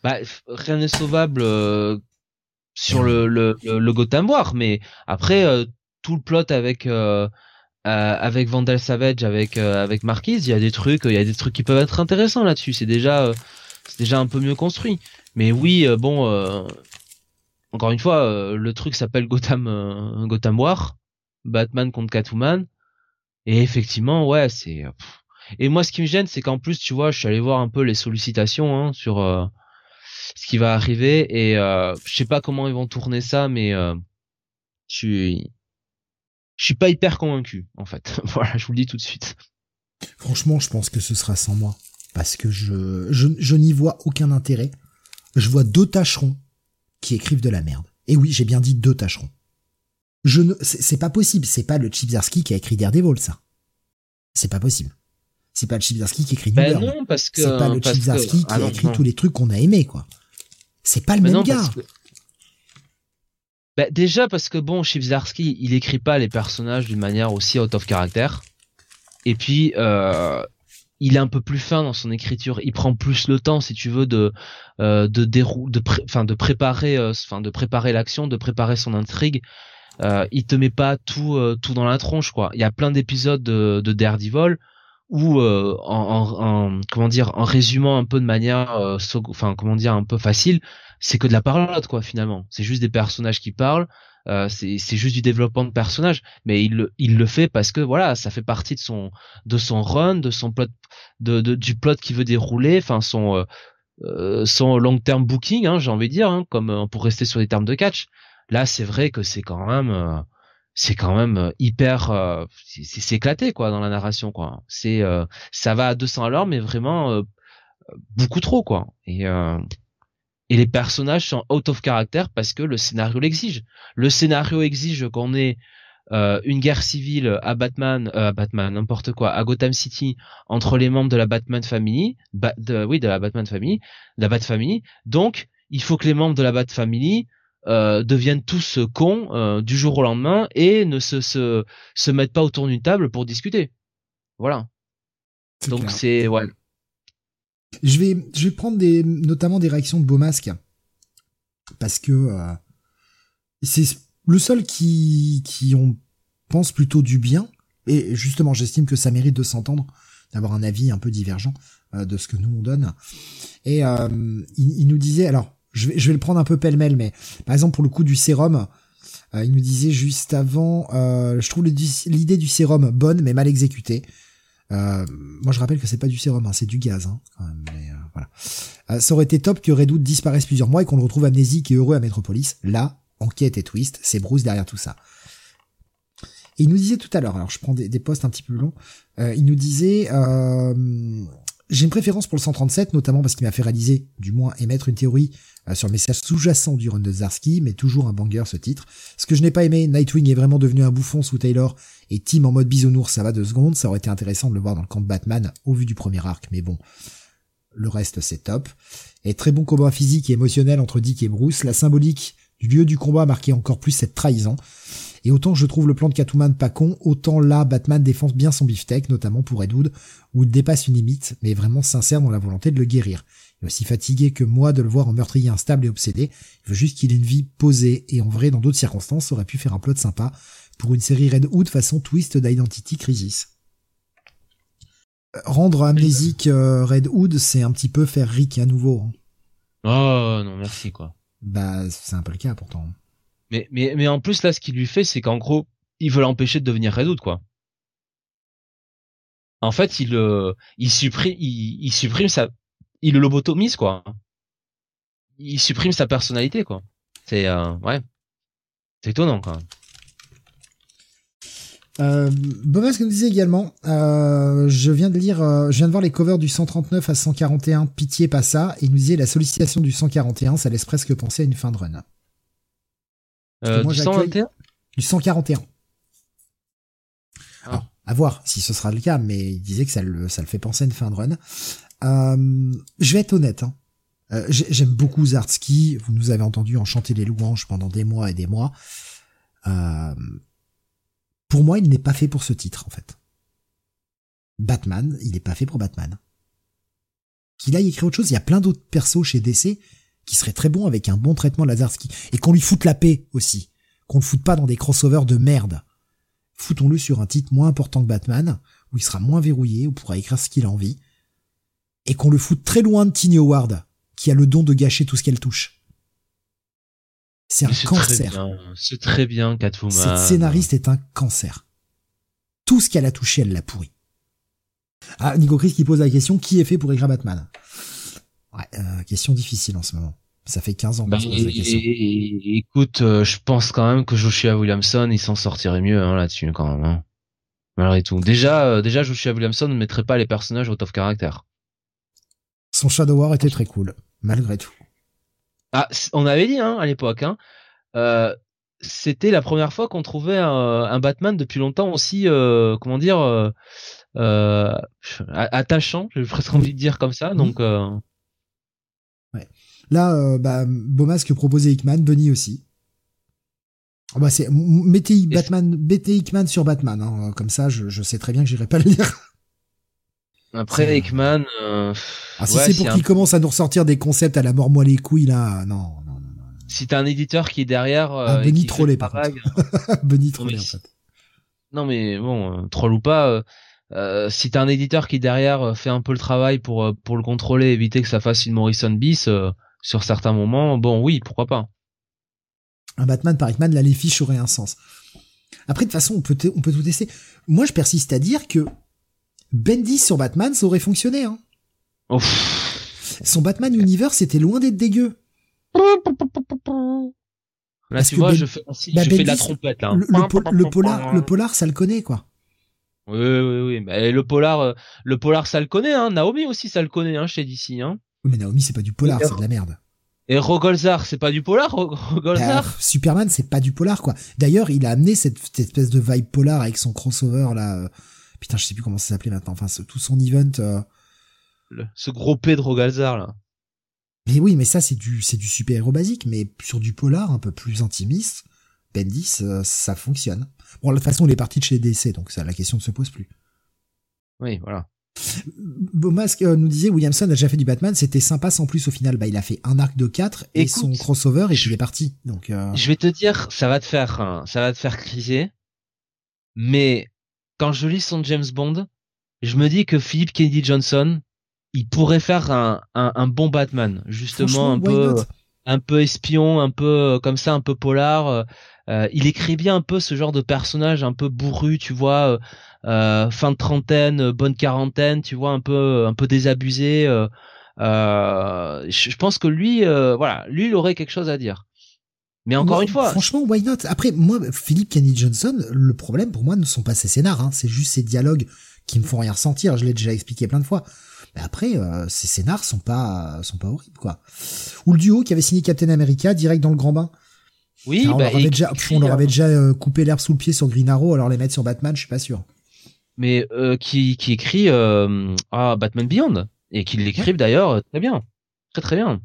Bah, rien n'est sauvable euh, sur le, le, le Gotham War, mais après euh, tout le plot avec euh, euh, avec Vandal Savage, avec avec Marquise, il y a des trucs, il y a des trucs qui peuvent être intéressants là-dessus. C'est déjà c'est déjà un peu mieux construit. Mais oui, bon, encore une fois, le truc s'appelle Gotham Gotham War, Batman contre Catwoman, et effectivement, ouais, c'est et moi, ce qui me gêne, c'est qu'en plus, tu vois, je suis allé voir un peu les sollicitations hein, sur ce qui va arriver et euh, je sais pas comment ils vont tourner ça mais euh, je suis je suis pas hyper convaincu en fait. [laughs] Voilà je vous le dis tout de suite. Franchement je pense que ce sera sans moi parce que je je, je n'y vois aucun intérêt. Je vois deux tâcherons qui écrivent de la merde. Et oui j'ai bien dit deux tâcherons. Je ne c'est pas possible. C'est pas le Chipzarski qui a écrit Daredevil ça. C'est pas possible. C'est pas le Chibzarsky qui écrit ben non, parce que c'est pas le Chibzarsky qui ah a écrit tous les trucs qu'on a aimés quoi c'est pas le même gars. Bah, déjà parce que bon, Chibzarsky, il écrit pas les personnages d'une manière aussi out of character. Et puis, euh, il est un peu plus fin dans son écriture. Il prend plus le temps, si tu veux, de euh, de de, enfin de préparer, euh, de préparer l'action, de préparer son intrigue. Il te met pas tout tout dans la tronche, quoi. Il y a plein d'épisodes de, de Daredevil ou euh, en, en, comment dire en résumant un peu de manière euh, enfin comment dire un peu facile c'est que de la parole quoi finalement. C'est juste des personnages qui parlent euh, c'est juste du développement de personnages mais il le il le fait parce que voilà ça fait partie de son de son run de son plot de, de du plot qui veut dérouler enfin son euh, son long term booking hein, j'ai envie de dire hein, comme pour rester sur les termes de catch. Là c'est vrai que c'est quand même c'est quand même euh, hyper euh, c'est éclaté quoi dans la narration quoi. C'est euh, ça va à 200 à l'heure mais vraiment beaucoup trop quoi. Et et les personnages sont out of character parce que le scénario l'exige. Le scénario exige qu'on ait une guerre civile à Batman, à Batman, n'importe quoi, à Gotham City entre les membres de la Batman Family, de, oui, de la Batman Family, de la Bat Family. Donc, il faut que les membres de la Bat Family euh, deviennent tous cons euh, du jour au lendemain et ne se, se, se mettent pas autour d'une table pour discuter. Voilà. Donc c'est ouais. Je vais je vais prendre des notamment des réactions de Beaumasque parce que euh, c'est le seul qui qui on pense plutôt du bien et justement j'estime que ça mérite de s'entendre d'avoir un avis un peu divergent de ce que nous on donne et il, nous disait alors je vais, le prendre un peu pêle-mêle, mais par exemple pour le coup du sérum, euh, il me disait juste avant, euh, je trouve l'idée du sérum bonne mais mal exécutée. Euh, moi je rappelle que c'est pas du sérum, hein, c'est du gaz. Hein, mais, voilà. ça aurait été top que Redwood disparaisse plusieurs mois et qu'on le retrouve amnésique et heureux à Metropolis. Là, enquête et twist, c'est Bruce derrière tout ça. Et il nous disait tout à l'heure, alors je prends des, des postes un petit peu longs, il nous disait j'ai une préférence pour le 137, notamment parce qu'il m'a fait réaliser, du moins émettre une théorie euh, sur le message sous-jacent du run de Zarsky, mais toujours un banger ce titre. Ce que je n'ai pas aimé, Nightwing est vraiment devenu un bouffon sous Taylor, et Tim en mode bisounours, ça va deux secondes, ça aurait été intéressant de le voir dans le camp de Batman au vu du premier arc, mais bon, le reste c'est top. Et très bon combat physique et émotionnel entre Dick et Bruce, la symbolique du lieu du combat marquait encore plus cette trahison. Et autant je trouve le plan de Catwoman pas con, autant là Batman défense bien son beefsteak, notamment pour Edwood, où il dépasse une limite, mais vraiment sincère dans la volonté de le guérir. Il est aussi fatigué que moi de le voir en meurtrier instable et obsédé. Il veut juste qu'il ait une vie posée, et en vrai, dans d'autres circonstances, ça aurait pu faire un plot sympa pour une série Red Hood façon twist d'Identity Crisis. Rendre amnésique euh, Red Hood, c'est un petit peu faire Rick à nouveau. Hein. Oh non, merci quoi. Bah, c'est un peu le cas pourtant. Mais, mais, mais en plus, là, ce qu'il lui fait, c'est qu'en gros, il veut l'empêcher de devenir Red quoi. En fait, il, euh, il supprime, il, supprime sa, il le lobotomise, quoi. Il supprime sa personnalité, quoi. C'est, euh, ouais. C'est étonnant, même. Euh, nous disait également, euh, je viens de lire, je viens de voir les covers du 139 à 141, pitié pas ça, et il nous disait la sollicitation du 141, ça laisse presque penser à une fin de run. Euh, du 121 Du 141. Ah. Alors, à voir si ce sera le cas, mais il disait que ça le, ça le fait penser à une fin de run. Euh, je vais être honnête. Hein. Euh, J'aime beaucoup Zartsky. Vous nous avez entendu en chanter les louanges pendant des mois et des mois. Euh, pour moi, il n'est pas fait pour ce titre, en fait. Batman, il n'est pas fait pour Batman. Qu'il aille écrire autre chose, il y a plein d'autres persos chez DC qui serait très bon avec un bon traitement de Lazarski. Et qu'on lui foute la paix aussi. Qu'on le foute pas dans des crossovers de merde. Foutons-le sur un titre moins important que Batman, où il sera moins verrouillé, où il pourra écrire ce qu'il a envie. Et qu'on le foute très loin de Tiny Howard, qui a le don de gâcher tout ce qu'elle touche. C'est un cancer. C'est très bien, Catwoman. Cette scénariste est un cancer. Tout ce qu'elle a touché, elle l'a pourri. Ah, Nico Chris qui pose la question, qui est fait pour écrire Batman? Ouais, euh, question difficile en ce moment. Ça fait 15 ans que je pose la question. écoute, euh, je pense quand même que Joshua Williamson, il s'en sortirait mieux hein, là-dessus quand même. Hein. Malgré tout. Déjà, euh, déjà Joshua Williamson ne mettrait pas les personnages au top caractère. Son Shadow War était très cool, malgré tout. Ah, on avait dit hein, à l'époque. Hein, euh, c'était la première fois qu'on trouvait un, un, Batman depuis longtemps aussi, euh, comment dire, euh, attachant. J'ai presque envie de dire comme ça. Donc. Ouais. Là, euh, bah, Beaumasque proposait Hickman, Bunny aussi. Oh, bah c'est mettez Batman, mettez Hickman sur Batman, hein. comme ça, je, je sais très bien que j'irai pas le lire. Après Hickman, euh, ah, si c'est pour qu'il commence à nous ressortir des concepts à la mort moi les couilles là, non, non, non. non. Si t'as un éditeur qui est derrière, euh, ah, Benny trollé par contre. [laughs] Benny trollé en fait. Non mais bon, euh, troll ou pas, euh, euh, si t'as un éditeur qui derrière fait un peu le travail pour pour le contrôler, éviter que ça fasse une Morrison bis sur certains moments, bon oui, pourquoi pas. Un Batman par Hickman, là les fiches auraient un sens. Après de toute façon, on peut on peut tout tester. Moi, je persiste à dire que Bendis sur Batman, ça aurait fonctionné. Hein. Son Batman Universe c'était loin d'être dégueu. Là, tu vois, ben- je fais, bah, je fais de la trompette. Là. Le, polar, le polar, ça le connaît, quoi. Oui, oui, oui. Le polar, euh, le polar, ça le connaît. Hein. Naomi aussi, ça le connaît hein, chez DC. Hein. Oui, mais Naomi, c'est pas du polar, c'est de la merde. Et Rogolzar, c'est pas du polar, Rogolzar bah, Superman, c'est pas du polar, quoi. D'ailleurs, il a amené cette, espèce de vibe polar avec son crossover, là. Putain, je sais plus comment ça s'appelait maintenant. Enfin, tout son event. Euh. ce gros P de Rogalzar, là. Mais oui, mais ça, c'est du, c'est du super-héros basique, mais sur du polar un peu plus intimiste, Bendis, euh, ça fonctionne. Bon, de toute façon, il est parti de chez DC, donc ça, la question ne se pose plus. Oui, voilà. Beaumasque euh, nous disait Williamson a déjà fait du Batman, c'était sympa sans plus au final. Bah, il a fait un arc de 4 et son crossover et je, est parti. Donc, euh... je vais te dire, ça va te faire, ça va te faire criser. Mais quand je lis son James Bond, je me dis que Philip Kennedy Johnson, il pourrait faire un, un, un bon Batman, justement un peu, un peu espion, un peu euh, comme ça, un peu polar. Euh, il écrit bien un peu ce genre de personnage un peu bourru, tu vois, euh, fin de trentaine, bonne quarantaine, tu vois, un peu, un peu désabusé. je pense que lui, voilà, lui, il aurait quelque chose à dire. Mais encore une fois. Franchement, why not? Après, moi, Philippe Kenny Johnson, le problème pour moi ne sont pas ses scénars, hein, c'est juste ses dialogues qui me font rien ressentir. Je l'ai déjà expliqué plein de fois. Mais après, euh, ces scénars sont pas, sont pas horribles, quoi. Ou le duo qui avait signé Captain America direct dans le grand bain. Oui, on, bah, leur avait déjà, on leur avait déjà euh, coupé l'herbe sous le pied sur Green Arrow, alors les mettre sur Batman, je suis pas sûr. Mais euh, qui, qui écrit euh, ah, Batman Beyond et qui l'écrivent d'ailleurs très bien, très très bien.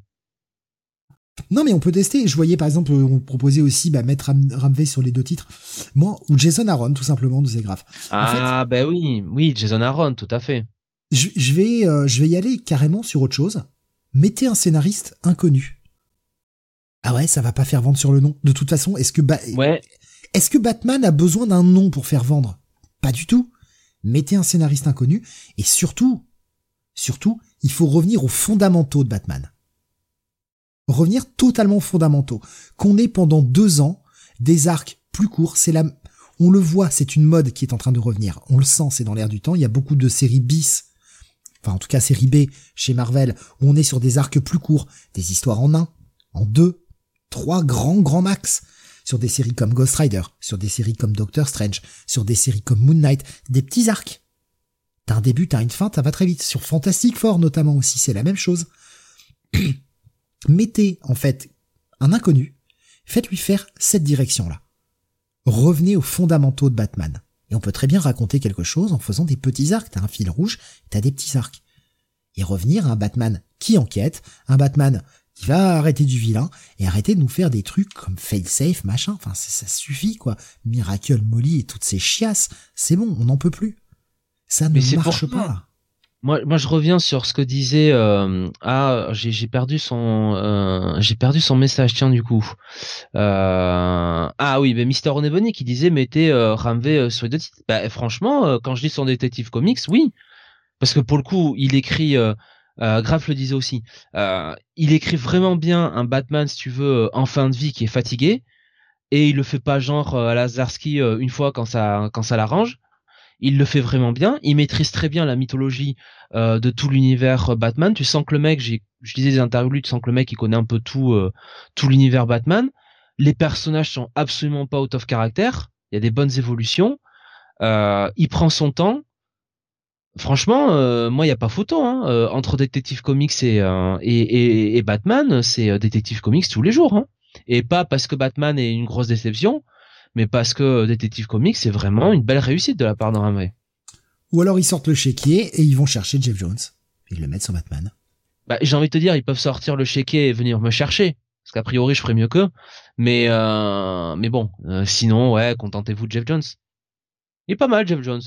Non, mais on peut tester. Je voyais par exemple, on proposait aussi bah, mettre Ram sur les deux titres. Moi, ou Jason Aaron, tout simplement, nous c'est grave. Ah, ben oui, oui, Jason Aaron, tout à fait. Je, vais, euh, je vais y aller carrément sur autre chose. Mettez un scénariste inconnu. Ah ouais, ça va pas faire vendre sur le nom. De toute façon, est-ce que, ouais. est-ce que Batman a besoin d'un nom pour faire vendre? Pas du tout. Mettez un scénariste inconnu et surtout, surtout, il faut revenir aux fondamentaux de Batman revenir totalement fondamentaux. Qu'on ait pendant deux ans des arcs plus courts, c'est la, on le voit, c'est une mode qui est en train de revenir. On le sent, c'est dans l'air du temps. Il y a beaucoup de séries bis, enfin en tout cas série B chez Marvel, où on est sur des arcs plus courts, des histoires en un, en deux, trois grands grands max. Sur des séries comme Ghost Rider, sur des séries comme Doctor Strange, sur des séries comme Moon Knight, des petits arcs. T'as un début, t'as une fin, ça va très vite. Sur Fantastic Four notamment aussi, c'est la même chose. [clears throat] mettez en fait un inconnu, faites-lui faire cette direction-là. Revenez aux fondamentaux de Batman. Et on peut très bien raconter quelque chose en faisant des petits arcs. T'as un fil rouge, t'as des petits arcs. Et revenir à un Batman qui enquête, un Batman qui va arrêter du vilain et arrêter de nous faire des trucs comme fail-safe, machin. Enfin, ça suffit, quoi. Miracle Molly et toutes ces chiasses. C'est bon, on n'en peut plus. Ça ne marche pas. Moi, moi, je reviens sur ce que disait. Euh, ah, j'ai perdu son, euh, j'ai perdu son message. Tiens, du coup. Euh, ah oui, mais Mister Onebony qui disait mettez Ramvé sur les deux titres. Bah, franchement, quand je lis son détective comics, oui, parce que pour le coup, il écrit. Euh, le disait aussi. il écrit vraiment bien un Batman, si tu veux, en fin de vie, qui est fatigué, et il le fait pas genre à Lazarski une fois quand ça quand ça l'arrange il le fait vraiment bien. Il maîtrise très bien la mythologie euh, de tout l'univers euh, Batman. Tu sens que le mec, j'ai, je disais des interviews, tu sens que le mec, il connaît un peu tout, euh, tout l'univers Batman. Les personnages sont absolument pas out of caractère. Il y a des bonnes évolutions. il prend son temps. Franchement, moi, il y a pas photo hein. entre Detective Comics et, et, et, Batman. C'est Detective Comics tous les jours. Hein. Et pas parce que Batman est une grosse déception mais parce que Détective Comics, c'est vraiment une belle réussite de la part d'Henry Ou alors ils sortent le chéquier et ils vont chercher Jeff Jones. Et ils le mettent sur Batman. Bah, j'ai envie de te dire, ils peuvent sortir le chéquier et venir me chercher. Parce qu'a priori, je ferais mieux qu'eux. Mais, euh, mais bon, euh, sinon, ouais, contentez-vous de Jeff Jones. Il est pas mal, Jeff Jones.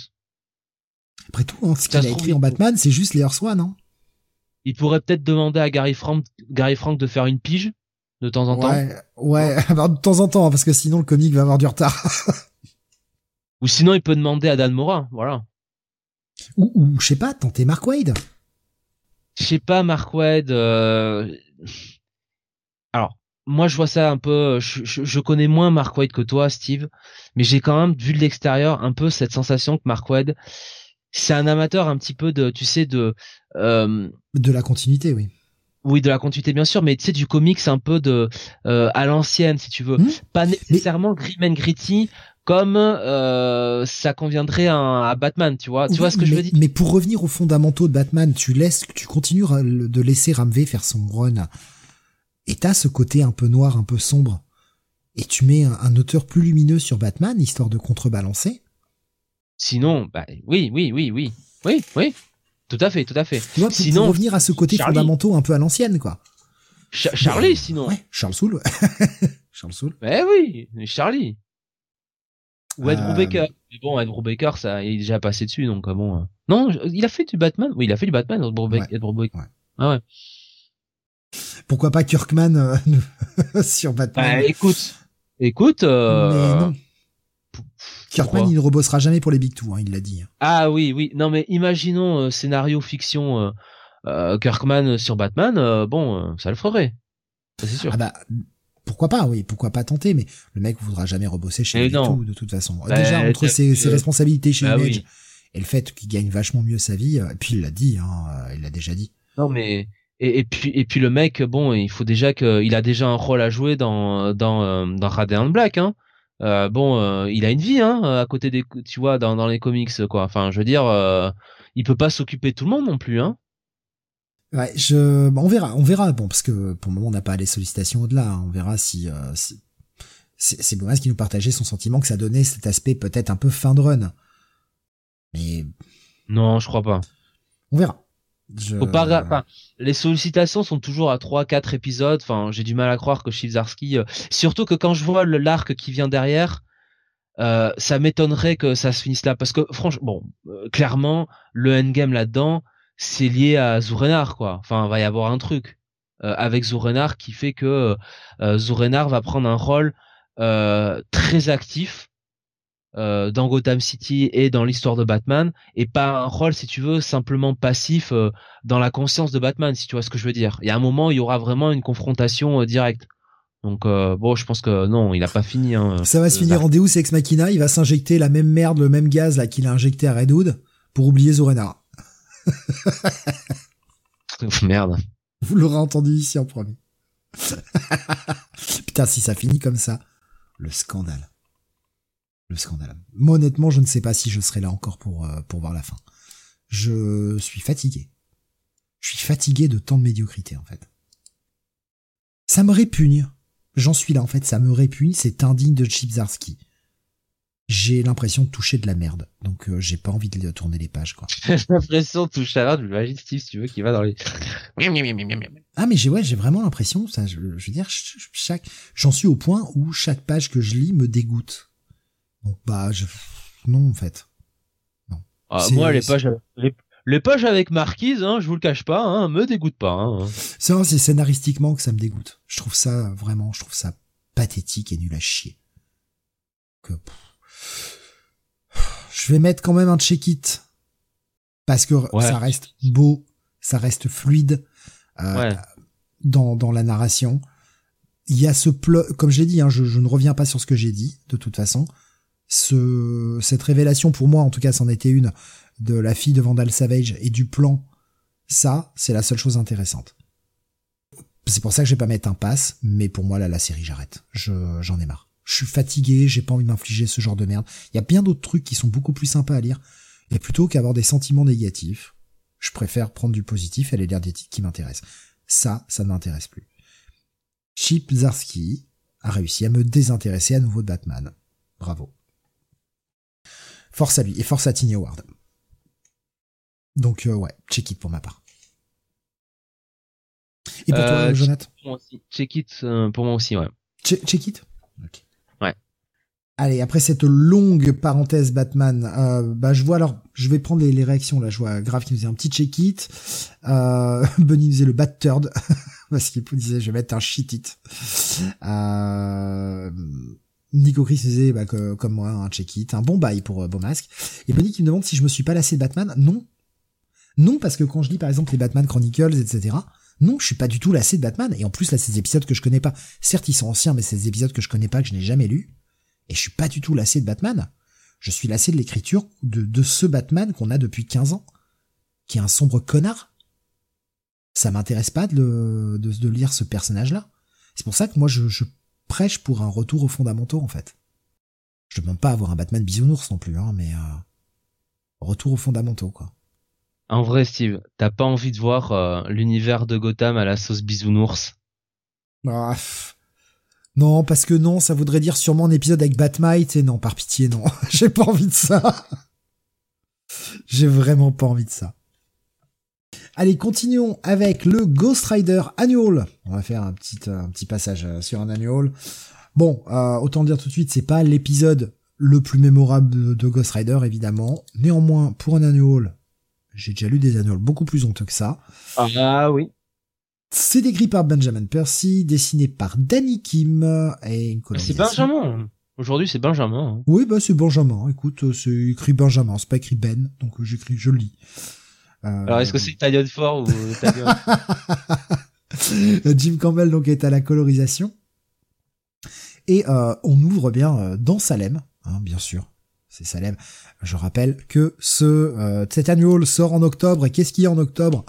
Après tout, hein, ce qu'il a écrit en Batman, c'est juste les Swan, non Il pourrait peut-être demander à Gary Frank, Gary Frank de faire une pige de temps en temps. Ouais, [laughs] de temps en temps, parce que sinon le comic va avoir du retard. [laughs] ou sinon, il peut demander à Dan Mora, voilà. Ou, ou je sais pas, tenter Mark Wade. Je sais pas, Mark Wade. Euh, alors, moi, je vois ça un peu. Je, je, connais moins Mark Wade que toi, Steve, mais j'ai quand même vu de l'extérieur un peu cette sensation que Mark Wade, c'est un amateur un petit peu de, tu sais, de. Euh, de la continuité, oui oui, de la continuité bien sûr, mais tu sais du comics un peu de euh, à l'ancienne si tu veux, hmm. pas nécessairement grim and gritty comme euh, ça conviendrait à, Batman, tu vois, tu vois ce que je veux dire? Mais pour revenir aux fondamentaux de Batman, tu laisses, tu continues de laisser Ramvé faire son run Et t'as ce côté un peu noir, un peu sombre. Et tu mets un, auteur plus lumineux sur Batman, histoire de contrebalancer. Sinon, bah oui, oui, oui, oui. Oui, oui. Tout à fait, tout à fait. Tu vois, sinon, revenir à ce côté fondamental un peu à l'ancienne, quoi. Charlie, sinon. Ouais, Charles Soule. [laughs] Charles Soule. Eh oui, Charlie. Ou Ed Brubaker. Euh, mais bon, Ed Brubaker, ça, il est déjà passé dessus, donc euh, bon. Euh. Non, il a fait du Batman. Oui, il a fait du Batman, Ed Brubaker. Ouais. Ah ouais. Pourquoi pas Kirkman [laughs] sur Batman Bah écoute, écoute. Euh... non. Kirkman, il ne rebossera jamais pour les Big Two, hein, il l'a dit. Ah oui, oui. Non mais imaginons scénario fiction Kirkman sur Batman. bon, ça le ferait. C'est sûr. Ah bah pourquoi pas, oui, pourquoi pas tenter, mais le mec voudra jamais rebosser chez lui tout, de toute façon. Bah, Déjà, entre ses, responsabilités chez bah Image et le fait qu'il gagne vachement mieux sa vie, et puis il l'a dit, hein, euh, il l'a déjà dit. Non, mais et, puis et puis le mec, bon, il faut déjà qu'il a déjà un rôle à jouer dans dans euh, Black, hein. Euh, bon, il a une vie, hein, à côté des, tu vois, dans dans les comics, quoi. Enfin, je veux dire, il peut pas s'occuper de tout le monde non plus, hein. Ouais, je, on verra, on verra. Bon, parce que pour le moment, on n'a pas les sollicitations au-delà. Hein. On verra si, euh, c'est Bomas qui nous partageait son sentiment que ça donnait cet aspect peut-être un peu fin de run. Mais non, je crois pas. On verra. Faut les sollicitations sont toujours à 3 4 épisodes. Enfin, j'ai du mal à croire que Chivzarski euh... surtout que quand je vois l'arc qui vient derrière, euh, ça m'étonnerait que ça se finisse là parce que franchement, bon, euh, clairement, le endgame là-dedans, c'est lié à Zourenar quoi. Enfin, va y avoir un truc euh, avec Zourenar qui fait que euh, va prendre un rôle très actif euh, dans Gotham City et dans l'histoire de Batman et pas un rôle si tu veux simplement passif euh, dans la conscience de Batman si tu vois ce que je veux dire. Il y a un moment il y aura vraiment une confrontation directe. Donc bon, je pense que non, il a pas fini. Hein, ça va se finir en Deus Ex Machina. Il va s'injecter la même merde, le même gaz là qu'il a injecté à Redwood pour oublier Zourenar. [laughs] Merde. Vous l'aurez entendu ici en premier. [laughs] Putain, si ça finit comme ça, le scandale. Le scandale. Moi, honnêtement, je ne sais pas si je serai là encore pour, euh, pour voir la fin. Je suis fatigué. Je suis fatigué de tant de médiocrité, en fait. Ça me répugne. J'en suis là, en fait, ça me répugne, c'est indigne de Chipzarski j'ai l'impression de toucher de la merde. Donc euh, j'ai pas envie de tourner les pages quoi. [laughs] j'ai l'impression de toucher à la merde, j'imagine Steve si tu veux qui va dans les Ah mais j'ai ouais, j'ai vraiment l'impression ça je, veux dire chaque j'en suis au point où chaque page que je lis me dégoûte. Donc bah je non en fait. Non. Ah, moi les pages les, pages avec Marquise hein, je vous le cache pas hein, me dégoûtent pas hein. C'est c'est scénaristiquement que ça me dégoûte. Je trouve ça vraiment, je trouve ça pathétique et nul à chier. Que je vais mettre quand même un check-it parce que ça reste beau, ça reste fluide euh, dans, dans la narration. Il y a ce plot, comme je l'ai dit, hein, je, je, ne reviens pas sur ce que j'ai dit de toute façon. Ce, cette révélation pour moi, en tout cas, c'en était une de la fille de Vandal Savage et du plan. Ça, c'est la seule chose intéressante. C'est pour ça que je vais pas mettre un pass, mais pour moi là, la série, j'arrête. Je, j'en ai marre je suis fatigué, j'ai pas envie de m'infliger ce genre de merde. Il y a bien d'autres trucs qui sont beaucoup plus sympas à lire. Et plutôt qu'avoir des sentiments négatifs, je préfère prendre du positif et aller lire des titres qui m'intéressent. Ça, ça ne m'intéresse plus. Chip Zarsky a réussi à me désintéresser à nouveau de Batman. Bravo. Force à lui et force à Tiny Howard. Donc euh, ouais, check it pour ma part. Et pour toi, euh, Jonathan Check it euh, pour moi aussi, ouais. check it? Allez, après cette longue parenthèse Batman, euh, bah je vois alors, je vais prendre les, réactions là. Je vois Grave qui nous faisait un petit check-it, euh, [laughs] Bunny nous faisait le bat third [laughs] parce qu'il disait je vais mettre un shit it. Euh, Nico Chris bah, que, comme moi un check-it, un bon bail pour euh, Beaumasque. Et Bunny qui me demande si je me suis pas lassé de Batman. Non, non parce que quand je lis par exemple les Batman Chronicles, etc. Non, je suis pas du tout lassé de Batman. Et en plus là, ces épisodes que je connais pas. Certes, ils sont anciens, mais ces épisodes que je connais pas, que je n'ai jamais lus et je suis pas du tout lassé de Batman. Je suis lassé de l'écriture de, de ce Batman qu'on a depuis 15 ans, qui est un sombre connard. Ça m'intéresse pas de, de, de, lire ce personnage-là. C'est pour ça que moi je, je, prêche pour un retour aux fondamentaux en fait. Je demande pas à avoir un Batman bisounours non plus, hein, mais euh, retour aux fondamentaux quoi. En vrai, Steve, t'as pas envie de voir euh, l'univers de Gotham à la sauce bisounours? Ah, non, parce que non, ça voudrait dire sûrement un épisode avec Batmite, et non, par pitié, non. [laughs] J'ai pas envie de ça. J'ai vraiment pas envie de ça. Allez, continuons avec le Ghost Rider Annual. On va faire un petit, un petit passage euh, sur un Annual. Bon, euh, autant dire tout de suite, c'est pas l'épisode le plus mémorable de, Ghost Rider, évidemment. Néanmoins, pour un Annual, j'ai déjà lu des Annuals beaucoup plus honteux que ça. Ah oui. C'est écrit par Benjamin Percy, dessiné par Danny Kim et une C'est Benjamin. Aujourd'hui, c'est Benjamin. Hein. Oui, bah c'est Benjamin. Écoute, euh, c'est écrit Benjamin, c'est pas écrit Ben, donc j'écris, je lis. Euh... Alors, est-ce que c'est Talion Fort ou Talion [laughs] Jim Campbell donc est à la colorisation. Et euh, on ouvre bien euh, dans Salem, hein, bien sûr. C'est Salem. Je rappelle que ce euh, cet annual sort en octobre. Et qu'est-ce qu'il y a en octobre?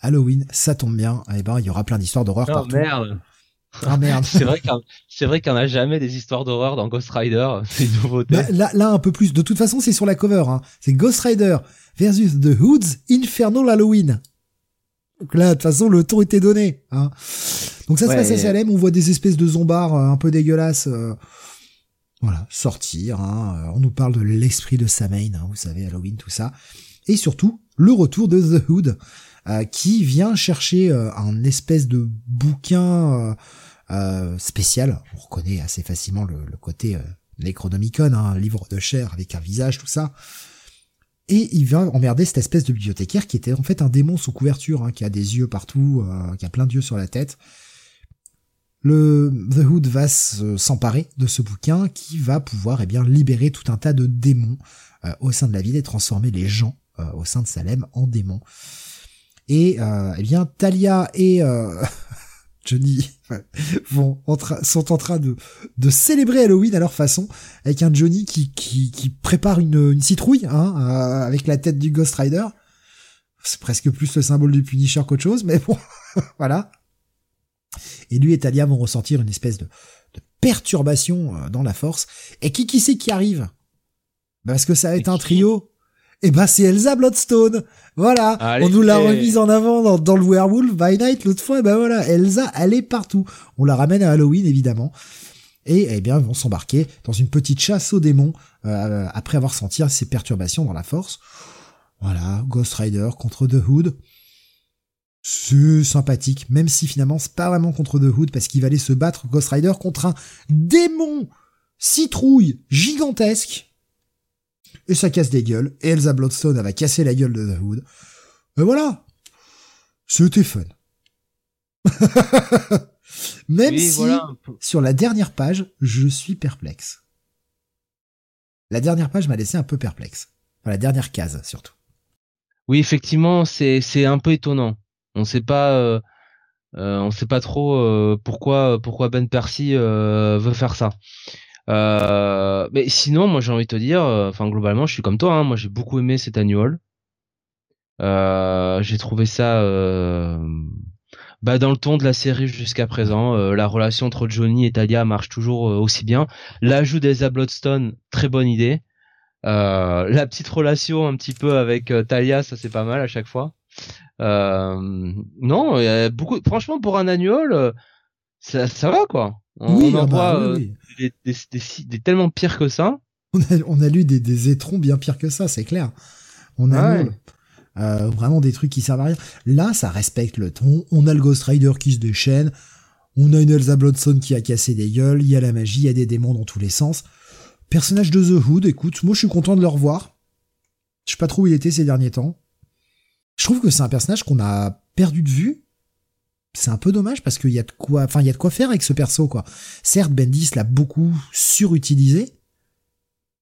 Halloween, ça tombe bien. Eh ben, il y aura plein d'histoires d'horreur oh, partout. merde. Ah merde. [laughs] c'est vrai qu'on c'est vrai qu'on a jamais des histoires d'horreur dans Ghost Rider. [laughs] C'est une nouveauté. Bah, là, là un peu plus. De toute façon, c'est sur la cover. Hein. C'est Ghost Rider versus The Hoods Infernal Halloween. Donc là, de toute façon, le ton était donné. Hein. Donc ça se passe à Salem. On voit des espèces de zombards euh, un peu dégueulasses. Euh, voilà, sortir. Hein. On nous parle de l'esprit de Samhain, hein, vous savez, Halloween, tout ça. Et surtout, le retour de The Hood, euh, qui vient chercher euh, un espèce de bouquin euh, spécial. On reconnaît assez facilement le, côté Necronomicon, hein, un livre de chair avec un visage, tout ça. Et il vient emmerder cette espèce de bibliothécaire qui était en fait un démon sous couverture, hein, qui a des yeux partout, qui a plein d'yeux sur la tête. Le The Hood va s'emparer de ce bouquin qui va pouvoir eh bien libérer tout un tas de démons au sein de la ville et transformer les gens au sein de Salem en démons. Et euh, eh bien, Talia et euh, [laughs] Johnny [laughs] vont sont en train de, de célébrer Halloween à leur façon, avec un Johnny qui, qui, qui prépare une, une citrouille hein, euh, avec la tête du Ghost Rider. C'est presque plus le symbole du Punisher qu'autre chose, mais bon, [laughs] voilà. Et lui et Talia vont ressentir une espèce de, de perturbation euh, dans la force. Et qui qui c'est qui arrive? Parce que ça va être un trio eh ben c'est Elsa Bloodstone. Voilà, on nous l'a remise en avant dans, le Werewolf by Night l'autre fois. Et ben voilà, Elsa, elle est partout. On la ramène à Halloween évidemment. Et eh bien, ils vont s'embarquer dans une petite chasse aux démons euh, après avoir senti ces perturbations dans la force. Voilà, Ghost Rider contre The Hood. C'est sympathique, même si finalement c'est pas vraiment contre The Hood parce qu'il va aller se battre Ghost Rider contre un démon citrouille gigantesque et ça casse des gueules, et Elsa Bloodstone, elle va casser la gueule de The Hood. Et voilà C'était fun. [laughs] Même si, sur la dernière page, je suis perplexe. La dernière page m'a laissé un peu perplexe. Enfin, la dernière case, surtout. Oui, effectivement, c'est un peu étonnant. On sait pas, euh, euh on sait pas trop euh, pourquoi pourquoi Ben Percy euh, veut faire ça. Euh, mais sinon, moi j'ai envie de te dire, euh, enfin globalement, je suis comme toi. Hein, moi j'ai beaucoup aimé cet annual. Euh, j'ai trouvé ça euh, bah, dans le ton de la série jusqu'à présent. La relation entre Johnny et Talia marche toujours aussi bien. L'ajout d'Elsa Bloodstone, très bonne idée. la petite relation un petit peu avec Talia, ça c'est pas mal à chaque fois. non, y a beaucoup. Franchement, pour un annual, ça, ça va quoi. On, oui, en ah bah voit des, des, des, tellement pires que ça. On a, on a lu des, des étrons bien pires que ça, c'est clair. On a euh, vraiment des trucs qui servent à rien. Là, ça respecte le ton. On a le Ghost Rider qui se déchaîne. On a une Elsa Bloodstone qui a cassé des gueules. Il y a la magie, il y a des démons dans tous les sens. Personnage de The Hood, écoute, moi je suis content de le revoir. Je sais pas trop où il était ces derniers temps. Je trouve que c'est un personnage qu'on a perdu de vue c'est un peu dommage parce qu'il y a de quoi, il y a de quoi faire avec ce perso quoi. Certes, Bendis l'a beaucoup surutilisé,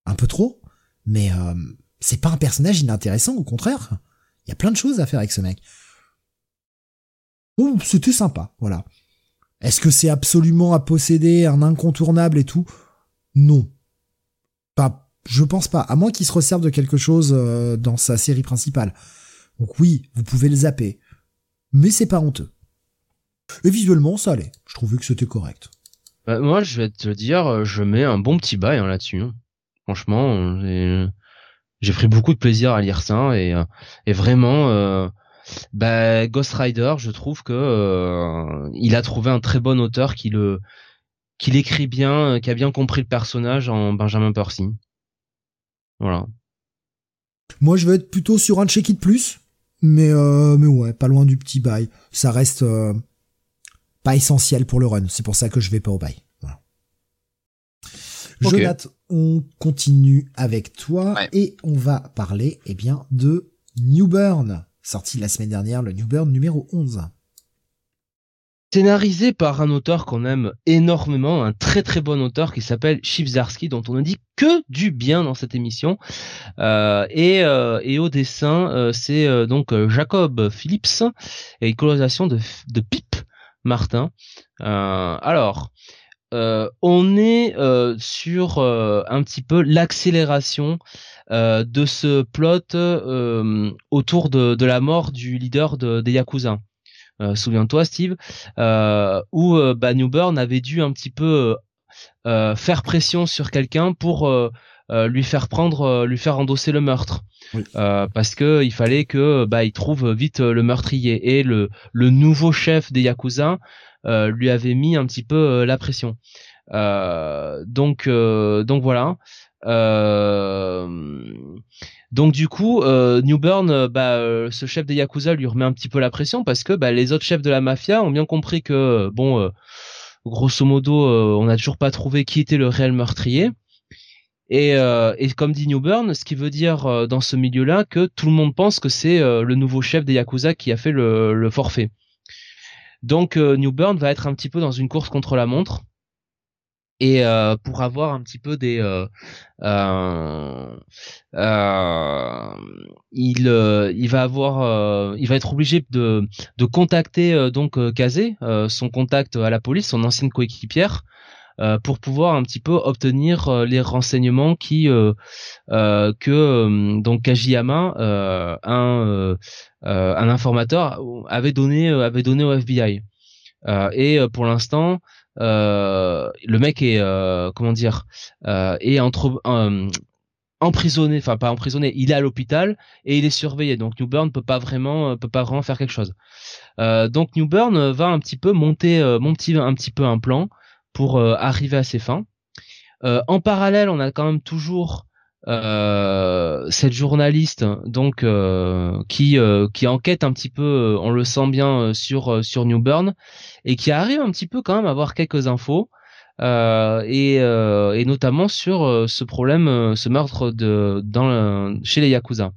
un peu trop, mais euh, c'est pas un personnage inintéressant, au contraire. Il y a plein de choses à faire avec ce mec. C'était sympa, voilà. Est-ce que c'est absolument à posséder, un incontournable et tout? Non. Pas, je pense pas. À moins qu'il se resserve de quelque chose euh, dans sa série principale. Donc oui, vous pouvez le zapper. Mais c'est pas honteux. Et visuellement, ça allait. Je trouvais que c'était correct. Bah, moi, je vais te dire, euh, je mets un bon petit bail hein, là-dessus. Hein. Franchement, j'ai pris beaucoup de plaisir à lire ça et, euh, et vraiment, euh, bah, Ghost Rider, je trouve que il a trouvé un très bon auteur qui le qu'il écrit bien, qui a bien compris le personnage en Benjamin Percy. Voilà. Moi, je vais être plutôt sur un check it plus, mais mais ouais, pas loin du petit bail. Ça reste pas essentiel pour le run. C'est pour ça que je vais pas au bail. Jonathan, on continue avec toi et on va parler eh bien de New Burn, sorti la semaine dernière, le New Burn numéro 11. Scénarisé par un auteur qu'on aime énormément, un très très bon auteur qui s'appelle Chivzarski, dont on ne dit que du bien dans cette émission. Euh, et, euh, et, au dessin, euh, c'est donc Jacob Phillips et une colorisation de, de Pip Martin. alors, euh, on est euh, sur euh, un petit peu l'accélération de ce plot autour de, la mort du leader des Yakuza. Souviens-toi, Steve, où bah, Newburn avait dû un petit peu faire pression sur quelqu'un pour lui faire prendre, lui faire endosser le meurtre. parce que il fallait que bah il trouve vite le meurtrier et le le nouveau chef des yakuza euh, lui avait mis un petit peu euh, la pression. Euh, donc donc voilà. donc du coup, euh, Newburn, bah, ce chef des yakuza lui remet un petit peu la pression parce que bah, les autres chefs de la mafia ont bien compris que bon, grosso modo, on n'a toujours pas trouvé qui était le réel meurtrier. Et, et comme dit Newburn, ce qui veut dire dans ce milieu-là que tout le monde pense que c'est le nouveau chef des yakuza qui a fait le, forfait. Donc euh, Newburn va être un petit peu dans une course contre la montre et euh, pour avoir un petit peu des euh, il va avoir il va être obligé de de contacter donc Kazé son contact à la police son ancienne coéquipière pour pouvoir un petit peu obtenir les renseignements qui que donc Kajiyama un euh, un informateur avait donné euh, avait donné au FBI. Euh, et pour l'instant, le mec est comment dire est entre emprisonné, enfin pas emprisonné, il est à l'hôpital et il est surveillé. Donc Newburn peut pas vraiment, peut pas vraiment faire quelque chose. Euh, donc Newburn va un petit peu monter, euh, mon un petit peu un plan pour arriver à ses fins. en parallèle, on a quand même toujours euh, cette journaliste donc euh, qui euh, qui enquête un petit peu, on le sent bien sur sur Newburn et qui arrive un petit peu quand même à avoir quelques infos et et notamment sur ce problème, ce meurtre de dans chez les yakuza.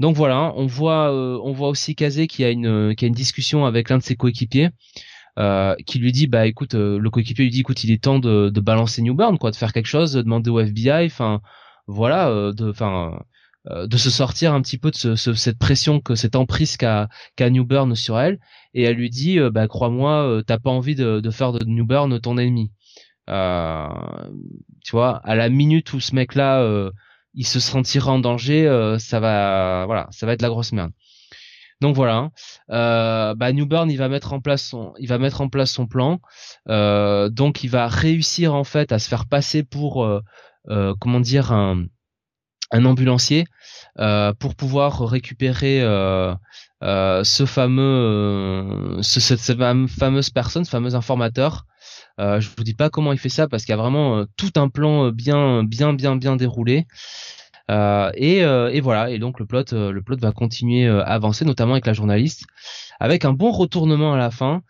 Donc voilà, on voit on voit aussi Kazé qui a une qui a une discussion avec l'un de ses coéquipiers. Euh, qui lui dit bah écoute le coéquipier lui dit écoute il est temps de, de balancer Newburn quoi de faire quelque chose de demander au FBI enfin voilà, euh, de, enfin, euh, de se sortir un petit peu de ce, cette pression que cette emprise qu'a qu'a Newburn sur elle. Et elle lui dit euh, bah crois-moi t'as pas envie de, de faire de Newburn ton ennemi. Euh, tu vois à la minute où ce mec là il se sentira en danger ça va voilà ça va être la grosse merde donc voilà hein. euh, bah Newburn il va mettre en place son plan donc il va réussir en fait à se faire passer pour euh, comment dire un, ambulancier euh, pour pouvoir récupérer euh, ce fameux ce, cette, fameuse personne, ce fameux informateur. Euh, je vous dis pas comment il fait ça parce qu'il y a vraiment tout un plan bien bien bien bien déroulé. Euh, et, et, voilà. Et donc le plot, le plot va continuer à avancer, notamment avec la journaliste, avec un bon retournement à la fin.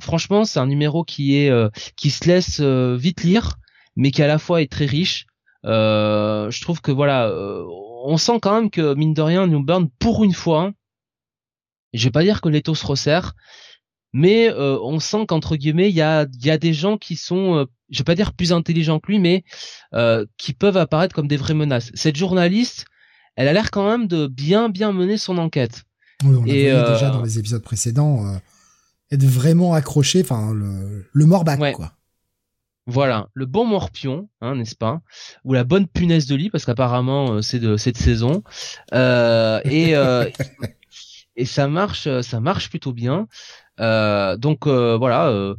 franchement, c'est un numéro qui est qui se laisse vite lire mais qui à la fois est très riche. Euh, je trouve que voilà, euh, on sent quand même que mine de rien, Newburn pour une fois, je vais pas dire que l'étau se resserre, mais euh, on sent qu'entre guillemets, il y a, y a des gens qui sont, je vais pas dire plus intelligents que lui, mais qui peuvent apparaître comme des vraies menaces. Cette journaliste, elle a l'air quand même de bien bien mener son enquête. Oui, on Et déjà dans les épisodes précédents être vraiment accroché, enfin le, le morbac quoi. Voilà, le bon morpion, hein, n'est-ce pas Ou la bonne punaise de lit, parce qu'apparemment euh, c'est de cette saison. Euh, et euh, [laughs] et ça marche, ça marche plutôt bien. Donc voilà,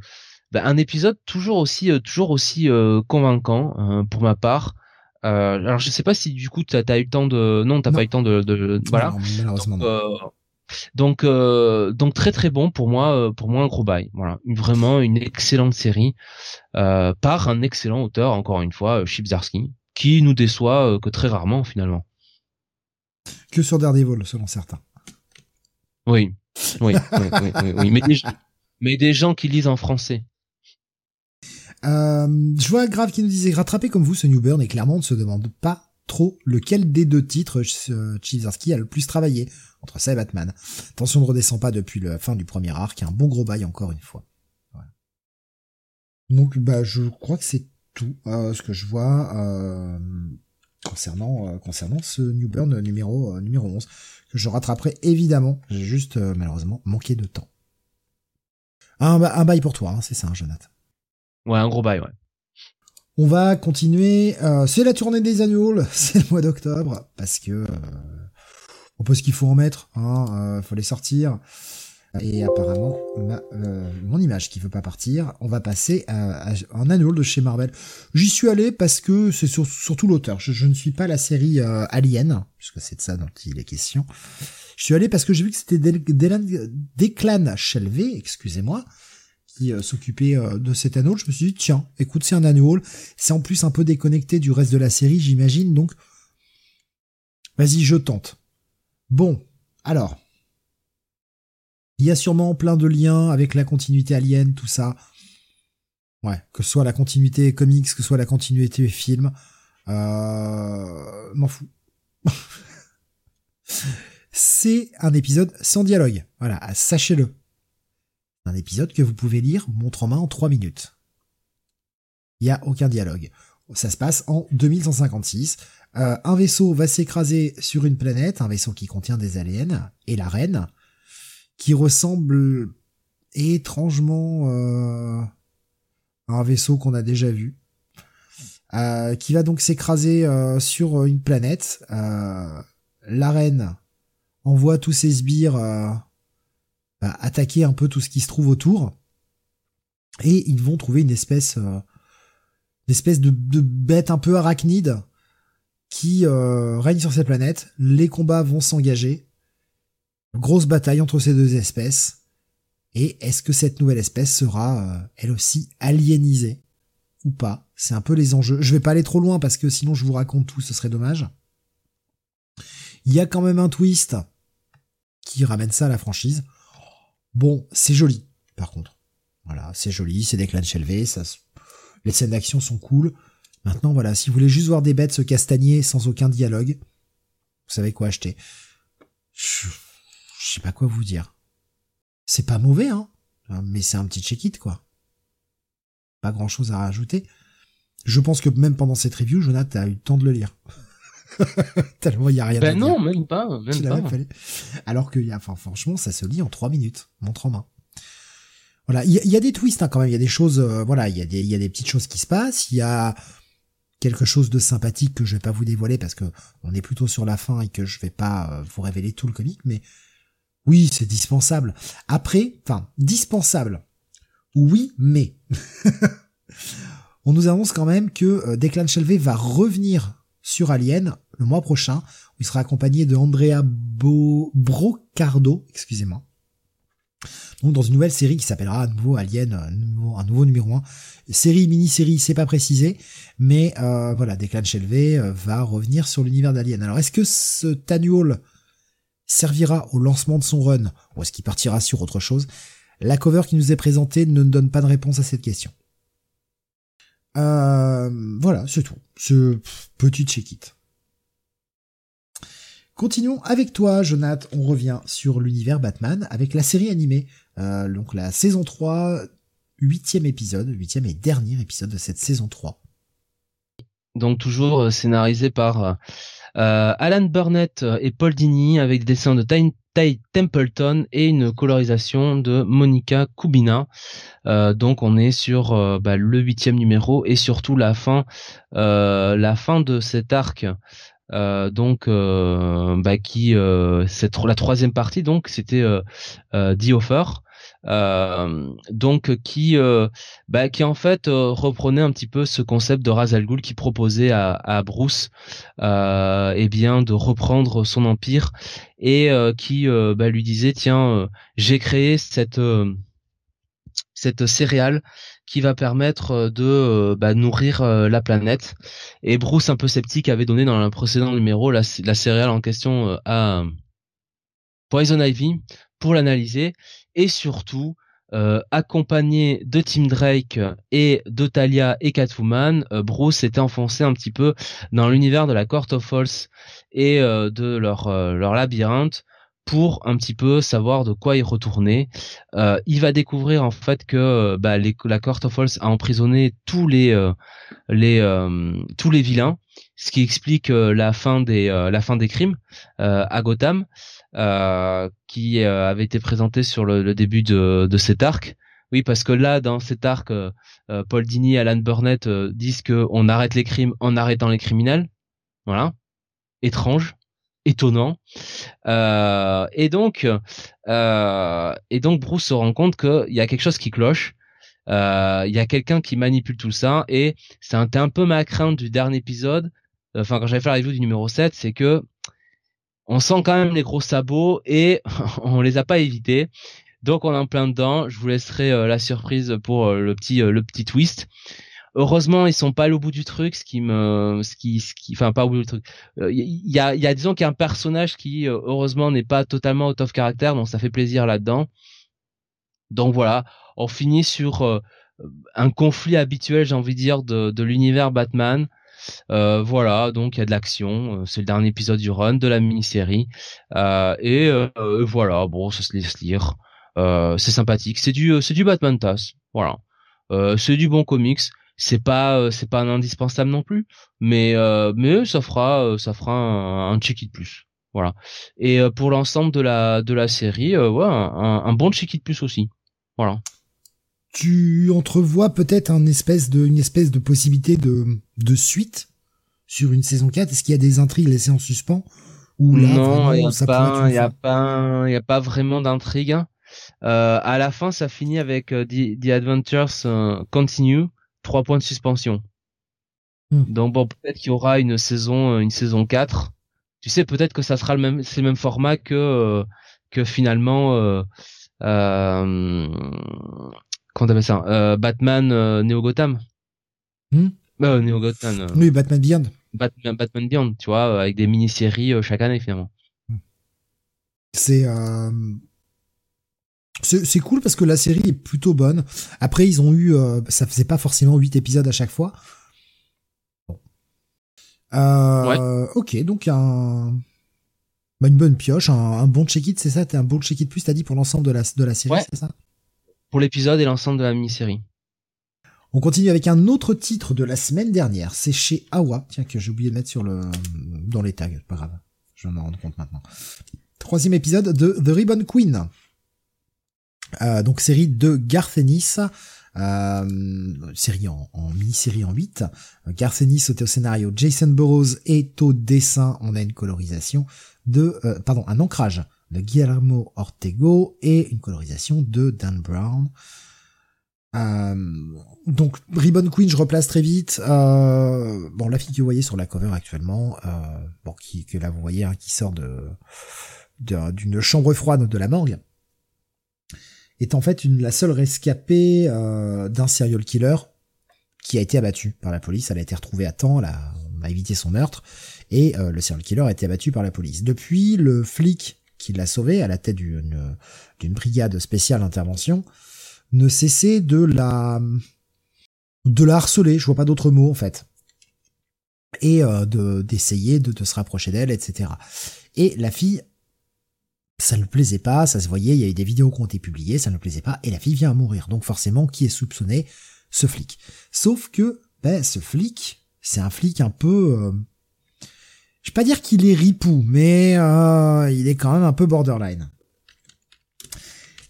bah, un épisode toujours aussi, toujours aussi convaincant pour ma part. alors je sais pas si du coup t'as as eu le temps de, non, t'as pas eu le temps de, de... voilà. malheureusement. Donc donc très très bon pour moi pour moi un gros bail. Voilà, vraiment une excellente série par un excellent auteur encore une fois Chibzarski qui nous déçoit que très rarement finalement. Que sur Daredevil selon certains. Oui. Oui, oui, oui, oui, Mais, des, gens qui lisent en français. Euh, je vois Grave qui nous disait rattraper comme vous ce New Burn et clairement on ne se demande pas trop lequel des deux titres euh, a le plus travaillé entre ça et Batman. Attention ne redescend pas depuis la fin du premier arc, un bon gros bail encore une fois. Donc bah je crois que c'est tout euh, ce que je vois concernant concernant ce New Burn numéro numéro 11 que je rattraperai évidemment. J'ai juste malheureusement manqué de temps. Un, un bail pour toi, hein, c'est ça, hein, Jonathan. Ouais, un gros bail, ouais. On va continuer. Euh, c'est la tournée des annuals, [laughs] c'est le mois d'octobre, parce que euh, on peut ce qu'il faut en mettre, hein, euh, faut les sortir. Et apparemment, euh, mon image qui veut pas partir, on va passer à, un annual de chez Marvel. J'y suis allé parce que c'est surtout l'auteur. Je, ne suis pas la série Alien, puisque c'est de ça dont il est question. Je suis allé parce que j'ai vu que c'était Declan Shelvey, excusez-moi, qui euh, s'occupait euh, de cet annual, je me suis dit tiens, écoute, c'est un annual, c'est en plus un peu déconnecté du reste de la série, j'imagine, donc vas-y, je tente. Bon, alors, il y a sûrement plein de liens avec la continuité alien, tout ça. Ouais, que ce soit la continuité comics, que ce soit la continuité film, euh, m'en fous. [laughs] c'est un épisode sans dialogue. Voilà, sachez-le un épisode que vous pouvez lire montre en main en 3 minutes. Il n'y a aucun dialogue. Ça se passe en 2156. Euh, un vaisseau va s'écraser sur une planète, un vaisseau qui contient des aliens, et la reine, qui ressemble étrangement euh, à un vaisseau qu'on a déjà vu, euh, qui va donc s'écraser sur une planète. la reine envoie tous ses sbires attaquer un peu tout ce qui se trouve autour. Et ils vont trouver une espèce, euh, espèce de, bête un peu arachnide qui euh, règne sur cette planète. Les combats vont s'engager. Grosse bataille entre ces deux espèces. Et est-ce que cette nouvelle espèce sera euh, elle aussi aliénisée ou pas? C'est un peu les enjeux. Je vais pas aller trop loin parce que sinon je vous raconte tout, ce serait dommage. Il y a quand même un twist qui ramène ça à la franchise. Bon, c'est joli, par contre. Voilà, c'est joli, c'est des clans Shelvé, ça, les scènes d'action sont cool. Maintenant, voilà, si vous voulez juste voir des bêtes se castagner sans aucun dialogue, vous savez quoi acheter. Je, sais pas quoi vous dire. C'est pas mauvais, hein, mais c'est un petit check-it, quoi. Pas grand chose à rajouter. Je pense que même pendant cette review, Jonathan a eu le temps de le lire. [laughs] Tellement il y a rien ben non, même pas, même pas. Alors que, y a, enfin, franchement, ça se lit en trois minutes, montre en main. Voilà, il y, a des twists hein, quand même. Il y a des choses, euh, voilà, il y a des, il y a des petites choses qui se passent. Il y a quelque chose de sympathique que je vais pas vous dévoiler parce que on est plutôt sur la fin et que je vais pas euh, vous révéler tout le comic. Mais oui, c'est dispensable. Après, enfin, dispensable. Oui, mais [laughs] on nous annonce quand même que euh, Declan Shelvey va revenir sur Alien le mois prochain, où il sera accompagné de Andrea Brocardo, excusez-moi. Donc dans une nouvelle série qui s'appellera à nouveau Alien, un nouveau, numéro 1. Série, mini-série, c'est pas précisé, mais euh, voilà, Declan Shelvey euh, va revenir sur l'univers d'Alien. Alors est-ce que ce Tanual servira au lancement de son run, ou est-ce qu'il partira sur autre chose? La cover qui nous est présentée ne donne pas de réponse à cette question. Euh, voilà, c'est tout. Ce petit check-it. Continuons avec toi, Jonathan. On revient sur l'univers Batman avec la série animée. Euh, donc la saison 3, huitième épisode, huitième et dernier épisode de cette saison 3. Donc toujours euh, scénarisé par Alan Burnett et Paul Dini avec des dessins de Ty Templeton et une colorisation de Monica Kubina. Euh, donc on est sur euh, bah, le huitième numéro et surtout la fin, euh, la fin de cet arc. donc bah, qui c'est la troisième partie donc c'était The Offer donc qui bah, qui en fait reprenait un petit peu ce concept de Ra's qui proposait à, Bruce eh bien de reprendre son empire et qui bah, lui disait tiens j'ai créé cette cette céréale qui va permettre euh, de euh, bah, nourrir euh, la planète. Et Bruce, un peu sceptique, avait donné dans le précédent numéro la, céréale en question à Poison Ivy pour l'analyser et surtout accompagné de Tim Drake et de Talia et Catwoman, Bruce s'était enfoncé un petit peu dans l'univers de la Court of Falls et de leur leur labyrinthe pour un petit peu savoir de quoi il retournait. Euh, il va découvrir en fait que euh, bah, la Court of Falls a emprisonné tous les euh, les tous les vilains, ce qui explique la fin des la fin des crimes à Gotham, qui avait été présenté sur le, début de, de cet arc. Oui, parce que là, dans cet arc, Paul Dini et Alan Burnett disent que on arrête les crimes en arrêtant les criminels. Voilà, étrange étonnant. Euh, et donc, euh, et donc Bruce se rend compte qu'il y a quelque chose qui cloche. Euh, il y a quelqu'un qui manipule tout ça et c'est un, un peu ma crainte du dernier épisode. Enfin, quand j'avais fait la review du numéro 7, c'est que on sent quand même les gros sabots et [laughs] on les a pas évités. Donc on est en plein dedans. Je vous laisserai la surprise pour le petit le petit twist. Heureusement, ils sont pas allés au bout du truc, ce qui me, ce qui, ce qui, enfin pas au bout du truc. Il euh, y, a, y a disons qu'il y a un personnage qui euh, heureusement n'est pas totalement out of character, donc ça fait plaisir là-dedans. Donc voilà, on finit sur euh, un conflit habituel, j'ai envie de dire, de, de l'univers Batman. Euh, voilà, donc il y a de l'action. C'est le dernier épisode du run de la mini-série. Euh, et voilà, bon, ça se laisse lire. c'est sympathique. C'est du, c'est du Batman Tass. Voilà. c'est du bon comics c'est pas euh, c'est pas un indispensable non plus mais euh, mais ça fera euh, ça fera un, check it plus voilà et pour l'ensemble de la de la série ouais un, bon check it plus aussi voilà tu entrevois peut-être un espèce de une espèce de possibilité de de suite sur une saison 4 est-ce qu'il y a des intrigues laissées en suspens? Ou là non il y a pas y a pas il y a pas vraiment d'intrigue à la fin ça finit avec The, Adventures Continue trois points de suspension. Hmm. Donc bon, peut-être qu'il y aura une saison, euh, une saison 4. Tu sais, peut-être que ça sera le même, c'est le même format que euh, que finalement, euh, euh, comment ça, euh, Batman euh, Neo Gotham. Hmm? Neo Gotham. oui, Batman Beyond. Batman, Batman Beyond, tu vois, avec des mini-séries chaque année finalement. Hmm. C'est c'est cool parce que la série est plutôt bonne. Après, ils ont eu, euh, ça faisait pas forcément 8 épisodes à chaque fois. Bon. Euh, Ok, donc un, bah, une bonne pioche, un, bon check-it, c'est ça? T'es un bon check-it plus, t'as dit pour l'ensemble de la de la série, c'est ça? Pour l'épisode et l'ensemble de la mini-série. On continue avec un autre titre de la semaine dernière. C'est chez Awa. Tiens, que j'ai oublié de mettre sur le, dans les tags. Pas grave. Je m'en rends compte maintenant. Troisième épisode de The Ribbon Queen. Euh, donc série de Garth Ennis, euh, série en, mini-série en 8. Garth Ennis au scénario, Jason Burroughs est au dessin, on a une colorisation de, euh, pardon, un ancrage de Guillermo Ortego et une colorisation de Dan Brown. donc Ribbon Queen, je replace très vite. bon, la fille que vous voyez sur la cover actuellement, bon, qui que là vous voyez, hein, qui sort de d'une chambre froide de la morgue est en fait la seule rescapée euh, d'un serial killer qui a été abattu par la police. Elle a été retrouvée à temps, elle on a évité son meurtre, et euh, le serial killer a été abattu par la police. Depuis, le flic qui l'a sauvé à la tête d'une brigade spéciale d'intervention ne cessait de la de la harceler, je vois pas d'autre mot en fait, et euh, de d'essayer de, de se rapprocher d'elle, etc. Et la fille ça ne plaisait pas, ça se voyait, il y a eu des vidéos qui ont été publiées, ça ne plaisait pas, et la fille vient à mourir. Donc forcément, qui est soupçonné? Ce flic. Sauf que, ben, ce flic, c'est un flic un peu... Euh, je vais pas dire qu'il est ripou, mais euh, il est quand même un peu borderline.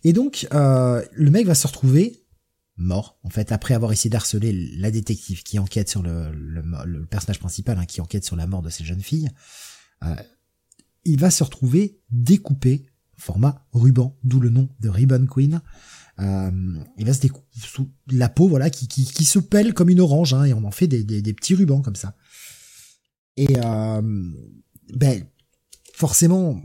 Et donc, euh, le mec va se retrouver mort, en fait, après avoir essayé d'harceler la détective qui enquête sur le, personnage principal, hein, qui enquête sur la mort de ces jeunes filles. Euh, il va se retrouver découpé, format ruban, d'où le nom de Ribbon Queen. Euh, il va se sous la peau, voilà, qui, se pèle comme une orange, hein, et on en fait des petits rubans comme ça. Et euh, ben, forcément,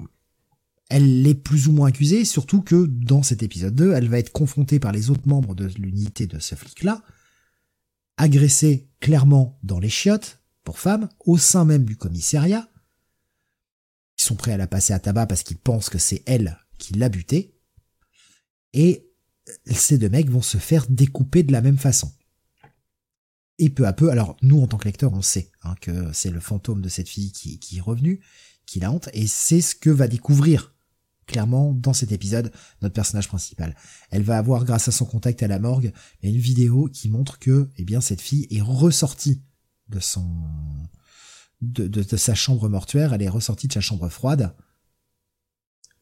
elle est plus ou moins accusée, surtout que dans cet épisode 2, elle va être confrontée par les autres membres de l'unité de ce flic-là, agressée clairement dans les chiottes, pour femmes, au sein même du commissariat. Ils sont prêts à la passer à tabac parce qu'ils pensent que c'est elle qui l'a butée. Et ces deux mecs vont se faire découper de la même façon. Et peu à peu, alors nous en tant que lecteurs, on sait hein, que c'est le fantôme de cette fille qui, qui est revenu, qui la hante, et c'est ce que va découvrir clairement dans cet épisode notre personnage principal. Elle va avoir, grâce à son contact à la morgue, une vidéo qui montre que, eh bien, cette fille est ressortie de son, de, de, sa chambre mortuaire, elle est ressortie de sa chambre froide,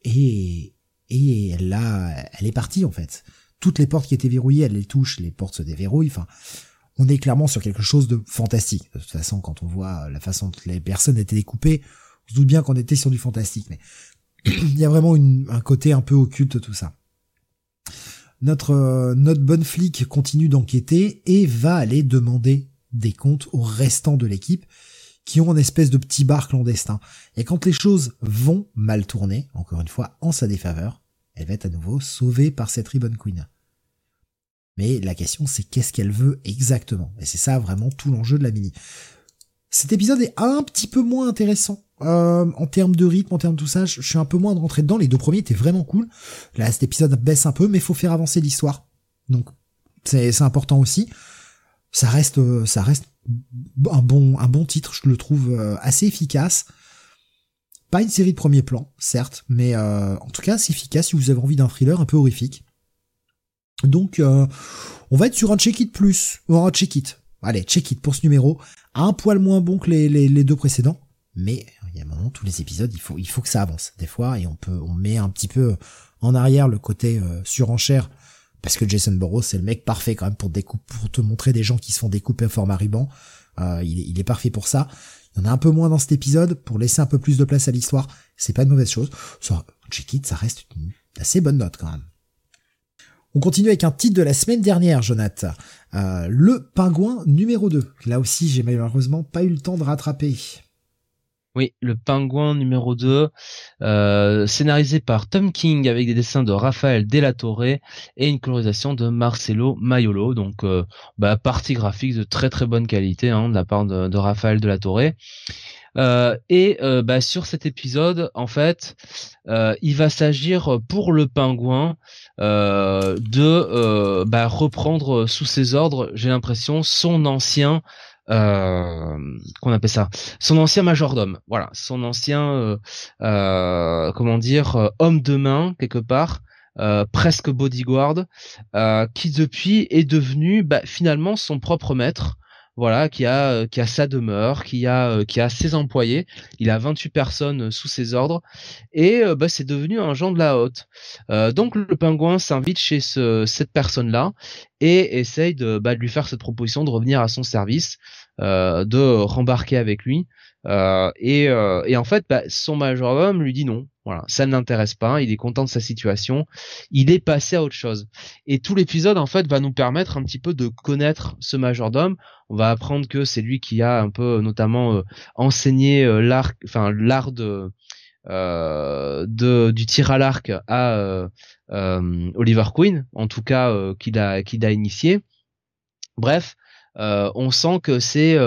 et, et elle a, elle est partie, en fait. Toutes les portes qui étaient verrouillées, elle les touche, les portes se déverrouillent, enfin, on est clairement sur quelque chose de fantastique. De toute façon, quand on voit la façon dont les personnes étaient découpées, on se doute bien qu'on était sur du fantastique, mais [clears throat] il y a vraiment un côté un peu occulte tout ça. Notre, euh, notre bonne flic continue d'enquêter et va aller demander des comptes aux restants de l'équipe qui ont une espèce de petit bar clandestin. Et quand les choses vont mal tourner, encore une fois, en sa défaveur, elle va être à nouveau sauvée par cette Ribbon Queen. Mais la question c'est qu'est-ce qu'elle veut exactement? Et c'est ça vraiment tout l'enjeu de la mini. Cet épisode est un petit peu moins intéressant euh, en termes de rythme, en termes de tout ça, je, suis un peu moins de rentrer dedans. Les deux premiers étaient vraiment cool. Là, cet épisode baisse un peu, mais faut faire avancer l'histoire. Donc, c'est important aussi. Ça reste, euh, ça reste un bon, un bon titre. Je le trouve euh, assez efficace. Pas une série de premier plan, certes, mais en tout cas, assez efficace si vous avez envie d'un thriller un peu horrifique. Donc, on va être sur un check-it plus, ou un check-it. Allez, check-it pour ce numéro. Un poil moins bon que les, deux précédents, mais il y a un moment, tous les épisodes, il faut, il faut que ça avance. Des fois, et on peut, on met un petit peu en arrière le côté euh, surenchère, parce que Jason Burrows, c'est le mec parfait quand même pour, pour te montrer des gens qui se font découper au format ruban. Euh, il, est, parfait pour ça. Il y en a un peu moins dans cet épisode, pour laisser un peu plus de place à l'histoire. C'est pas une mauvaise chose. Ça, check ça reste une assez bonne note quand même. On continue avec un titre de la semaine dernière, Jonathan. Euh, le pingouin numéro 2. Là aussi, j'ai malheureusement pas eu le temps de rattraper. Oui, le pingouin numéro 2, euh, scénarisé par Tom King avec des dessins de Raphaël Delatore et une colorisation de Marcelo Maiolo. Donc, euh, bah, partie graphique de très très bonne qualité hein, de la part de, de Raphaël Delatore. Euh, et euh, bah, sur cet épisode, en fait, euh, il va s'agir pour le pingouin de bah, reprendre sous ses ordres, j'ai l'impression, son ancien euh, qu'on appelle ça son ancien majordome. Voilà son ancien euh, euh, comment dire homme de main quelque part presque bodyguard qui depuis est devenu bah, finalement son propre maître voilà, qui a euh, qui a sa demeure, qui a euh, qui a ses employés, il a 28 personnes euh, sous ses ordres et bah, c'est devenu un genre de la haute. donc le pingouin s'invite chez ce, cette personne-là et essaye de, bah, de lui faire cette proposition de revenir à son service, de rembarquer avec lui. Et, et en fait, bah, son majordome lui dit non. Voilà, ça ne l'intéresse pas, il est content de sa situation, il est passé à autre chose. Et tout l'épisode en fait va nous permettre un petit peu de connaître ce majordome. On va apprendre que c'est lui qui a un peu notamment euh, enseigné euh, l'art, enfin l'art de, euh, de du tir à l'arc à Oliver Queen, en tout cas qu'il a qu'il a initié. Bref, on sent que c'est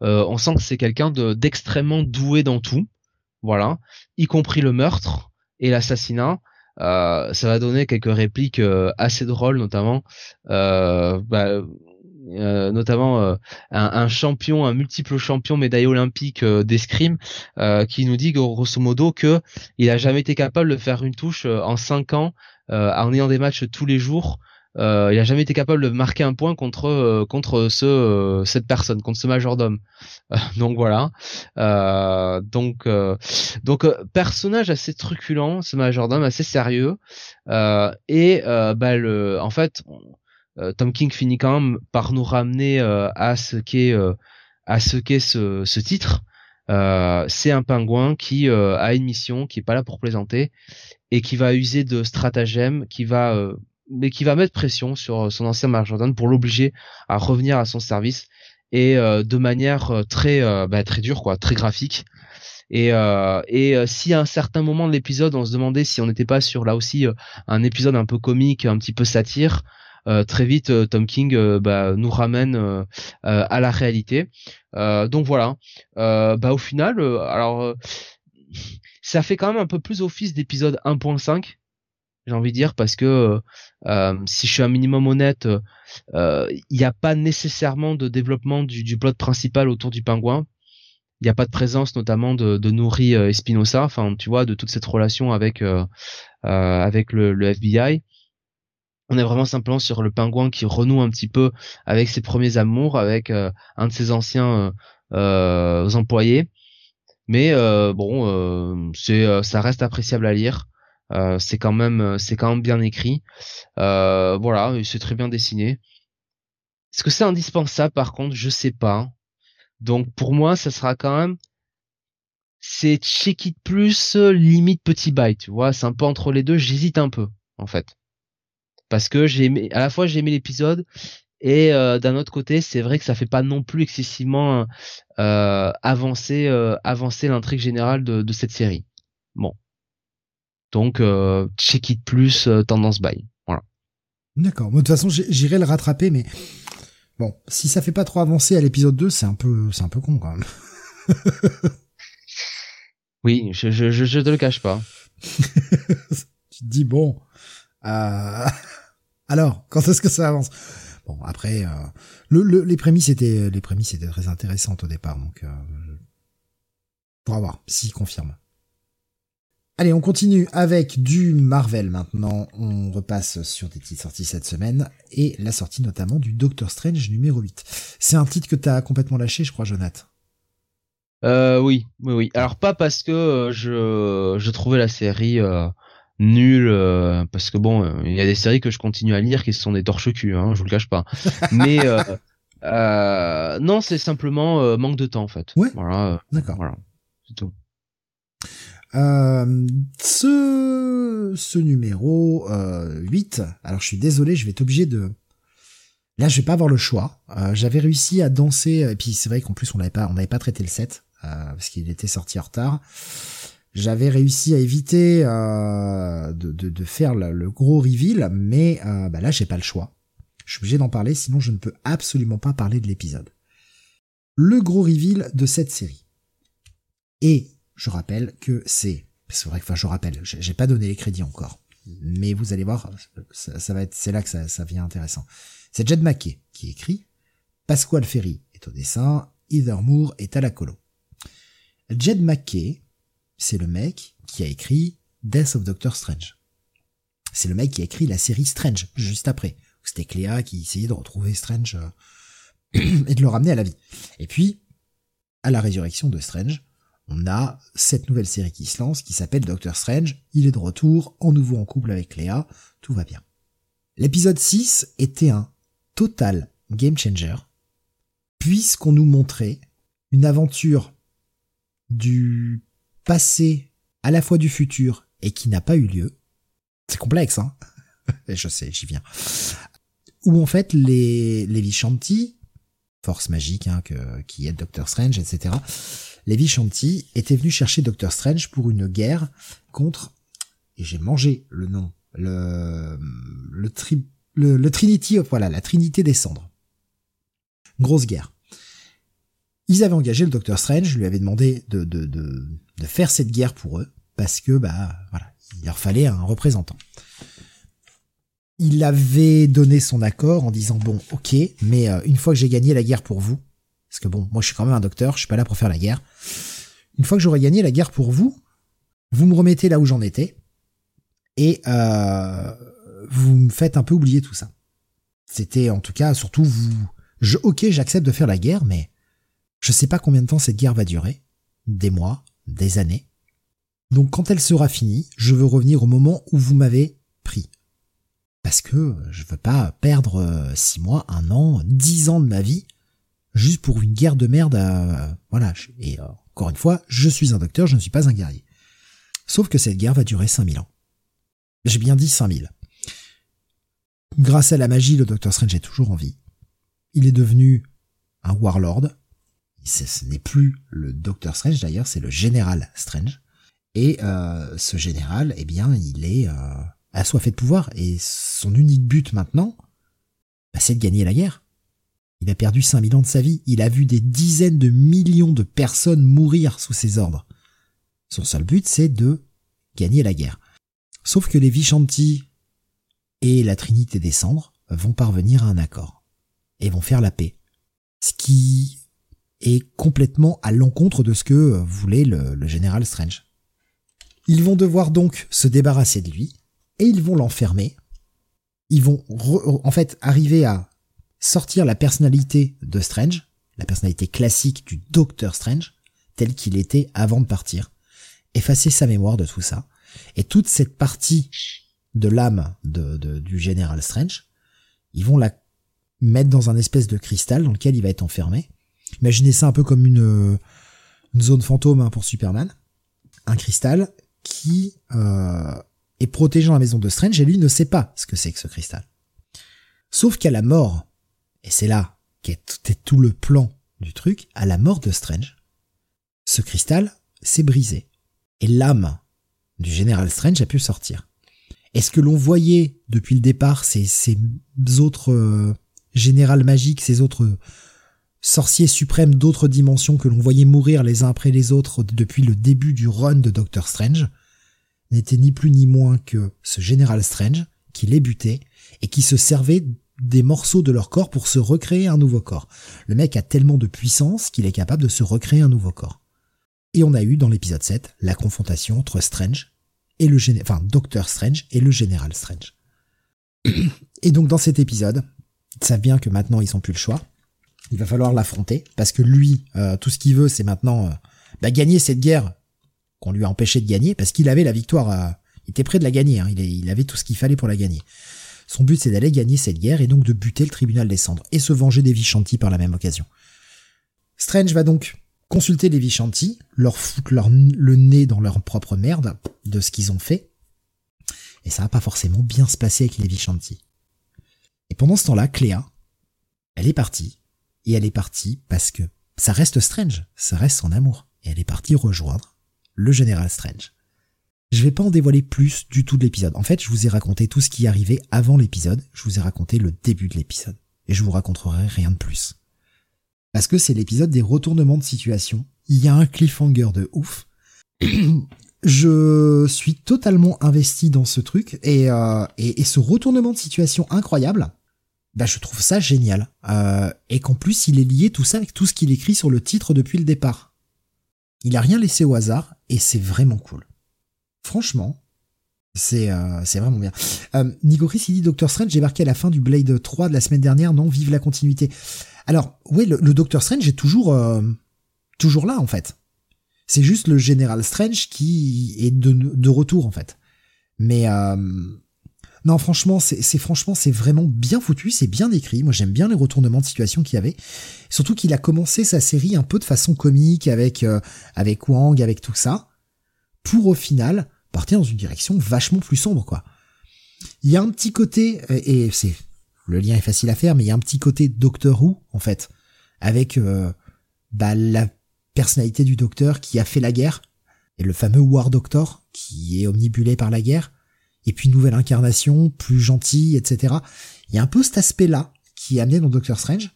on sent que c'est quelqu'un d'extrêmement doué dans tout voilà, y compris le meurtre et l'assassinat. Euh, ça va donner quelques répliques euh, assez drôles, notamment, euh, bah, notamment un, champion, un multiple champion médaille olympique d'escrime, qui nous dit grosso modo que il a jamais été capable de faire une touche en cinq ans en ayant des matchs tous les jours euh, il a jamais été capable de marquer un point contre euh, contre ce euh, cette personne, contre ce majordome. [laughs] donc voilà. donc donc personnage assez truculent, ce majordome assez sérieux. et bah le, en fait, Tom King finit quand même par nous ramener à ce qu'est à ce qu'est ce, ce titre. c'est un pingouin qui a une mission, qui est pas là pour plaisanter et qui va user de stratagèmes, qui va mais qui va mettre pression sur son ancien majordome pour l'obliger à revenir à son service et de manière très bah, très dure quoi, très graphique. Et, euh, et euh, si à un certain moment de l'épisode, on se demandait si on n'était pas sur là aussi euh, un épisode un peu comique, un petit peu satire, très vite Tom King bah, nous ramène à la réalité. donc voilà. bah au final, alors ça fait quand même un peu plus office d'épisode 1.5 j'ai envie de dire parce que si je suis un minimum honnête, il n'y a pas nécessairement de développement du, du plot principal autour du pingouin il n'y a pas de présence notamment de, de Nouri euh, Espinosa, enfin tu vois, de toute cette relation avec euh, euh, avec le, le, FBI. On est vraiment simplement sur le pingouin qui renoue un petit peu avec ses premiers amours, avec un de ses anciens employés. Mais bon, c'est ça reste appréciable à lire. C'est quand même c'est quand même bien écrit. voilà, c'est très bien dessiné. Est-ce que c'est indispensable par contre? Je sais pas. Donc pour moi, ça sera quand même c'est check it plus limite petit byte, tu vois, c'est un peu entre les deux, j'hésite un peu en fait. Parce que j'ai aimé à la fois j'ai aimé l'épisode et euh, d'un autre côté, c'est vrai que ça fait pas non plus excessivement euh, avancer euh, avancer l'intrigue générale de, de, cette série. Bon. Donc euh, check it plus euh, tendance by. Voilà. D'accord. de toute façon, j'irai le rattraper mais Bon, si ça fait pas trop avancer à l'épisode 2, c'est un peu, c'est un peu con quand même. [laughs] oui, je, je, je, te le cache pas. [laughs] tu te dis bon, euh... [laughs] alors quand est-ce que ça avance? Bon, après, euh, le, les prémices étaient, les prémices étaient très intéressantes au départ, donc euh, pour avoir, si confirme. Allez, on continue avec du Marvel maintenant. On repasse sur des titres sortis cette semaine et la sortie notamment du Doctor Strange numéro 8. C'est un titre que t'as complètement lâché, je crois, Jonathan. Euh, oui, oui, oui. Alors pas parce que euh, je, je trouvais la série euh, nulle, euh, parce que bon, il y a des séries que je continue à lire qui sont des torches-cul, hein, je vous le cache pas. [laughs] Mais non, c'est simplement manque de temps en fait. Ouais. Voilà. D'accord. Voilà, c'est tout. Euh, ce, ce numéro euh, 8, alors je suis désolé, je vais être obligé de... Là, je vais pas avoir le choix. Euh, J'avais réussi à danser, et puis c'est vrai qu'en plus on n'avait pas, on pas traité le 7 euh, parce qu'il était sorti en retard. J'avais réussi à éviter euh, de, de, de, faire le, gros reveal, mais bah là j'ai pas le choix. Je suis obligé d'en parler, sinon je ne peux absolument pas parler de l'épisode. Le gros reveal de cette série. Et je rappelle que c'est, c'est vrai que, enfin, je rappelle, j'ai pas donné les crédits encore, mais vous allez voir, ça, va être, c'est là que ça, ça devient intéressant. C'est Jed McKay qui écrit, Pasquale Ferry est au dessin, Heather Moore est à la colo. Jed McKay, c'est le mec qui a écrit Death of Doctor Strange. C'est le mec qui a écrit la série Strange juste après. C'était Cléa qui essayait de retrouver Strange euh, [clears throat] et de le ramener à la vie. Et puis, à la résurrection de Strange, on a cette nouvelle série qui se lance, qui s'appelle Doctor Strange. Il est de retour, en nouveau en couple avec Léa, tout va bien. L'épisode 6 était un total game changer, puisqu'on nous montrait une aventure du passé à la fois du futur et qui n'a pas eu lieu. C'est complexe, hein [laughs] Je sais, j'y viens. Où en fait les, les Vishanti, force magique hein, qui est Doctor Strange, etc., les Vishanti étaient venus chercher Doctor Strange pour une guerre contre, et j'ai mangé le nom, le, le, tri, le, Trinity, voilà, la Trinité des cendres. Grosse guerre. Ils avaient engagé le Docteur Strange, lui avait demandé de, de, de, de faire cette guerre pour eux, parce que, bah, voilà, il leur fallait un représentant. Il avait donné son accord en disant bon, ok, mais euh, une fois que j'ai gagné la guerre pour vous, parce que bon, moi je suis quand même un docteur, je suis pas là pour faire la guerre. Une fois que j'aurai gagné la guerre pour vous, vous me remettez là où j'en étais, et euh, vous me faites un peu oublier tout ça. C'était en tout cas surtout vous. Ok, j'accepte de faire la guerre, mais je sais pas combien de temps cette guerre va durer, des mois, des années. Donc quand elle sera finie, je veux revenir au moment où vous m'avez pris. Parce que je veux pas perdre euh, six mois, un an, dix ans de ma vie juste pour une guerre de merde. voilà. Et euh, Encore une fois, je suis un docteur, je ne suis pas un guerrier. Sauf que cette guerre va durer 5000 ans. J'ai bien dit 5000. Grâce à la magie, le Docteur Strange est toujours en vie. Il est devenu un warlord. Ce n'est plus le Docteur Strange d'ailleurs, c'est le général Strange. Et euh, ce général, eh bien, il est euh, assoiffé de pouvoir. Et son unique but maintenant, bah, c'est de gagner la guerre. Il a perdu 5000 ans de sa vie. Il a vu des dizaines de millions de personnes mourir sous ses ordres. Son seul but, c'est de gagner la guerre. Sauf que les Vishanti et la Trinité des Cendres vont parvenir à un accord. Et vont faire la paix. Ce qui est complètement à l'encontre de ce que voulait le, le général Strange. Ils vont devoir donc se débarrasser de lui, et ils vont l'enfermer. Ils vont en fait arriver à sortir la personnalité de Strange, la personnalité classique du Docteur Strange, tel qu'il était avant de partir, effacer sa mémoire de tout ça, et toute cette partie de l'âme du général Strange, ils vont la mettre dans un espèce de cristal dans lequel il va être enfermé. Imaginez ça un peu comme une, zone fantôme hein, pour Superman. Un cristal qui euh, est protégeant la maison de Strange et lui ne sait pas ce que c'est que ce cristal. Sauf qu'à la mort et c'est là qu'est tout le plan du truc, à la mort de Strange, ce cristal s'est brisé. Et l'âme du général Strange a pu sortir. Et ce que l'on voyait depuis le départ, ces, autres euh, générales magiques, ces autres sorciers suprêmes d'autres dimensions que l'on voyait mourir les uns après les autres depuis le début du run de Doctor Strange, n'était ni plus ni moins que ce général Strange qui les butait et qui se servait des morceaux de leur corps pour se recréer un nouveau corps. Le mec a tellement de puissance qu'il est capable de se recréer un nouveau corps. Et on a eu dans l'épisode 7 la confrontation entre Strange et le général, enfin Docteur Strange et le général Strange. Et donc dans cet épisode, ils savent bien que maintenant ils ont plus le choix. Il va falloir l'affronter parce que lui, euh, tout ce qu'il veut, c'est maintenant euh, bah, gagner cette guerre qu'on lui a empêché de gagner parce qu'il avait la victoire. Il était prêt de la gagner. Hein, il avait tout ce qu'il fallait pour la gagner. Son but, c'est d'aller gagner cette guerre et donc de buter le tribunal des cendres et se venger des Vishanti par la même occasion. Strange va donc consulter les Vishanti, leur foutre le nez dans leur propre merde de ce qu'ils ont fait. Et ça va pas forcément bien se passer avec les Vishanti. Et pendant ce temps-là, Cléa, elle est partie. Et elle est partie parce que ça reste Strange, ça reste son amour. Et elle est partie rejoindre le général Strange. Je vais pas en dévoiler plus du tout de l'épisode. En fait, je vous ai raconté tout ce qui arrivait avant l'épisode. Je vous ai raconté le début de l'épisode. Et je vous raconterai rien de plus. Parce que c'est l'épisode des retournements de situation. Il y a un cliffhanger de ouf. [clears throat] je suis totalement investi dans ce truc et, euh, et, ce retournement de situation incroyable, bah je trouve ça génial. Euh, et qu'en plus il est lié tout ça avec tout ce qu'il écrit sur le titre depuis le départ. Il a rien laissé au hasard et c'est vraiment cool. Franchement, c'est euh, vraiment bien. Euh, Nico Chris, il dit Doctor Strange, j'ai marqué à la fin du Blade 3 de la semaine dernière, non, vive la continuité. Alors, oui, le, Doctor Strange est toujours euh, toujours là en fait. C'est juste le Général Strange qui est de, de retour en fait. Mais euh, non, franchement, c'est franchement c'est vraiment bien foutu, c'est bien écrit. Moi, j'aime bien les retournements de situation qu'il y avait. Surtout qu'il a commencé sa série un peu de façon comique avec euh, avec Wang, avec tout ça pour au final partir dans une direction vachement plus sombre, quoi. Il y a un petit côté, et c'est, le lien est facile à faire, mais il y a un petit côté Doctor Who, en fait, avec, euh, bah, la personnalité du docteur qui a fait la guerre, et le fameux War Doctor, qui est omnibulé par la guerre, et puis nouvelle incarnation, plus gentille, etc. Il y a un peu cet aspect-là qui est amené dans Doctor Strange,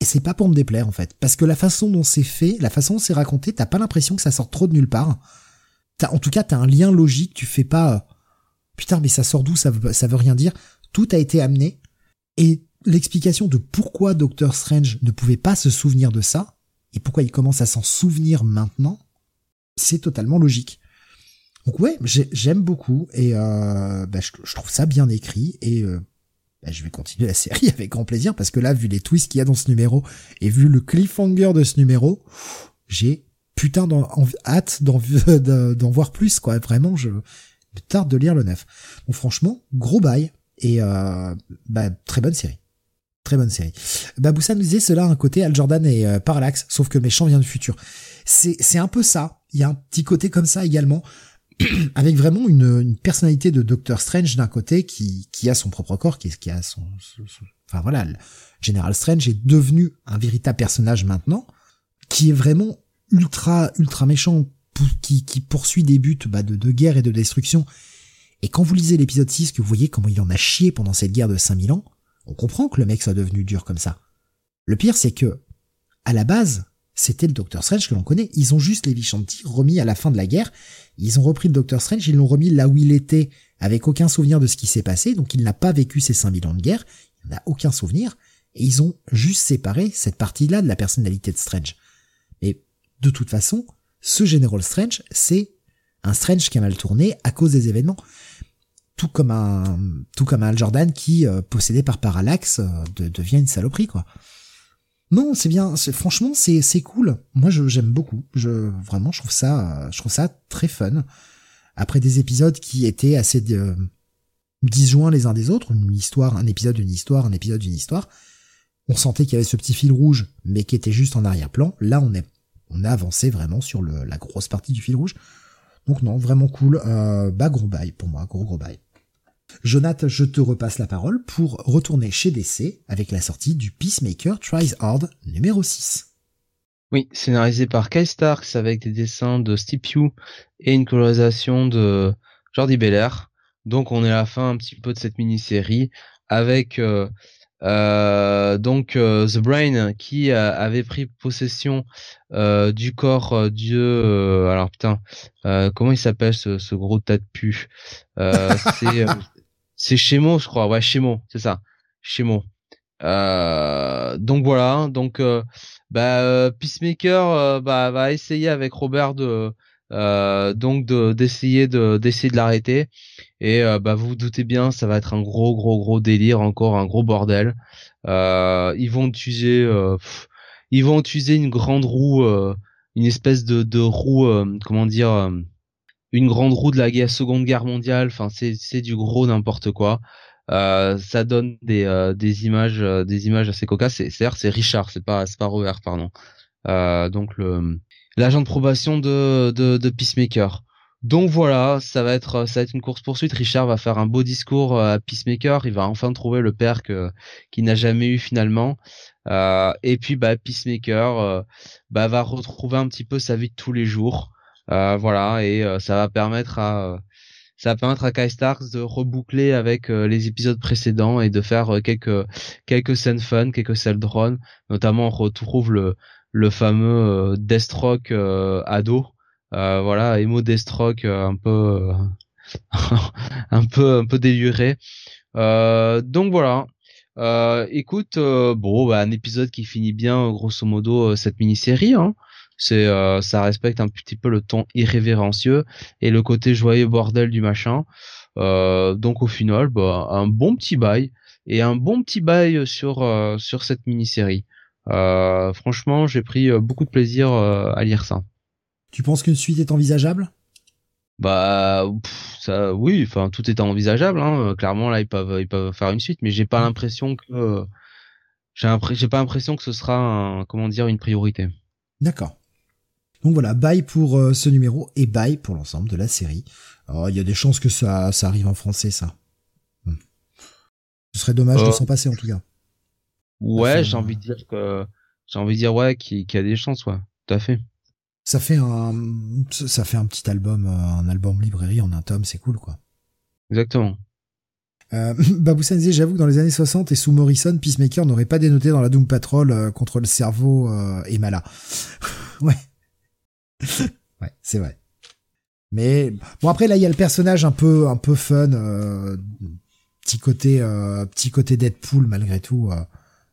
et c'est pas pour me déplaire, en fait, parce que la façon dont c'est fait, la façon dont c'est raconté, t'as pas l'impression que ça sort trop de nulle part, en tout cas, t'as un lien logique, tu fais pas, euh, putain, mais ça sort d'où, ça veut, ça rien dire. Tout a été amené. Et l'explication de pourquoi Doctor Strange ne pouvait pas se souvenir de ça, et pourquoi il commence à s'en souvenir maintenant, c'est totalement logique. Donc ouais, j'aime beaucoup, et euh, bah, je, trouve ça bien écrit, et euh, bah, je vais continuer la série [laughs] avec grand plaisir, parce que là, vu les twists qu'il y a dans ce numéro, et vu le cliffhanger de ce numéro, j'ai putain d'en, hâte d'en, [laughs] d'en voir plus, quoi. Vraiment, je tarde de lire le neuf. Donc franchement, gros bail et euh, bah, très bonne série. Très bonne série. Baboussa nous disait cela un côté Al Jordan et euh, Parallax, sauf que méchant vient du futur. c'est c'est un peu ça. Il y a un petit côté comme ça également, [clears throat] avec vraiment une, une personnalité de Doctor Strange d'un côté qui qui a son propre corps, qui, qui a son, enfin voilà, General Strange est devenu un véritable personnage maintenant, qui est vraiment ultra ultra méchant, qui, qui poursuit des buts bah, de, de guerre et de destruction. Et quand vous lisez l'épisode 6, que vous voyez comment il en a chié pendant cette guerre de 5000 ans, on comprend que le mec soit devenu dur comme ça. Le pire, c'est que, à la base, c'était le Docteur Strange que l'on connaît. Ils ont juste les Vishanti remis à la fin de la guerre. Ils ont repris le Docteur Strange, ils l'ont remis là où il était, avec aucun souvenir de ce qui s'est passé, donc il n'a pas vécu ces 5000 ans de guerre, il n'a aucun souvenir, et ils ont juste séparé cette partie-là de la personnalité de Strange. De toute façon, ce General Strange, c'est un Strange qui a mal tourné à cause des événements. Tout comme un, tout comme un Jordan qui, euh, possédé par Parallax, euh, devient une saloperie, quoi. Non, c'est bien. Franchement, c'est c'est cool. Moi, j'aime beaucoup. Je vraiment, je trouve ça, je trouve ça très fun. Après des épisodes qui étaient assez euh, disjoints les uns des autres, une histoire, un épisode, une histoire, un épisode, une histoire. On sentait qu'il y avait ce petit fil rouge, mais qui était juste en arrière-plan. Là, on est, on a avancé vraiment sur la grosse partie du fil rouge. Donc non, vraiment cool. Euh, bah gros bail pour moi, gros gros bail. Jonathan, je te repasse la parole pour retourner chez DC avec la sortie du Peacemaker Tries Hard numéro 6. Oui, scénarisé par Kyle Starks avec des dessins de Steve Pugh et une colorisation de Jordi Belair. Donc on est à la fin un petit peu de cette mini-série avec euh, euh, donc euh, The Brain qui avait pris possession du corps Dieu. alors putain, comment il s'appelle ce, ce, gros tas de pu C'est [laughs] c'est Shemo, je crois. Ouais, Shemo, c'est ça. Shemo. Euh, donc voilà, donc euh, bah, euh, Peacemaker bah, va essayer avec Robert de donc de d'essayer de d'essayer de l'arrêter et bah vous vous doutez bien ça va être un gros gros gros délire encore un gros bordel ils vont utiliser ils vont utiliser une grande roue une espèce de de roue comment dire une grande roue de la guerre, Seconde Guerre mondiale. Enfin, c'est c'est du gros n'importe quoi. Euh, ça donne des euh, des images euh, des images assez cocasses. C'est c'est Richard, c'est pas c'est pas Robert, pardon. donc le l'agent de probation de, de de Peacemaker. Donc voilà, ça va être ça va être une course poursuite. Richard va faire un beau discours à Peacemaker. Il va enfin trouver le père que qu'il n'a jamais eu finalement. et puis bah Peacemaker bah va retrouver un petit peu sa vie de tous les jours. Euh, voilà, et euh, ça va permettre à euh, ça va permettre à Kai Starks de reboucler avec les épisodes précédents et de faire quelques quelques scènes fun, quelques scènes drone. Notamment, on retrouve le le fameux Deathstroke ado. voilà, emo Deathstroke [laughs] un peu un peu un peu déluré. donc voilà. écoute, bon, bah, un épisode qui finit bien, grosso modo, cette mini-série. Hein. C'est euh, ça respecte un petit peu le ton irrévérencieux et le côté joyeux bordel du machin. Euh, donc au final, bah, un bon petit bail et un bon petit bail sur euh, sur cette mini-série. Franchement, j'ai pris beaucoup de plaisir à lire ça. Tu penses qu'une suite est envisageable? Bah ça, oui, enfin tout est envisageable. Hein. Clairement là, ils peuvent ils peuvent faire une suite, mais j'ai pas l'impression que j'ai j'ai pas l'impression que ce sera un, comment dire une priorité. D'accord. Donc voilà, bye pour euh, ce numéro et bye pour l'ensemble de la série. Il y a des chances que ça, ça arrive en français, ça. Hmm. Ce serait dommage de euh. s'en passer en tout cas. Ouais, j'ai envie de dire que j'ai envie de dire ouais qu'il y a des chances, ouais, tout à fait. Ça fait un ça fait un petit album, euh, un album librairie en un tome, c'est cool quoi. Exactement. Euh, [laughs] Babou j'avoue que dans les années 60 et sous Morrison, Peacemaker n'aurait pas dénoté dans la Doom Patrol contre le cerveau et Mala. [laughs] ouais. [laughs] ouais, c'est vrai. Mais bon après là il y a le personnage un peu un peu fun, euh, petit côté euh, petit côté Deadpool malgré tout euh,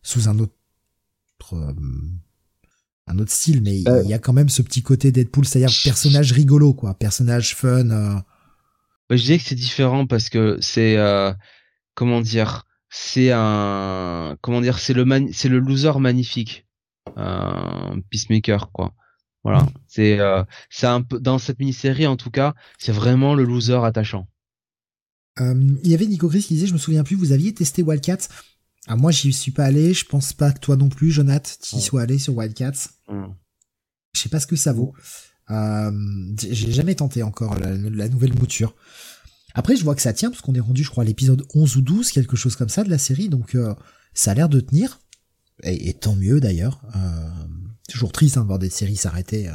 sous un autre un autre style, mais il y a quand même ce petit côté Deadpool, c'est-à-dire personnage rigolo quoi, personnage fun. Bah, je dirais que c'est différent parce que c'est comment dire, c'est un comment dire, c'est le c'est le loser magnifique, Peacemaker quoi. Voilà, c'est euh, c'est un peu dans cette mini-série en tout cas, c'est vraiment le loser attachant. Euh, il y avait Nico Chris qui disait, je me souviens plus, vous aviez testé Wildcats. Ah, moi, j'y suis pas allé. Je pense pas que toi non plus, Jonath, tu y sois allé sur Wildcats. Je sais pas ce que ça vaut. Euh, j'ai jamais tenté encore la, nouvelle mouture. Après, je vois que ça tient, parce qu'on est rendu, je crois, à l'épisode 11 ou 12, quelque chose comme ça de la série, donc euh, ça a l'air de tenir. Et, tant mieux d'ailleurs. Euh, toujours triste hein, de voir des séries s'arrêter,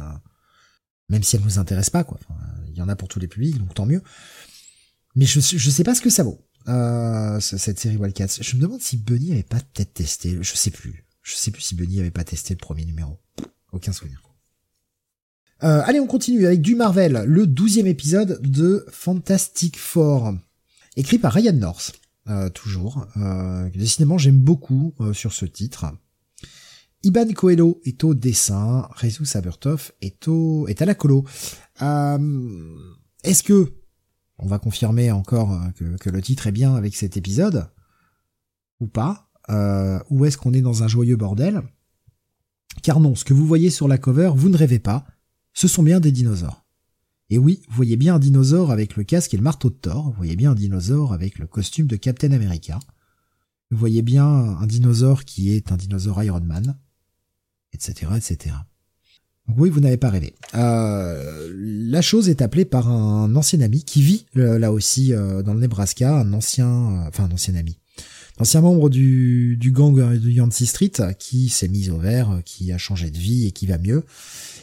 même si elles nous intéressent pas, quoi. Il y en a pour tous les publics, donc tant mieux. Mais je, je sais pas ce que ça vaut, euh, cette série Wildcats. Je me demande si Bunny avait pas peut-être testé, je sais plus. Je sais plus si Bunny avait pas testé le premier numéro. Aucun souvenir. Euh, allez, on continue avec du Marvel, le douzième épisode de Fantastic Four, écrit par Ryan North, euh, toujours. Euh, décidément, j'aime beaucoup euh, sur ce titre. Iban Coelho est au dessin, Rezu Sabertov est au est à la colo. Euh, Est-ce que on va confirmer encore que, que, le titre est bien avec cet épisode ou pas euh, Ou est-ce qu'on est dans un joyeux bordel? Car non, ce que vous voyez sur la cover, vous ne rêvez pas ce sont bien des dinosaures. Et oui, vous voyez bien un dinosaure avec le casque et le marteau de Thor, vous voyez bien un dinosaure avec le costume de Captain America, vous voyez bien un dinosaure qui est un dinosaure Iron Man, etc., etc. Oui, vous n'avez pas rêvé. Euh, la chose est appelée par un ancien ami qui vit euh, là aussi euh, dans le Nebraska, un ancien, enfin un ancien ami, un ancien membre du, gang de Yancey Street qui s'est mis au vert, qui a changé de vie et qui va mieux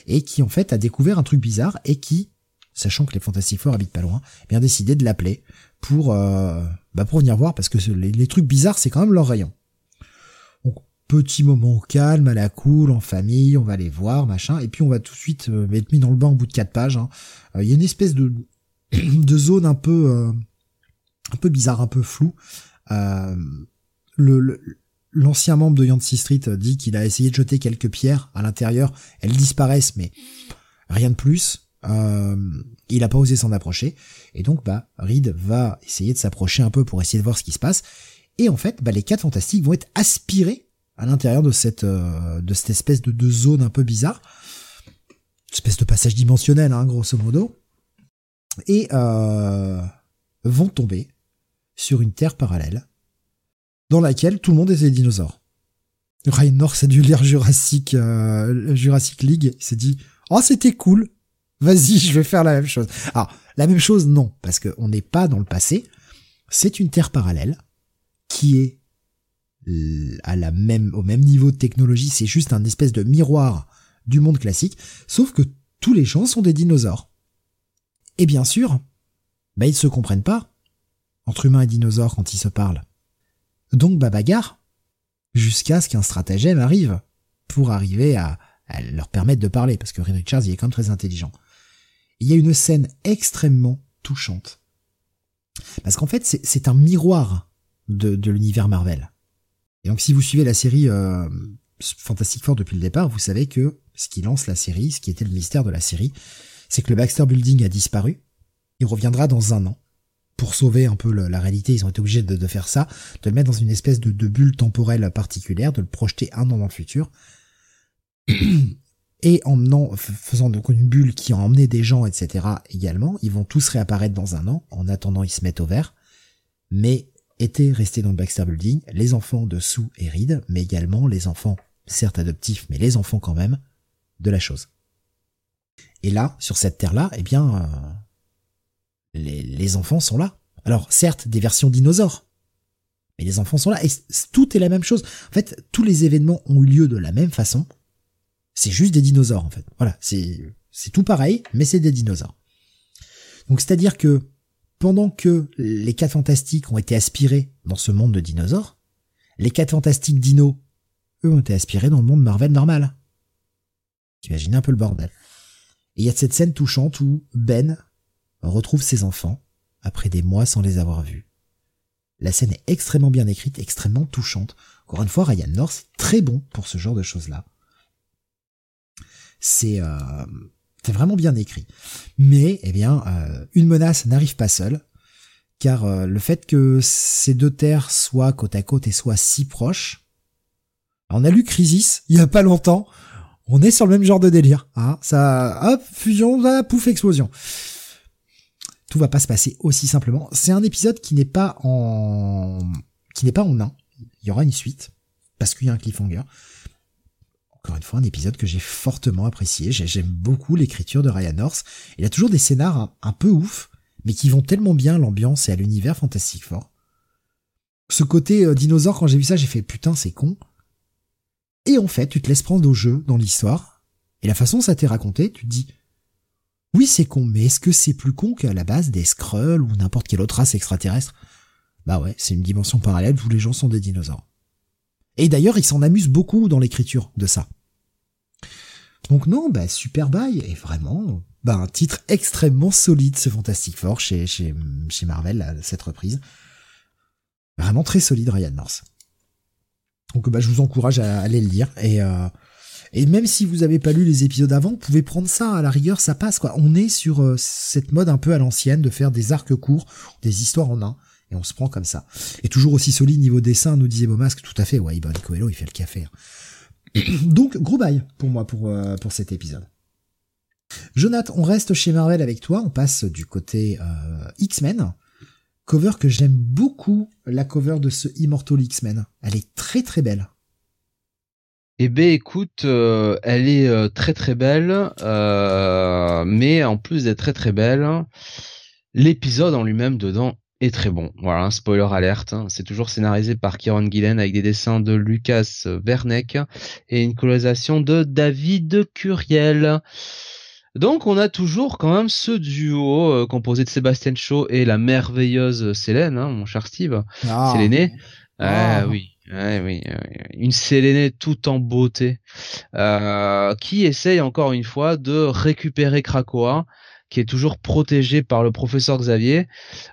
et qui en fait a découvert un truc bizarre et qui, sachant que les Fantastic Four habitent pas loin, a bien décidé de l'appeler pour euh, bah pour venir voir parce que les, trucs bizarres c'est quand même leur rayon. Petit moment calme, à la cool, en famille, on va les voir, machin, et puis on va tout de suite euh, être mis dans le bain au bout de quatre pages. Hein. Euh, il y a une espèce de [clears throat] de zone un peu euh, un peu bizarre, un peu flou. le, l'ancien membre de Yancey Street dit qu'il a essayé de jeter quelques pierres à l'intérieur. Elles disparaissent, mais rien de plus. Euh, il a pas osé s'en approcher. Et donc, bah, Reed va essayer de s'approcher un peu pour essayer de voir ce qui se passe. Et en fait, bah, les quatre fantastiques vont être aspirés à l'intérieur de cette, euh, espèce de, zone un peu bizarre. espèce de passage dimensionnel, hein, grosso modo. Et euh, vont tomber sur une terre parallèle dans laquelle tout le monde est des dinosaures. Ryan North a dû lire Jurassic, euh, Jurassic League, il s'est dit « Oh, c'était cool Vas-y, je vais faire la même chose. » Alors, la même chose, non, parce qu'on n'est pas dans le passé. C'est une Terre parallèle qui est à la même, au même niveau de technologie, c'est juste un espèce de miroir du monde classique, sauf que tous les gens sont des dinosaures. Et bien sûr, bah ils se comprennent pas entre humains et dinosaures quand ils se parlent. Donc bah bagarre, jusqu'à ce qu'un stratagème arrive pour arriver à, leur permettre de parler, parce que Reed Richards il est quand même très intelligent. Il y a une scène extrêmement touchante. Parce qu'en fait, c'est un miroir de, l'univers Marvel. Et donc si vous suivez la série euh, Fantastic Four depuis le départ, vous savez que ce qui lance la série, ce qui était le mystère de la série, c'est que le Baxter Building a disparu. Il reviendra dans un an pour sauver un peu la réalité, ils ont été obligés de, faire ça, de le mettre dans une espèce de, bulle temporelle particulière, de le projeter un an dans le futur. [clears throat] Et en faisant donc une bulle qui a emmené des gens, etc. également, ils vont tous réapparaître dans un an, en attendant ils se mettent au vert. Mais étaient restés dans le Baxter Building les enfants de Sue et Reed, mais également les enfants, certes adoptifs, mais les enfants quand même, de la chose. Et là, sur cette terre-là, eh bien, euh, les, enfants sont là. Alors certes, des versions dinosaures, mais les enfants sont là et tout est la même chose. En fait, tous les événements ont eu lieu de la même façon. C'est juste des dinosaures en fait. Voilà, c'est tout pareil, mais c'est des dinosaures. Donc c'est-à-dire que pendant que les quatre fantastiques ont été aspirés dans ce monde de dinosaures, les quatre fantastiques dinos, eux, ont été aspirés dans le monde Marvel normal. Imaginez un peu le bordel. Il y a cette scène touchante où Ben retrouve ses enfants après des mois sans les avoir vus. La scène est extrêmement bien écrite, extrêmement touchante. Encore une fois, Ryan North très bon pour ce genre de choses-là. C'est euh, c'est vraiment bien écrit. Mais eh bien, euh, une menace n'arrive pas seule, car euh, le fait que ces deux terres soient côte à côte et soient si proches, on a lu Crisis il y a pas longtemps. On est sur le même genre de délire. Hein. Ça, hop, fusion, pouf, explosion tout va pas se passer aussi simplement. C'est un épisode qui n'est pas en qui n'est pas en un. Il y aura une suite parce qu'il y a un cliffhanger. Encore une fois un épisode que j'ai fortement apprécié. J'aime beaucoup l'écriture de Ryan North. Il a toujours des scénars un, peu ouf, mais qui vont tellement bien à l'ambiance et à l'univers fantastique fort. Ce côté euh, dinosaure, quand j'ai vu ça, j'ai fait putain, c'est con. Et en fait, tu te laisses prendre au jeu dans l'histoire, et la façon dont ça t'est raconté, tu te dis, oui, c'est con, mais est-ce que c'est plus con qu'à la base des Skrulls ou n'importe quelle autre race extraterrestre? Bah ouais, c'est une dimension parallèle où les gens sont des dinosaures. Et d'ailleurs, il s'en amuse beaucoup dans l'écriture de ça. Donc non, bah super bail, et vraiment, bah un titre extrêmement solide ce Fantastic Four chez, chez, chez Marvel, cette reprise. Vraiment très solide Ryan North. Donc bah je vous encourage à aller le lire, et euh, et même si vous avez pas lu les épisodes avant, vous pouvez prendre ça à la rigueur, ça passe quoi. On est sur euh, cette mode un peu à l'ancienne de faire des arcs courts, des histoires en un, et on se prend comme ça. Et toujours aussi solide niveau dessin, nous disait Beaumasque, tout à fait. Ouais, Ibon Coelho, il fait le café. Hein. [clears throat] Donc gros bail pour moi pour euh, pour cet épisode. Jonathan, on reste chez Marvel avec toi, on passe du côté euh, X-Men. Cover que j'aime beaucoup, la cover de ce Immortal X-Men. Elle est très très belle. Eh ben écoute, euh, elle est très très belle, mais en plus d'être très très belle, l'épisode en lui-même dedans est très bon. Voilà, spoiler alerte. Hein. C'est toujours scénarisé par Kieron Gillen avec des dessins de Lucas Verneck et une colorisation de David Curiel. Donc on a toujours quand même ce duo composé de Sébastien Shaw et la merveilleuse Célène, hein, mon cher Steve. Ah. Ah oui. Ouais, oui, une Sélénée tout en beauté, euh, qui essaye encore une fois de récupérer Krakoa, qui est toujours protégé par le professeur Xavier.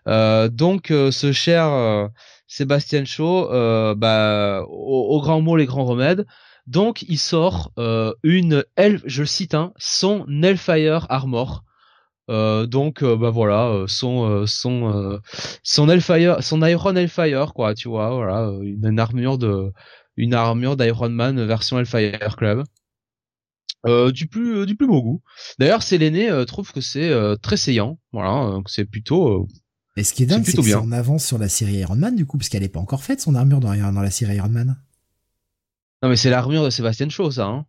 Euh, donc, euh, ce cher euh, Sébastien Shaw, bah, au, grand mot les grands remèdes. Donc, il sort une elf, je le cite, hein, son Hellfire Armor. Donc bah voilà son son son son Iron Hellfire quoi tu vois voilà une, armure de une armure d'Iron Man version Hellfire Club du plus du plus beau goût. D'ailleurs Séléné trouve que c'est très saillant. Voilà c'est plutôt et ce qui est dingue c'est que c'est en avance sur la série Iron Man du coup parce qu'elle est pas encore faite son armure dans, dans la série Iron Man. Non mais c'est l'armure de Sébastien Shaw ça hein.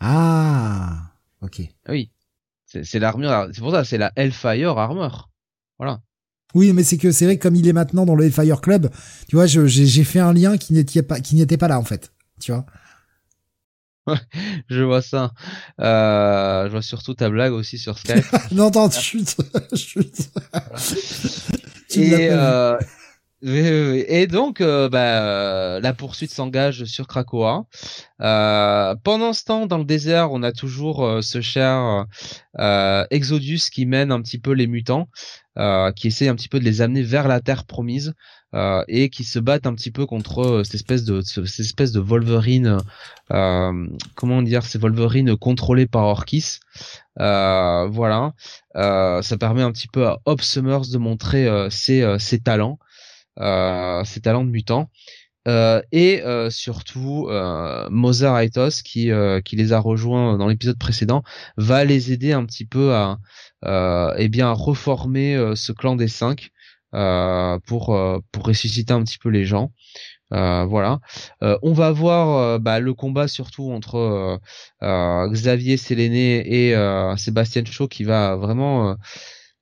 Ah ok. Oui. C'est l'armure, c'est pour ça, c'est la Hellfire Armor. Voilà. Oui, mais c'est que c'est vrai que comme il est maintenant dans le Hellfire Club, tu vois, j'ai fait un lien qui n'était pas, qui n'était pas là en fait, tu vois? [laughs] je vois ça. Euh, je vois surtout ta blague aussi sur Skype. [laughs] non, attends, chute, chute. [laughs] Et, euh, et donc, euh, bah, euh, la poursuite s'engage sur Krakoa. Pendant ce temps, dans le désert, on a toujours ce cher Exodus qui mène un petit peu les mutants, qui essaie un petit peu de les amener vers la terre promise et qui se battent un petit peu contre cette espèce de cette espèce de Wolverine. comment dire, ces Wolverine contrôlés par Orkis. voilà, ça permet un petit peu à Hope Summers de montrer ses, talents euh, ses talents de mutant. Euh, et euh, surtout euh, Mozart Aitos qui qui les a rejoints dans l'épisode précédent va les aider un petit peu à eh bien à reformer ce clan des cinq pour pour ressusciter un petit peu les gens voilà on va voir bah, le combat surtout entre Xavier Séléné et Sébastien Chaud qui va vraiment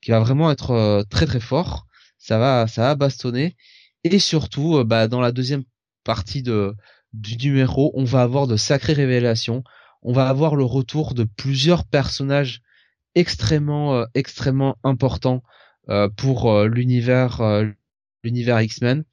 qui va vraiment être très très fort ça va, ça va bastonner. Et surtout, euh, bah, dans la deuxième partie de, du numéro, on va avoir de sacrées révélations. On va avoir le retour de plusieurs personnages extrêmement, euh, extrêmement importants euh, pour l'univers, l'univers X-Men.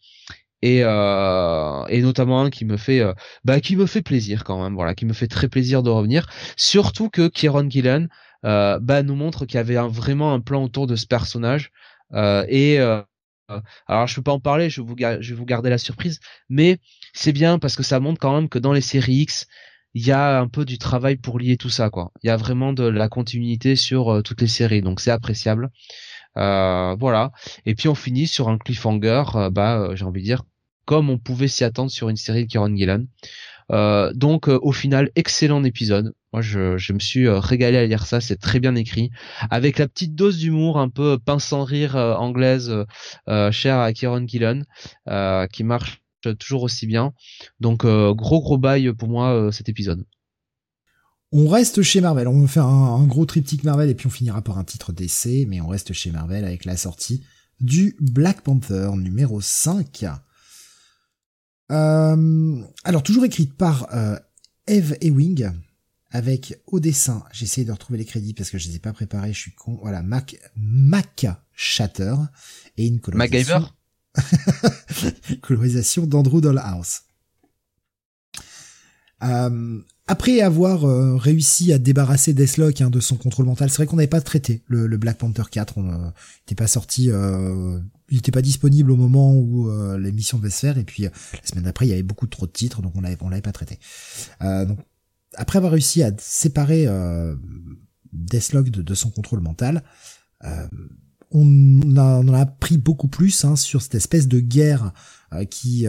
Et, et notamment un qui me fait bah qui me fait plaisir quand même voilà qui me fait très plaisir de revenir surtout que Kieron Gillen bah nous montre qu'il y avait vraiment un plan autour de ce personnage euh, et euh, alors je peux pas en parler, je vous, je vais vous garder la surprise, mais c'est bien parce que ça montre quand même que dans les séries X, il y a un peu du travail pour lier tout ça, quoi. Il y a vraiment de la continuité sur euh, toutes les séries, donc c'est appréciable. Euh, voilà. Et puis on finit sur un cliffhanger, bah j'ai envie de dire comme on pouvait s'y attendre sur une série de Kieron Gillan. Euh, donc au final, excellent épisode. Moi, je, me suis euh, régalé à lire ça. C'est très bien écrit, avec la petite dose d'humour un peu pince sans rire euh, anglaise, euh, chère à Kieron Gillen, qui marche toujours aussi bien. Donc, gros gros bail pour moi cet épisode. On reste chez Marvel. On va faire un, gros triptyque Marvel et puis on finira par un titre d'essai, mais on reste chez Marvel avec la sortie du Black Panther numéro 5. Euh, alors toujours écrite par euh, Eve Ewing avec au dessin, j'ai essayé de retrouver les crédits parce que je les ai pas préparés, je suis con. Voilà, Mac Mac Shatter et une colorisation. [laughs] colorisation d'Andrew Dollhouse. Euh, après avoir euh, réussi à débarrasser Deathlock hein, de son contrôle mental, c'est vrai qu'on n'avait pas traité le, Black Panther 4, on n'était pas sorti, euh, il n'était pas disponible au moment où euh, l'émission devait se faire, et puis la semaine d'après il y avait beaucoup trop de titres, donc on l'avait on l'avait pas traité. donc après avoir réussi à séparer Deathlock de, de, son contrôle mental, on, a, on a appris beaucoup plus hein, sur cette espèce de guerre qui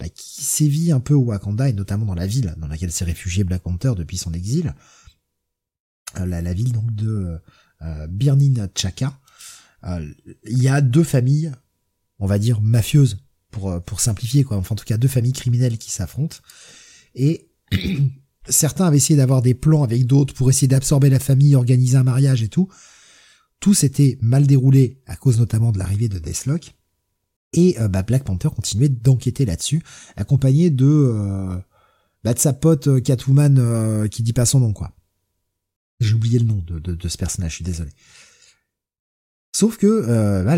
bah, qui sévit un peu au Wakanda et notamment dans la ville dans laquelle s'est réfugié Black Panther depuis son exil, euh, la, ville donc de euh, Birnin Chaka. Euh, il y a deux familles, on va dire mafieuses pour pour simplifier quoi, enfin en tout cas deux familles criminelles qui s'affrontent et [clears throat] certains avaient essayé d'avoir des plans avec d'autres pour essayer d'absorber la famille, organiser un mariage et tout. Tout s'était mal déroulé à cause notamment de l'arrivée de Deathlock. Et euh, bah, Black Panther continuait d'enquêter là-dessus, accompagné de, euh, bah, de sa pote euh, Catwoman qui dit pas son nom quoi. J'ai oublié le nom de, de, ce personnage, je suis désolé. Sauf que bah,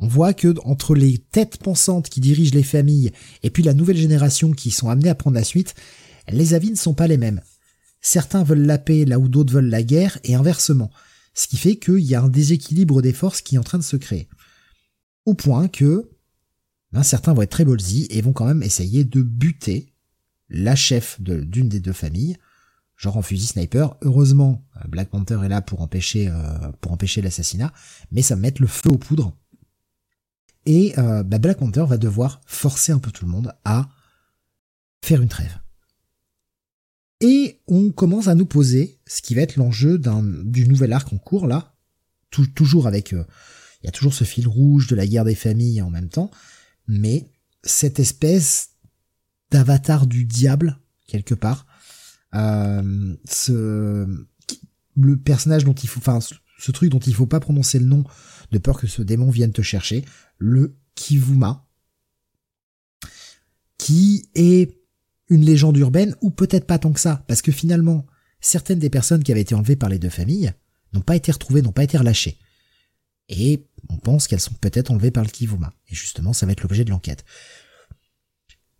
on voit que entre les têtes pensantes qui dirigent les familles et puis la nouvelle génération qui sont amenées à prendre la suite, les avis ne sont pas les mêmes. Certains veulent la paix là où d'autres veulent la guerre et inversement. Ce qui fait qu'il y a un déséquilibre des forces qui est en train de se créer au point que certains vont être très ballsy et vont quand même essayer de buter la chef d'une des deux familles, genre en fusil sniper. Heureusement, euh, Black Panther est là pour empêcher euh, pour empêcher l'assassinat, mais ça va mettre le feu aux poudres. Et euh, ben, Black Panther va devoir forcer un peu tout le monde à faire une trêve. Et on commence à nous poser ce qui va être l'enjeu du nouvel arc en cours là, toujours avec il y a toujours ce fil rouge de la guerre des familles en même temps, mais cette espèce d'avatar du diable quelque part, euh, ce le personnage dont il faut, enfin ce truc dont il faut pas prononcer le nom de peur que ce démon vienne te chercher, le Kivuma, qui est une légende urbaine ou peut-être pas tant que ça, parce que finalement certaines des personnes qui avaient été enlevées par les deux familles n'ont pas été retrouvées, n'ont pas été relâchées. Et on pense qu'elles sont peut-être enlevées par le Kivuma. Et justement, ça va être l'objet de l'enquête.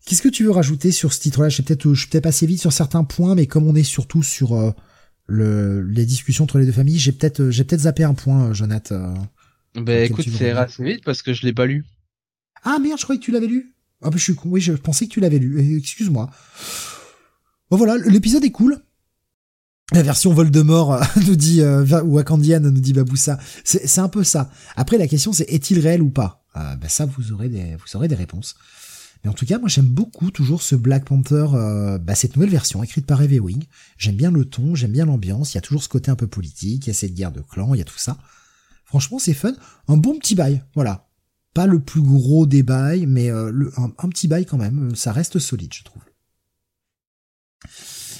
Qu'est-ce que tu veux rajouter sur ce titre-là? Je suis peut-être, je peut-être passé vite sur certains points, mais comme on est surtout sur euh, le, les discussions entre les deux familles, j'ai peut-être, j'ai peut-être zappé un point, euh, Jonathan. Euh, ben écoute, c'est assez vite parce que je l'ai pas lu. Ah merde, je croyais que tu l'avais lu. Ah ben je suis con. Oui, je pensais que tu l'avais lu. Excuse-moi. Bon voilà, l'épisode est cool. La version Voldemort euh, [laughs] nous dit euh, Wakandian nous dit Baboussa. C'est un peu ça. Après la question c'est est-il réel ou pas? Euh, bah, ça vous aurez des vous aurez des réponses. Mais en tout cas moi j'aime beaucoup toujours ce Black Panther euh, bah, cette nouvelle version écrite par Eve Wing. J'aime bien le ton, j'aime bien l'ambiance. Il y a toujours ce côté un peu politique, il y a cette guerre de clans, il y a tout ça. Franchement c'est fun, un bon petit bail. Voilà. Pas le plus gros des bails, mais le, un, un petit bail quand même. Ça reste solide je trouve.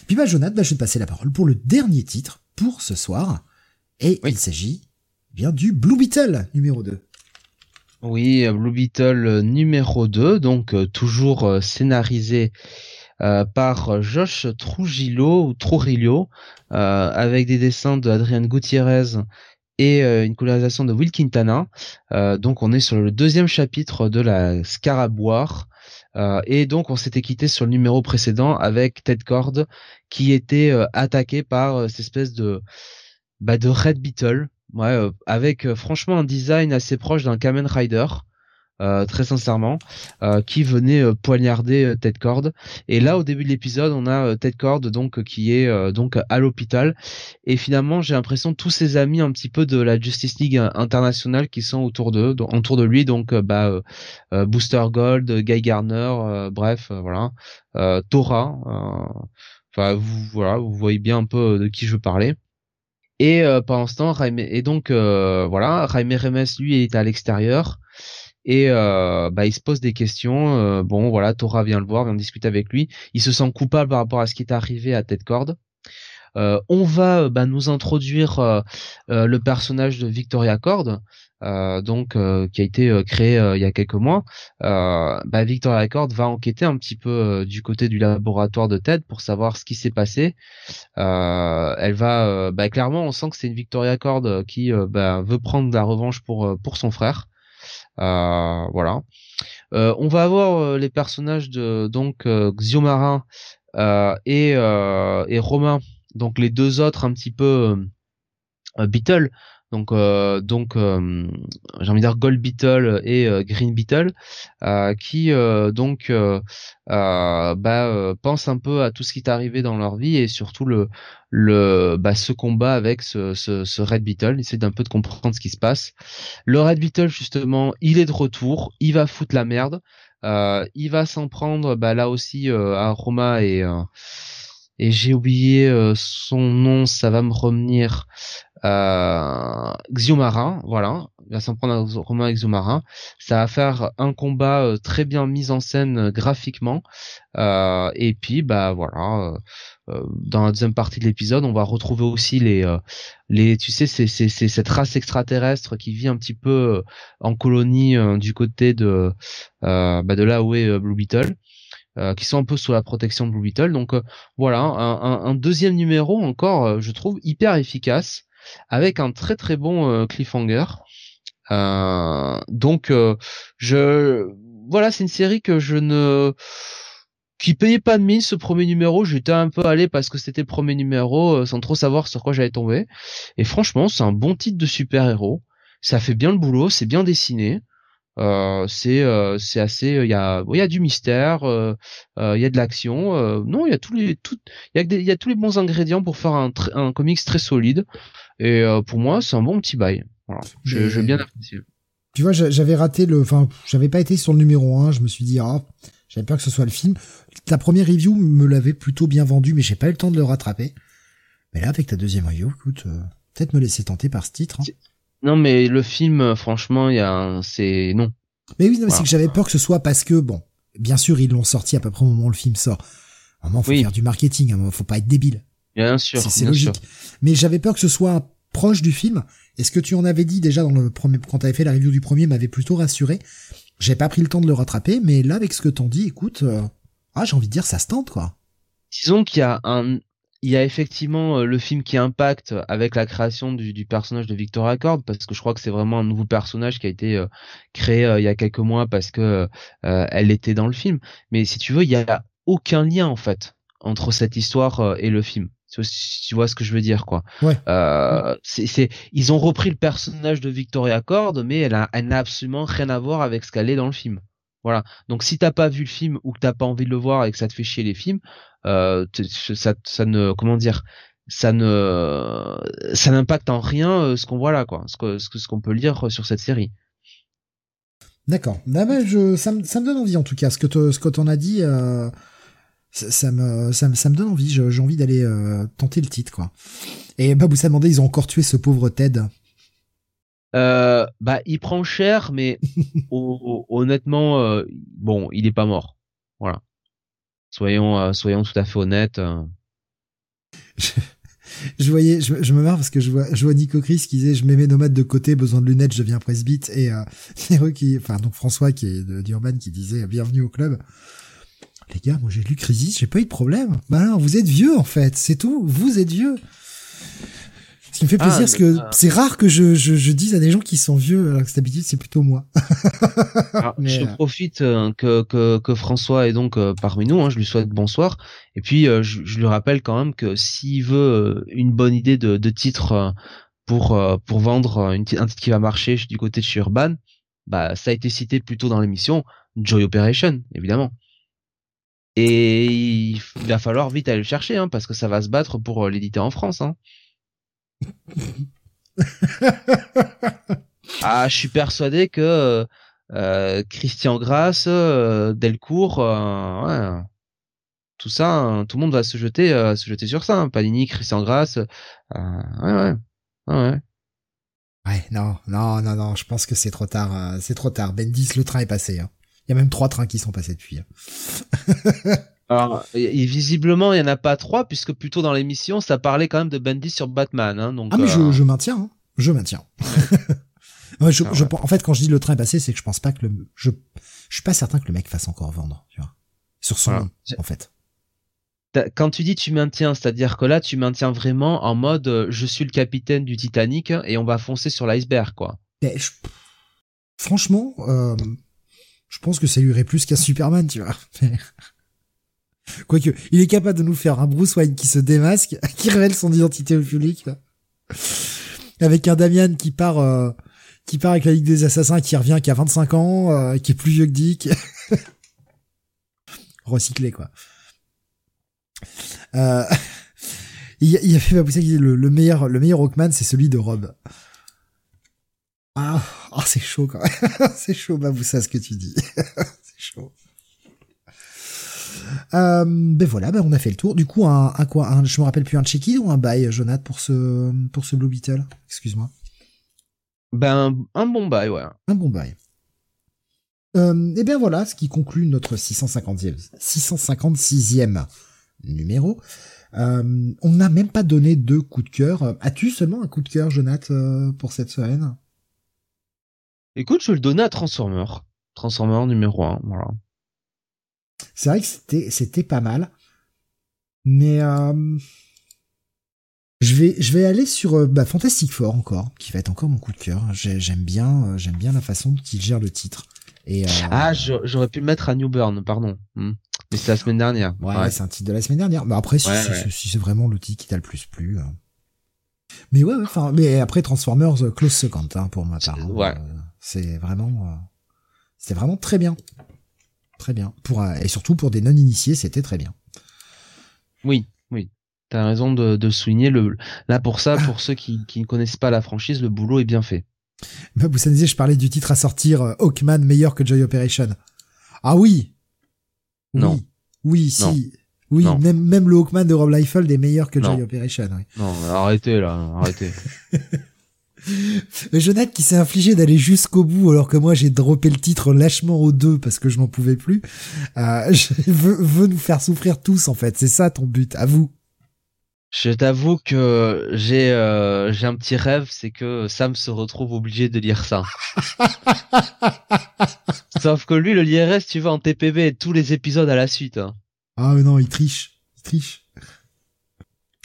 Puis bah Jonathan, bah, je vais te passer la parole pour le dernier titre pour ce soir. Et il s'agit bien du Blue Beetle numéro 2. Oui, euh, Blue Beetle euh, numéro 2, donc euh, toujours scénarisé par Josh Trujillo ou Trujillo, avec des dessins de Adrian Gutiérrez et une colorisation de Will Quintana. donc on est sur le deuxième chapitre de la Scaraboire. Euh, et donc on s'était quitté sur le numéro précédent avec Ted Cord qui était euh, attaqué par euh, cette espèce de bah, de Red Beetle, avec franchement un design assez proche d'un Kamen Rider. Euh, très sincèrement, euh, qui venait euh, poignarder Ted Cord. Et là, au début de l'épisode, on a Ted Cord donc qui est donc à l'hôpital. Et finalement, j'ai l'impression tous ses amis un petit peu de la Justice League internationale qui sont autour d'eux, autour de lui. Donc, bah, Booster Gold, Guy Garner, bref, voilà, Tora. Enfin, vous voilà, vous voyez bien un peu de qui je veux parler. Et pendant ce temps, et donc voilà, Jaime Remes lui est à l'extérieur et bah il se pose des questions. bon voilà, Tora vient le voir, vient discuter avec lui. Il se sent coupable par rapport à ce qui est arrivé à Ted Cord. Euh, on va bah, nous introduire euh, euh, le personnage de Victoria Cord, donc qui a été créé il y a quelques mois. Bah, Victoria Cord va enquêter un petit peu du côté du laboratoire de Ted pour savoir ce qui s'est passé. elle va, bah, clairement, on sent que c'est une Victoria Cord qui veut prendre la revanche pour pour son frère. Voilà. on va avoir les personnages de donc Xiomara et, et Romain donc les deux autres un petit peu euh, Beetle, donc euh, donc euh, j'ai envie de dire Gold Beetle et Green Beetle qui donc bah, pensent un peu à tout ce qui est arrivé dans leur vie et surtout le le bah, ce combat avec ce, ce, Red Beetle. Ils essaient d'un peu de comprendre ce qui se passe. Le Red Beetle justement il est de retour. Il va foutre la merde. Il va s'en prendre bah, là aussi à Roma et et j'ai oublié euh, son nom, ça va me revenir. Euh, Xiomara, voilà, il va s'en prendre à Romain Xiomara. Ça va faire un combat euh, très bien mis en scène euh, graphiquement. Euh, et puis bah voilà, dans la deuxième partie de l'épisode, on va retrouver aussi les les, tu sais, c'est cette race extraterrestre qui vit un petit peu en colonie du côté de bah, de là où est Blue Beetle. Qui sont un peu sous la protection de Blue Beetle. Donc voilà, un, deuxième numéro encore, je trouve hyper efficace, avec un très très bon cliffhanger. donc je voilà, c'est une série que je ne qui payait pas de mine ce premier numéro, j'étais un peu allé parce que c'était le premier numéro sans trop savoir sur quoi j'allais tomber. Et franchement, c'est un bon titre de super-héros. Ça fait bien le boulot, c'est bien dessiné. Euh, c'est euh, c'est assez il y a il y a du mystère il y a de l'action non il y a tous les tout il y a il y a tous les bons ingrédients pour faire un un comics très solide et pour moi c'est un bon petit bail voilà je, je bien apprécié tu vois j'avais raté le enfin j'avais pas été sur le numéro 1 je me suis dit ah j'avais peur que ce soit le film ta première review me l'avait plutôt bien vendu mais j'ai pas eu le temps de le rattraper mais là avec ta deuxième review écoute peut-être me laisser tenter par ce titre hein. Non, mais le film, franchement, il y a, c'est non. Mais oui, non, c'est que j'avais peur que ce soit parce que bon, bien sûr, ils l'ont sorti à peu près au moment où le film sort. À un moment, faut faire du marketing, à un moment, faut pas être débile. Bien sûr, c'est logique. Mais j'avais peur que ce soit proche du film. Et ce que tu en avais dit déjà dans le premier, quand t'avais fait la review du premier, m'avait plutôt rassuré. J'ai pas pris le temps de le rattraper, mais là, avec ce que t'en dis, écoute, euh, ah, j'ai envie de dire, ça se tente, quoi. Disons qu'il y a un, il y a effectivement euh, le film qui impacte avec la création du, du personnage de Victor Accord parce que je crois que c'est vraiment un nouveau personnage qui a été euh, créé euh, il y a quelques mois parce que elle était dans le film. Mais si tu veux, il y a aucun lien en fait entre cette histoire et le film. Tu vois ce que je veux dire, quoi. Ouais. c'est, ils ont repris le personnage de Victoria Accord, mais elle a, elle n'a absolument rien à voir avec ce qu'elle est dans le film. Voilà. Donc si t'as pas vu le film ou que t'as pas envie de le voir et que ça te fait chier les films, euh, ça, ça ne comment dire, ça ne ça n'impacte en rien euh, ce qu'on voit là quoi, ce que ce qu'on peut lire sur cette série. D'accord. Bah, bah, je, ça, me, ça me donne envie en tout cas. Ce que ce que t'en as dit, euh, ça, me, ça, me donne envie. J'ai envie d'aller tenter le titre quoi. Et Babou ça demandé, ils ont encore tué ce pauvre Ted. Euh, bah, il prend cher, mais [laughs] honnêtement, euh, bon, il est pas mort. Voilà. Soyons, euh, soyons tout à fait honnêtes. Je, voyais, je, me marre parce que je vois, je vois Nico Chris qui disait, je mets mes nomades de côté, besoin de lunettes, je deviens presbyte, et euh, [laughs] qui, enfin donc François qui est d'Urban qui disait, bienvenue au club. Les gars, moi j'ai lu Crisis, j'ai pas eu de problème. Bah vous êtes vieux en fait, c'est tout. Vous êtes vieux. Ce qui me fait plaisir, ah, parce que c'est rare que je, je, je, dise à des gens qui sont vieux, alors que d'habitude c'est plutôt moi. [laughs] je euh, profite euh, que, que, que, François est donc euh, parmi nous, hein, je lui souhaite bonsoir. Et puis je, je, lui rappelle quand même que s'il veut une bonne idée de, de titre pour, pour vendre une, un titre qui va marcher du côté de chez Urban, bah ça a été cité plus tôt dans l'émission, Joy Operation, évidemment. Et il va falloir vite aller le chercher, hein, parce que ça va se battre pour l'éditer en France. Hein [laughs] ah, je suis persuadé que euh, Christian Grasse, euh, Delcourt, euh, ouais, tout ça, hein, tout le monde va se jeter, se jeter sur ça. Hein. Panini, Christian Grasse, ouais, ouais, ouais. Ouais, non, non, non, non, je pense que c'est trop tard, euh, c'est trop tard. Bendis, le train est passé. Hein. Il y a même trois trains qui sont passés depuis. Hein. [laughs] Alors, et, visiblement, il y en a pas trois, puisque plutôt dans l'émission, ça parlait quand même de Bendis sur Batman. Hein, donc, ah, mais je, je maintiens, hein. je maintiens. [laughs] ouais, je, ah je, en fait, quand je dis le train est passé, c'est que je pense pas que le, je, je suis pas certain que le mec fasse encore vendre, tu vois, sur son nom, en fait. Quand tu dis tu maintiens, c'est-à-dire que là tu maintiens vraiment en mode euh, je suis le capitaine du Titanic et on va foncer sur l'iceberg quoi. Franchement, euh, je pense que ça lui irait plus qu'un Superman, tu vois. [laughs] Quoique, il est capable de nous faire un Bruce Wayne qui se démasque, [laughs] qui révèle son identité au public, avec un Damian qui part, euh, qui part avec la Ligue des Assassins, qui revient, qui a 25 ans, euh, qui est plus vieux que Dick, [laughs] recyclé quoi. Euh, il, y a fait qui le, le meilleur, le meilleur Hawkman, c'est celui de Rob. Ah, oh, c'est chaud quand même. [laughs] c'est chaud, Baboussa, ce que tu dis. [laughs] c'est chaud. Euh, ben voilà, ben on a fait le tour. Du coup, un, un quoi un, Je me rappelle plus un check ou un buy, Jonathan, pour ce pour ce Blue Beetle? Excuse-moi. Ben un bon buy, ouais. Un bon buy. Euh, et bien voilà, ce qui conclut notre 650e, 656e numéro. Euh, on n'a même pas donné de coup de cœur. As-tu seulement un coup de cœur, Jonathan, pour cette semaine? Écoute, je vais le donner à Transformer. Transformer numéro 1, voilà. C'est vrai que c'était c'était pas mal, mais euh, je vais je vais aller sur euh, bah, Fantastic Four encore, qui va être encore mon coup de cœur. J'aime bien euh, j'aime bien la façon dont il gère le titre. Et ah, j'aurais pu le mettre à New Burn, pardon. Hmm. Mais c'est la semaine dernière. Ouais, c'est un titre de la semaine dernière. Mais après, si, si, c'est vraiment l'outil qui t'a le plus plu. Mais ouais, enfin, mais après Transformers Close Second, hein, pour ma part. Hein. Ouais. C'est vraiment, c'est vraiment très bien. Très bien. Pour, et surtout pour des non-initiés, c'était très bien. Oui, oui. T'as raison de, de souligner le. Là pour ça, pour ceux qui, qui ne connaissent pas la franchise, le boulot est bien fait. Bah, vous savez, je parlais du titre à sortir euh, Hawkman meilleur que Joy Operation. Ah oui. Non. Oui, si. Oui, même même le Hawkman de Rob Liefeld est meilleur que Joy Operation. Oui. Non, arrêtez là, arrêtez. [laughs] [laughs] Jonathan qui s'est infligé d'aller jusqu'au bout alors que moi j'ai droppé le titre lâchement aux deux parce que je n'en pouvais plus, euh, [laughs] je veut, nous faire souffrir tous en fait. C'est ça ton but, à vous. Je t'avoue que j'ai euh, j'ai un petit rêve, c'est que Sam se retrouve obligé de lire ça. [laughs] Sauf que lui, le l'IRS, tu vas en TPB tous les épisodes à la suite. Hein. Ah non, il triche, il triche.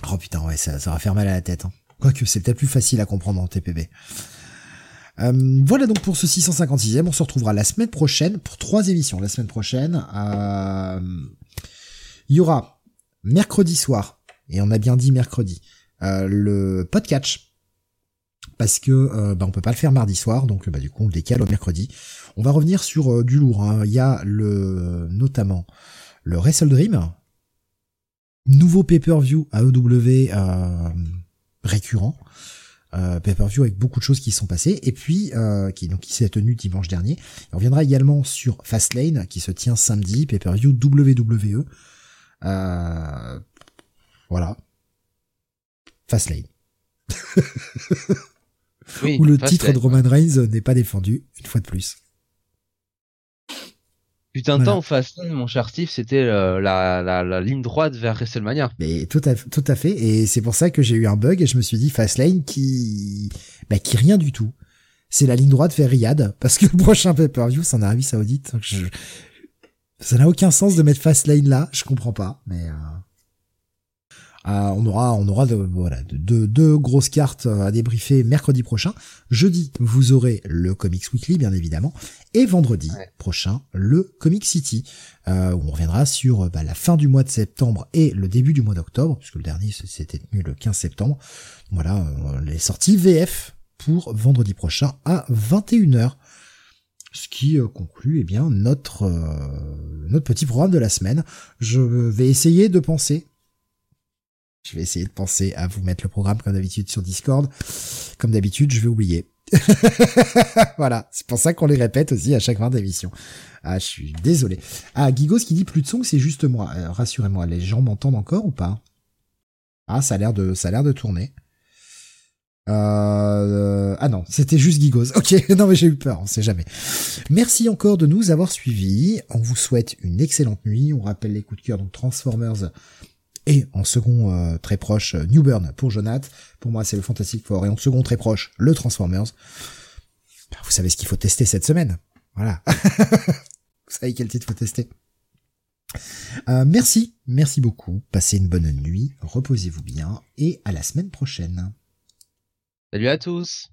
Oh putain, ouais, ça, ça va faire mal à la tête. Hein. Quoique c'est peut-être plus facile à comprendre en TPB. Euh, voilà donc pour ce 656e. On se retrouvera la semaine prochaine pour trois émissions. La semaine prochaine, euh, il y aura mercredi soir, et on a bien dit mercredi, euh, le podcast parce que bah, on peut pas le faire mardi soir, donc bah, du coup on le décale au mercredi. On va revenir sur du lourd. Hein. Il y a le notamment le Wrestle Dream, nouveau pay-per-view AEW récurrent. Euh, pay-per-view avec beaucoup de choses qui sont passées et puis euh, qui donc qui s'est tenu dimanche dernier. on reviendra également sur Fastlane qui se tient samedi, pay-per-view WWE. Euh, voilà. Fastlane. Où le titre de Roman Reigns n'est pas défendu une fois de plus. Putain de temps, Fastlane, mon cher Steve, c'était euh, la, la, la, ligne droite vers WrestleMania. Mais tout à, tout à fait, et c'est pour ça que j'ai eu un bug et je me suis dit Fastlane qui, bah, qui rien du tout. C'est la ligne droite vers Riyad, parce que le prochain pay-per-view, c'est en Arabie Saoudite. Ça n'a aucun sens de mettre Fastlane là, je comprends pas, mais... Euh... Euh, on aura, on aura de, voilà, deux de, grosses cartes à débriefer mercredi prochain. Jeudi, vous aurez le Comics Weekly, bien évidemment, et vendredi prochain, le Comic City, euh, où on reviendra sur bah, la fin du mois de septembre et le début du mois d'octobre, puisque le dernier s'était tenu le 15 septembre. Voilà, euh, les sorties VF pour vendredi prochain à 21h. Ce qui conclut eh bien notre notre petit programme de la semaine. Je vais essayer de penser je vais essayer de penser à vous mettre le programme comme d'habitude sur Discord. Comme d'habitude, je vais oublier. [laughs] voilà, c'est pour ça qu'on les répète aussi à chaque fin d'émission. Ah, je suis désolé. Ah, Gigos qui dit plus de son, c'est juste moi. Euh, rassurez-moi, les gens m'entendent encore ou pas? Ah, ça a l'air de, ça a l'air de tourner. Euh, ah non, c'était juste Gigos. Ok, [laughs] non mais j'ai eu peur, on sait jamais. Merci encore de nous avoir suivis. On vous souhaite une excellente nuit. On rappelle les coups de cœur, donc Transformers et en second euh, très proche New Burn pour Jonath. Pour moi c'est le Fantastic Four et en second très proche le Transformers. Bah, vous savez ce qu'il faut tester cette semaine. Voilà. [laughs] vous savez quel titre faut tester. Euh, merci, merci beaucoup. Passez une bonne nuit, reposez-vous bien et à la semaine prochaine. Salut à tous.